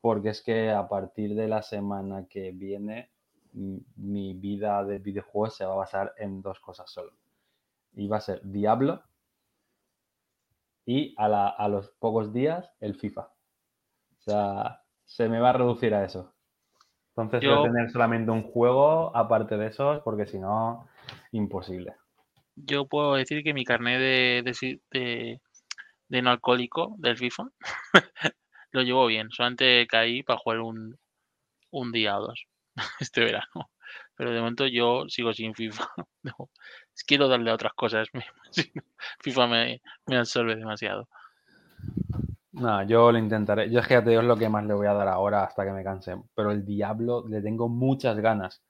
Porque es que a partir de la semana que viene mi vida de videojuegos se va a basar en dos cosas solo. Y va a ser Diablo y a, la- a los pocos días el FIFA. O sea, se me va a reducir a eso. Entonces voy Yo- a tener solamente un juego aparte de esos, porque si no, imposible. Yo puedo decir que mi carnet de, de, si- de- de no alcohólico del FIFA lo llevo bien. Solamente caí para jugar un, un día o dos este verano. Pero de momento yo sigo sin FIFA. No, quiero darle a otras cosas. FIFA me, me absorbe demasiado. No, yo lo intentaré. Yo es que digo es lo que más le voy a dar ahora hasta que me canse. Pero el Diablo le tengo muchas ganas.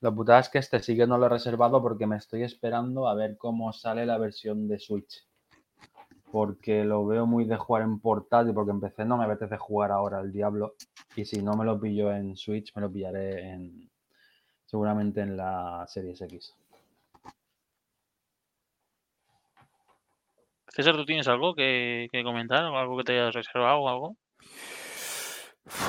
La putada es que este sí que no lo he reservado porque me estoy esperando a ver cómo sale la versión de Switch. Porque lo veo muy de jugar en portátil, porque empecé no me apetece jugar ahora al Diablo. Y si no me lo pillo en Switch, me lo pillaré en seguramente en la Series X. César, ¿tú tienes algo que, que comentar? ¿O ¿Algo que te hayas reservado o algo?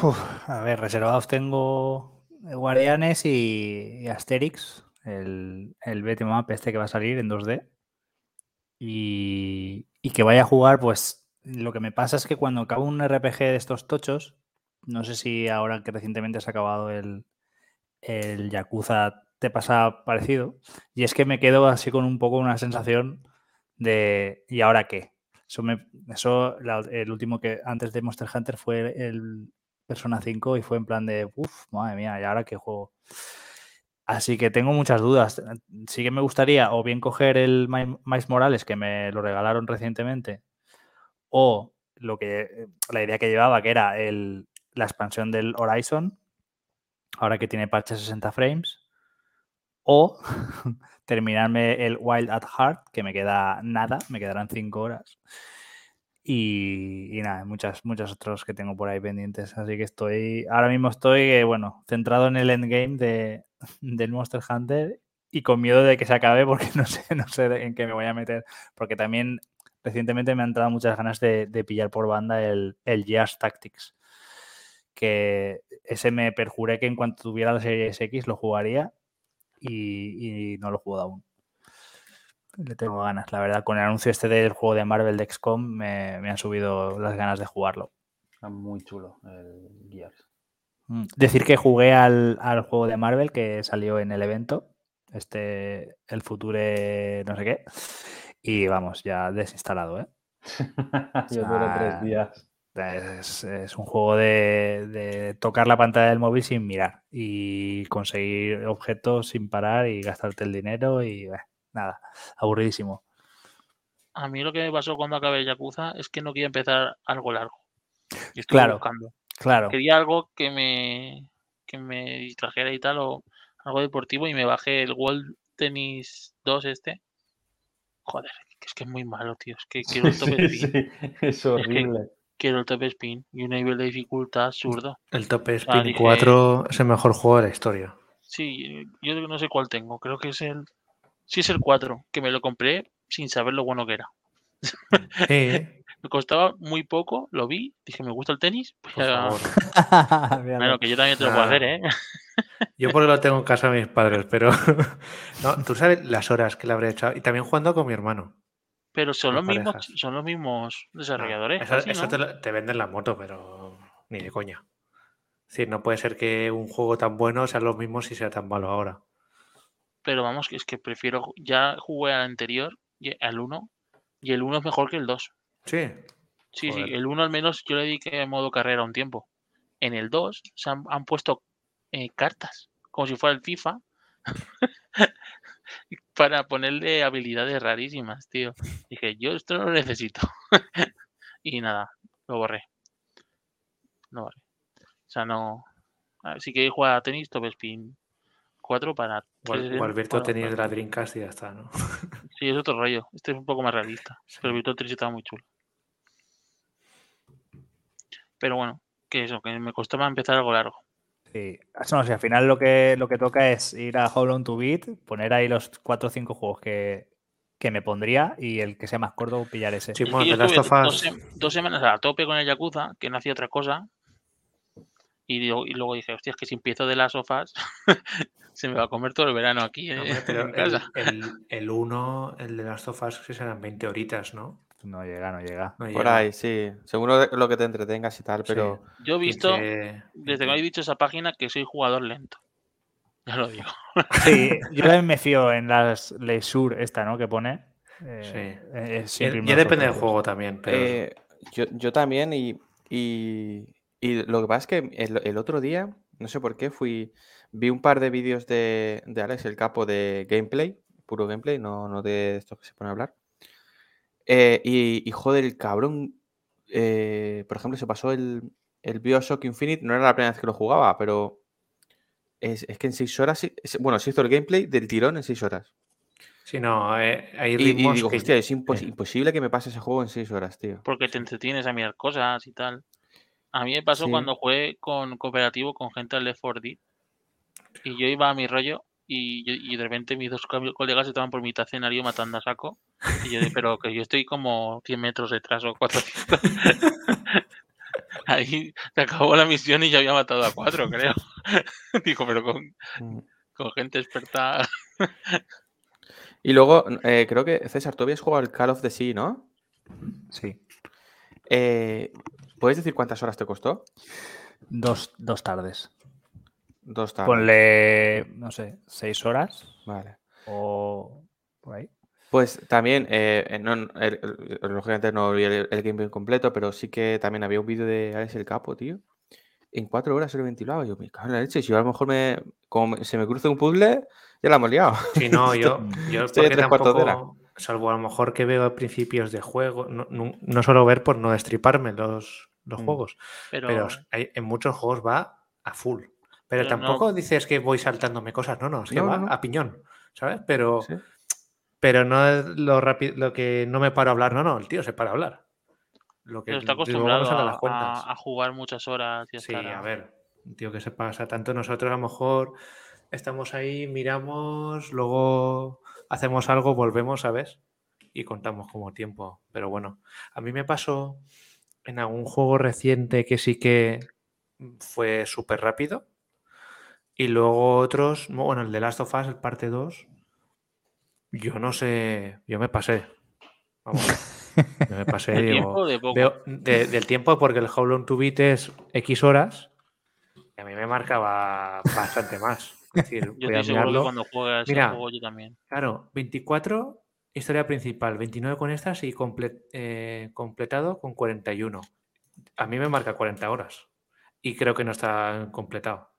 Uf, a ver, reservados tengo Guardianes y, y Asterix, el, el beat'em up este que va a salir en 2D. Y, y que vaya a jugar, pues lo que me pasa es que cuando acabo un RPG de estos tochos, no sé si ahora que recientemente se ha acabado el, el Yakuza te pasa parecido, y es que me quedo así con un poco una sensación de ¿y ahora qué? Eso, me, eso el último que antes de Monster Hunter fue el Persona 5 y fue en plan de, uff, madre mía, ¿y ahora qué juego? Así que tengo muchas dudas. Sí que me gustaría o bien coger el Mi- Miles Morales, que me lo regalaron recientemente, o lo que la idea que llevaba, que era el, la expansión del Horizon, ahora que tiene parche 60 frames, o terminarme el Wild at Heart, que me queda nada, me quedarán 5 horas. Y, y nada, muchas, muchos otros que tengo por ahí pendientes. Así que estoy, ahora mismo estoy, eh, bueno, centrado en el endgame de, del Monster Hunter y con miedo de que se acabe porque no sé, no sé en qué me voy a meter. Porque también recientemente me han entrado muchas ganas de, de pillar por banda el, el Jazz Tactics. Que ese me perjuré que en cuanto tuviera la serie X lo jugaría y, y no lo he jugado aún. Le tengo ganas, la verdad. Con el anuncio este del juego de Marvel de XCOM me, me han subido las ganas de jugarlo. Está muy chulo el Gears. Mm, Decir que jugué al, al juego de Marvel que salió en el evento, este, el Future no sé qué, y vamos, ya desinstalado, ¿eh? Yo duré sea, tres días. Es, es un juego de, de tocar la pantalla del móvil sin mirar y conseguir objetos sin parar y gastarte el dinero y eh, nada, aburridísimo. A mí lo que me pasó cuando acabé Yakuza es que no quería empezar algo largo. Y estoy Claro. buscando. Claro, Quería algo que me, que me distrajera y tal, o algo deportivo, y me bajé el World Tennis 2 este. Joder, que es que es muy malo, tío. Es que quiero el top Sí, spin. sí, es horrible. Quiero el top spin y un nivel de dificultad absurdo. El Top Ah, Spin dije- 4 es el mejor juego de la historia. Sí, yo no sé cuál tengo. Creo que es el. Sí, es el 4, que me lo compré sin saber lo bueno que era. Sí, Me costaba muy poco, lo vi, dije, me gusta el tenis. Pues por ya- favor. Míralo. Bueno, que yo también te lo puedo hacer, ¿eh? Yo porque lo tengo en casa de mis padres, pero no, tú sabes las horas que le habré echado. Y también jugando con mi hermano. Pero son los mismos, son los mismos No, desarrolladores. eso casi, eso ¿no? te, lo- te venden la moto, pero ni de coña. Es decir, no puede ser que un juego tan bueno sea lo mismo si sea tan malo ahora. Pero vamos, que es que prefiero. Ya jugué al anterior, al 1, y el 1 es mejor que el 2. Sí, Sí, Joder. sí, el 1 al menos yo le dediqué en modo carrera un tiempo. En el 2 se han, han puesto eh, cartas, como si fuera el FIFA, para ponerle habilidades rarísimas, tío. Dije, yo esto no lo necesito. y nada, lo borré. Lo borré. O sea, no. Así que juega a tenis, top spin 4 para. o el, 3D, o el Virtua Tennis de la Dreamcast y ya está, ¿no? Sí, es otro rollo. Este es un poco más realista. Pero el Virtual 3 estaba muy chulo. Pero bueno, que eso, que me costaba empezar algo largo. Sí. No, si al final lo que, lo que toca es ir a How Long to Beat, poner ahí los 4 o 5 juegos que, que me pondría y el que sea más corto pillar ese. Sí, Es que bueno, yo dos, dos semanas a tope con el Yakuza, que no hacía otra cosa. Y, digo- y luego dije, hostia, es que si empiezo de las sofás, se me va a comer todo el verano aquí eh, Hombre, pero en el, casa. el, el uno, el de las sofás, que serán 20 horitas, ¿no? No llega, no llega. No Por llega. ahí, sí. Según lo, lo que te entretengas y tal, Sí. pero Yo he visto, desde que me habéis dicho esa página, que soy jugador lento. Ya lo digo. Sí, yo también me fío en las Leisure esta, ¿no? Que pone. Eh, Sí. eh, Ya, depende del juego también, pero Eh, yo, yo también y, y, y lo que pasa es que el, el otro día, no sé por qué, fui, vi un par de vídeos de, de Alex, el capo de gameplay, puro gameplay, no, no de estos que se ponen a hablar. Eh, y, y, joder, el cabrón, eh, por ejemplo, se pasó el, el Bioshock Infinite, no era la primera vez que lo jugaba, pero es, es que en seis horas, sí- es- bueno, se hizo el gameplay del tirón en seis horas. sí, no, eh, hay Y, digo, que- hostia, es impos- eh, imposible que me pase ese juego en seis horas, tío. Porque te entretienes a mirar cosas y tal. A mí me pasó Sí. cuando jugué con cooperativo con gente al Left 4 Dead. Y yo iba a mi rollo y, yo- y de repente mis dos co- colegas estaban por mitad escenario matando a saco. Y yo de, pero que yo estoy como 100 metros detrás o 400. Ahí se acabó la misión y ya había matado a cuatro, creo. Digo, pero con, Mm. con gente experta. Y luego, eh, creo que César, tú habías jugado al Call of the Sea, ¿no? Sí. Eh, ¿Puedes decir cuántas horas te costó? Dos, dos tardes. Dos tardes. Ponle, no sé, seis horas Vale. o por ahí. Pues también, eh, eh, no, el- el- lógicamente no vi el, el gameplay completo, pero sí que también había un vídeo de Alex el Capo, tío. En cuatro horas se lo ventilaba. Yo me cago en la leche. Si yo a lo mejor me, como se me cruza un puzzle, ya la hemos liado. Sí, no, yo, yo Estoy tres cuartos de hora. tampoco, salvo a lo mejor que veo a principios de juego, no, no, no suelo ver por no destriparme los, los Mm. juegos, Pero, pero hay- en muchos juegos va a full. Pero, Pero no- tampoco dices que voy saltándome cosas, no, no, es que No, no, va no. a piñón, ¿sabes? Pero, Sí. pero no es lo rápido, lo que no me paro a hablar, no, no, el tío se para a hablar. Lo que pero está acostumbrado a a, las cuentas. a- a jugar muchas horas y Sí, a ver, un tío que se pasa tanto, nosotros a lo mejor estamos ahí, miramos, luego hacemos algo, volvemos, ¿sabes? Y contamos como tiempo. Pero bueno, a mí me pasó en algún juego reciente que sí que fue súper rápido. Y luego otros, no, bueno, el de Last of Us, el parte 2, yo no sé, yo me pasé. Vamos, yo me pasé, de digo, tiempo de. Veo de- del tiempo porque el How Long to Beat es X horas y a mí me marcaba bastante más. Es decir, Yo voy a que mirarlo. cuando juegas Mira. el juego yo también. Claro, 24 historia principal, 29 con estas y comple- eh, completado con 41. A mí me marca 40 horas y creo que no está completado.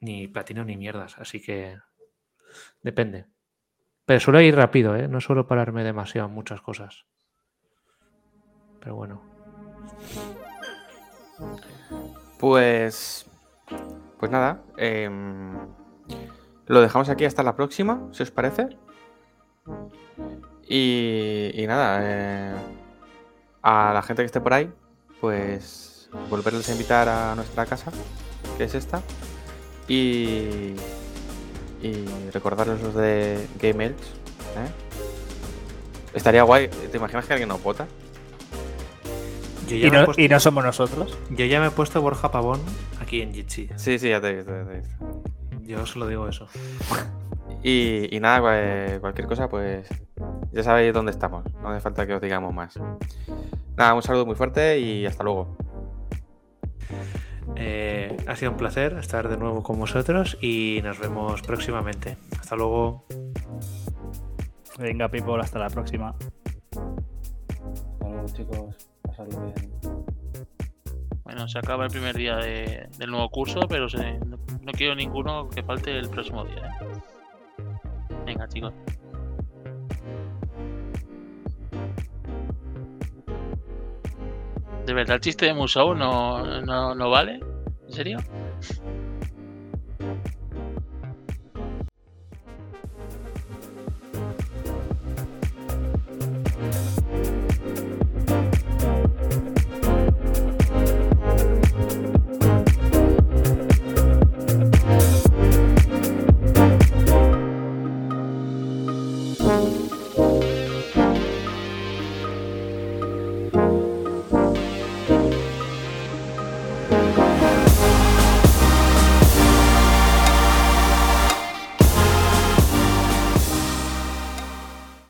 Ni platino ni mierdas, así que depende. Pero suelo ir rápido, ¿eh? No suelo pararme demasiado en muchas cosas. Pero bueno. Pues. Pues nada. em, lo dejamos aquí hasta la próxima, si os parece. Y, y nada. eh, a la gente que esté por ahí, pues volverles a invitar a nuestra casa, que es esta. Y. Y recordarles los de Game Elch. ¿eh? Estaría guay. ¿Te imaginas que alguien nos vota? Yo ya, Y no, puesto, y no somos nosotros. yo ya me he puesto Borja Pavón aquí en Jitsi. Sí, sí, ya te he visto. ya te he visto. Yo solo digo eso. Y, y nada, cual- cualquier cosa, pues ya sabéis dónde estamos. No hace falta que os digamos más. Nada, un saludo muy fuerte y hasta luego. Eh, ha sido un placer estar de nuevo con vosotros y nos vemos próximamente. Hasta luego. Venga, people, hasta la próxima. Hasta luego, chicos. Pasadlo bien. Bueno, se acaba el primer día de- del nuevo curso, pero se- no, no quiero ninguno que falte el próximo día. ¿eh? Venga, chicos. ¿De verdad el chiste de Musou no, no, no vale? ¿En serio?